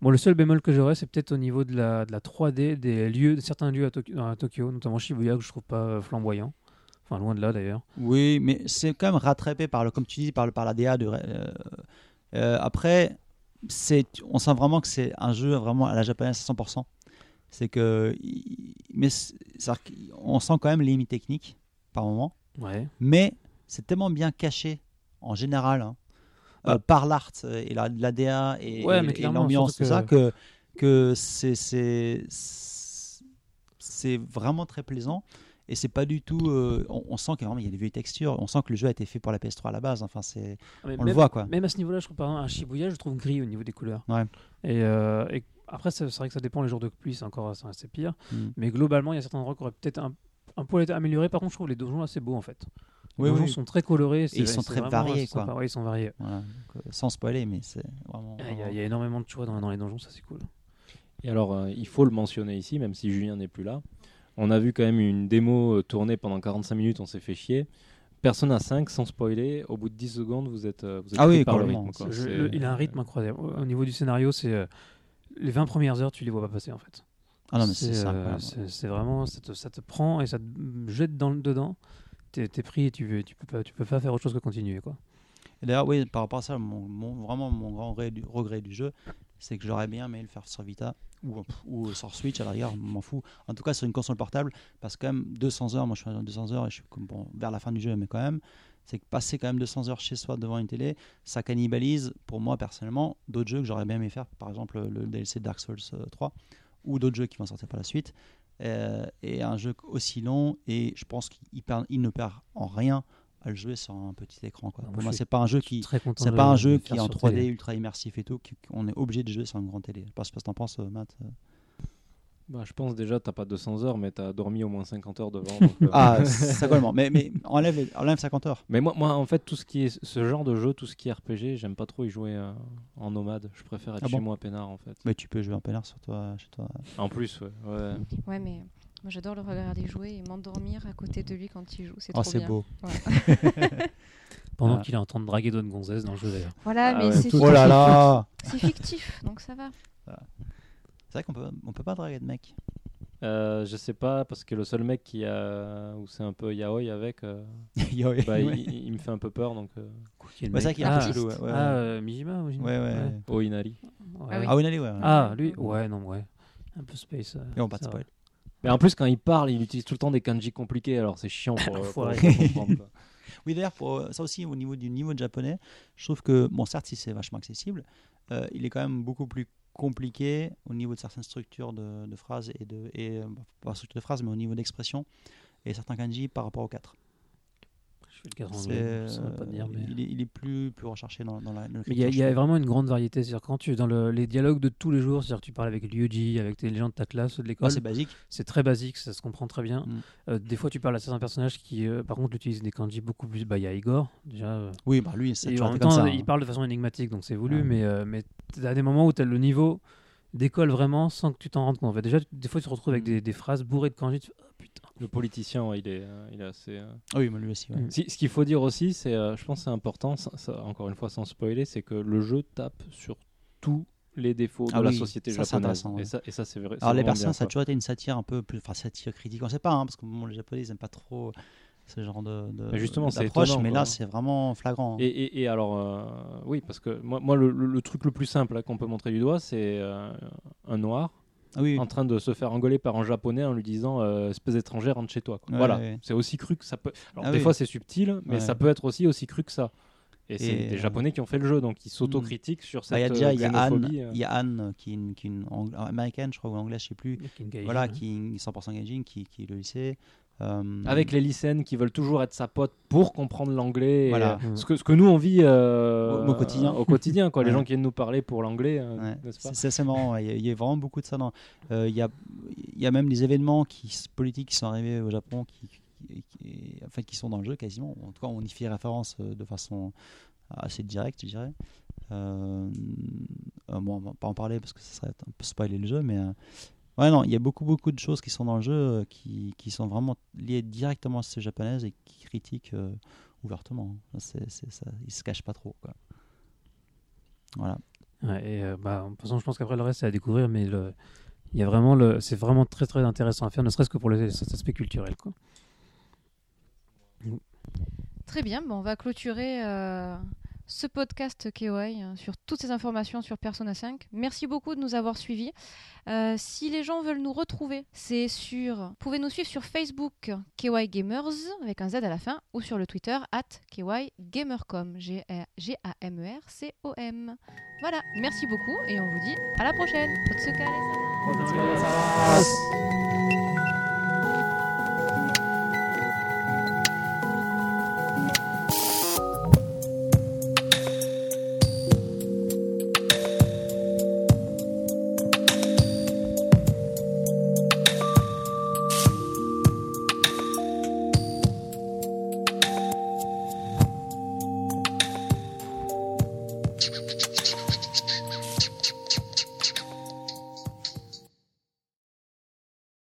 Bon, le seul bémol que j'aurais, c'est peut-être au niveau de la, de la 3D des lieux, de certains lieux à Tokyo, à Tokyo, notamment Shibuya, que je trouve pas euh, flamboyant. Enfin, loin de là d'ailleurs. Oui, mais c'est quand même rattrapé par le, comme tu dis, par le par la DA. De, euh, euh, après, c'est, on sent vraiment que c'est un jeu vraiment à la japonaise à 100%. C'est que, mais qu'on sent quand même les limites techniques par moment, Ouais. mais c'est tellement bien caché en général hein, euh, par l'art et la, la DA et, Ouais, et- mais et clairement, l'ambiance, tout surtout ça, que que c'est vraiment très plaisant. Et c'est pas du tout. euh, on, on sent qu'il y a des vieilles textures. On sent que le jeu a été fait pour la PS3 à la base. Enfin, c'est. Ah, On le même- voit, quoi. Même à ce niveau-là, je trouve par exemple un Shibuya, je trouve gris au niveau des couleurs. Ouais. Et, euh, et après, c'est vrai que ça dépend les jours de pluie, c'est encore assez pire. Mm. Mais globalement, il y a certains endroits qui auraient peut-être un, un poil été améliorés. Par contre, je trouve les donjons assez beaux en fait. Les Oui, donjons oui. sont très colorés. c'est- ils sont très vraiment variés, sympa. quoi. Ouais, ils sont variés. Voilà. Donc, euh, sans spoiler, mais c'est vraiment. Il y, a- il y a énormément de choix dans, dans les donjons, ça c'est cool. Et alors, euh, il faut le mentionner ici, même si Julien n'est plus là. On a vu quand même une démo euh, tournée pendant 45 minutes, on s'est fait chier. Persona 5, sans spoiler, au bout de 10 secondes, vous êtes, euh, vous êtes Ah pris oui, par le complètement. rythme. quoi. Je- C'est- le- il a un rythme incroyable. Au, au niveau du scénario, c'est les 20 premières heures, tu les vois pas passer en fait. Ah non, mais c'est c'est euh, incroyable. c'est- c'est vraiment, ça te, ça te prend et ça te jette dans, le- dedans. T'es es pris et tu, veux- peux pas, faire autre chose que continuer quoi. D'ailleurs, oui, par rapport à ça, mon, vraiment mon grand regret du, jeu, c'est que j'aurais bien aimé le faire sur Vita ou, sur Switch à la rigueur, m'en fous. En tout cas, sur une console portable, parce que quand même 200 heures, moi je suis à 200 heures et je suis bon, vers la fin du jeu, mais quand même, c'est que passer quand même 200 heures chez soi devant une télé, ça cannibalise pour moi personnellement d'autres jeux que j'aurais bien aimé faire, par exemple le DLC Dark Souls euh, 3 ou d'autres jeux qui vont sortir par la suite. Euh, et un jeu aussi long, et je pense qu'il il ne perd en rien à le jouer sur un petit écran. Quoi. Pour moi, c'est pas un jeu qui, c'est pas un jeu qui est en sur 3D télé. ultra immersif et tout, qu'on est obligé de jouer sur une grande télé. Je sais pas ce que t'en penses, euh, Matt. Bah, je pense déjà, t'as pas 200 heures, mais t'as dormi au moins 50 heures devant. donc, euh, Ah, c'est complètement. Mais, mais enlève, enlève 50 heures. Mais moi, moi, en fait, tout ce qui est ce genre de jeu, tout ce qui est RPG, j'aime pas trop y jouer euh, en nomade. Je préfère être Ah chez moi peinard, en fait. Mais tu peux jouer en plein air sur toi, chez toi. En plus, ouais. ouais. Ouais, mais moi j'adore le regarder jouer et m'endormir à côté de lui quand il joue. C'est Oh, trop c'est bien. beau. Pendant Ah. qu'il est en train de draguer d'autres gonzesses dans le jeu d'ailleurs. Voilà, Ah mais ouais, c'est Oh là là c'est fictif, donc ça va. C'est vrai qu'on peut, on peut pas draguer de mec. Euh, je sais pas, parce que le seul mec qui a. où c'est un peu yaoi avec, euh, Yo, bah, ouais. il, il me fait un peu peur, donc. euh, Qui est le Ouais, c'est vrai qu'il est un ah, peu chelou. Ouais, ouais. ah, euh, Mijima ou- Ouais, ouais. Oh, Inari. Ouais. Ah oui. Ah ouais. ouais. Ah, lui Ouais, non, ouais. Un peu space. euh, Et on pas de ça va. spoil. Mais en plus, quand il parle, il utilise tout le temps des kanji compliqués, alors c'est chiant pour, euh, pour, Enfoiré. comprendre. quoi. Oui, d'ailleurs, pour euh, ça aussi, au niveau du niveau de japonais, je trouve que, bon, certes, si c'est vachement accessible, euh, il est quand même beaucoup plus compliqué au niveau de certaines structures de, phrases et de. Et, euh, pas structure de phrases, mais au niveau d'expression et certains kanji par rapport aux 4. Ça pas dire, mais. il, est, il est plus, plus recherché dans, dans la. dans Mais il y, a- y vraiment une grande variété. C'est-à-dire quand tu dans le- les dialogues de tous les jours, c'est-à-dire tu parles avec Ryuji, avec les gens de ta classe, de Ouais, l'école, c'est basique. c'est très basique, ça se comprend très bien. Mm. Euh, des fois, tu parles à certains personnages qui, euh, par contre, utilisent des kanji beaucoup plus. Bah, il y a Igor déjà. euh, Oui, bah lui, c'est toujours en même été comme temps, ça. il hein. parle de façon énigmatique, donc c'est voulu, Ouais. mais, mais tu as des moments où tu as le niveau décolle vraiment sans que tu t'en rendes compte. En fait, déjà, des fois, tu te retrouves avec Mm. des, des phrases bourrées de kanji. Tu oh, putain. Le politicien, ouais, il, est, euh, il est assez. euh, Ah oui, mais lui aussi. ouais. Mm. Si- ce qu'il faut dire aussi, c'est, euh, je pense que c'est important, ça- ça- encore une fois sans spoiler, c'est que le jeu tape sur tous les défauts de Ah la société ça, c'est japonaise. intéressant, ouais. Et ça, et ça c'est vrai. Alors les personnes, bien, ça a toujours été une satire un peu plus, enfin satire critique, on sait pas, hein, parce que bon, les Japonais ils aiment pas trop ce genre de, de Mais justement, c'est mais là c'est vraiment flagrant. hein. Et, et- et alors, euh, oui, parce que moi, moi le, le- le truc le plus simple là, qu'on peut montrer du doigt, c'est euh, un noir Ah oui, en train de se faire engueuler par un japonais en lui disant euh, espèce d'étranger rentre chez toi. quoi. Ouais, voilà, ouais. c'est aussi cru que ça peut. Alors Ah des oui. fois c'est subtil, mais Ouais. ça peut être aussi aussi cru que ça. Et c'est Et, des euh, japonais qui ont fait le jeu, donc ils s'autocritiquent sur Bah, il y a cette déjà euh, il y a Anne, xénophobie. euh. il y a Anne qui est une, qui est une ang- américaine, je crois, ou anglaise, je sais plus. Voilà, hein. qui est 100% gaijin, qui, qui est le lycée. Euh, Avec les lycéennes qui veulent toujours être sa pote pour comprendre l'anglais. Voilà. euh, ce, que, ce que nous on vit euh, Au- au quotidien. Au quotidien, quoi. Les gens qui viennent nous parler pour l'anglais, euh, Ouais, c'est assez marrant. ouais. Il y, a- il y a vraiment beaucoup de ça. euh, Il y, a, il y a même des événements qui, politiques qui sont arrivés au Japon qui, qui, qui- enfin, qui sont dans le jeu quasiment. En tout cas, on y fait référence de façon assez directe, je dirais. Euh, euh, bon, on va pas en parler parce que ça serait un peu spoiler le jeu, mais euh, ouais, non, il y a beaucoup, beaucoup de choses qui sont dans le jeu euh, qui, qui sont vraiment liées directement à cette japonaise et qui critiquent euh, ouvertement. C'est, c'est, ça, ils se cachent pas trop. Quoi. Voilà. Ouais, et euh, bah, de toute façon, je pense qu'après le reste, c'est à découvrir, mais le... il y a vraiment le... c'est vraiment très très intéressant à faire, ne serait-ce que pour le... cet aspect culturel. Quoi. Très bien, bon, on va clôturer euh, ce podcast KOI euh, sur toutes ces informations sur Persona 5. Merci beaucoup de nous avoir suivis. Euh, si les gens veulent nous retrouver, c'est sur. Vous pouvez nous suivre sur Facebook KOI Gamers avec un Z à la fin ou sur le Twitter at KOI Gamercom. G-A-M-E-R-C-O-M. Voilà, merci beaucoup et on vous dit à la prochaine.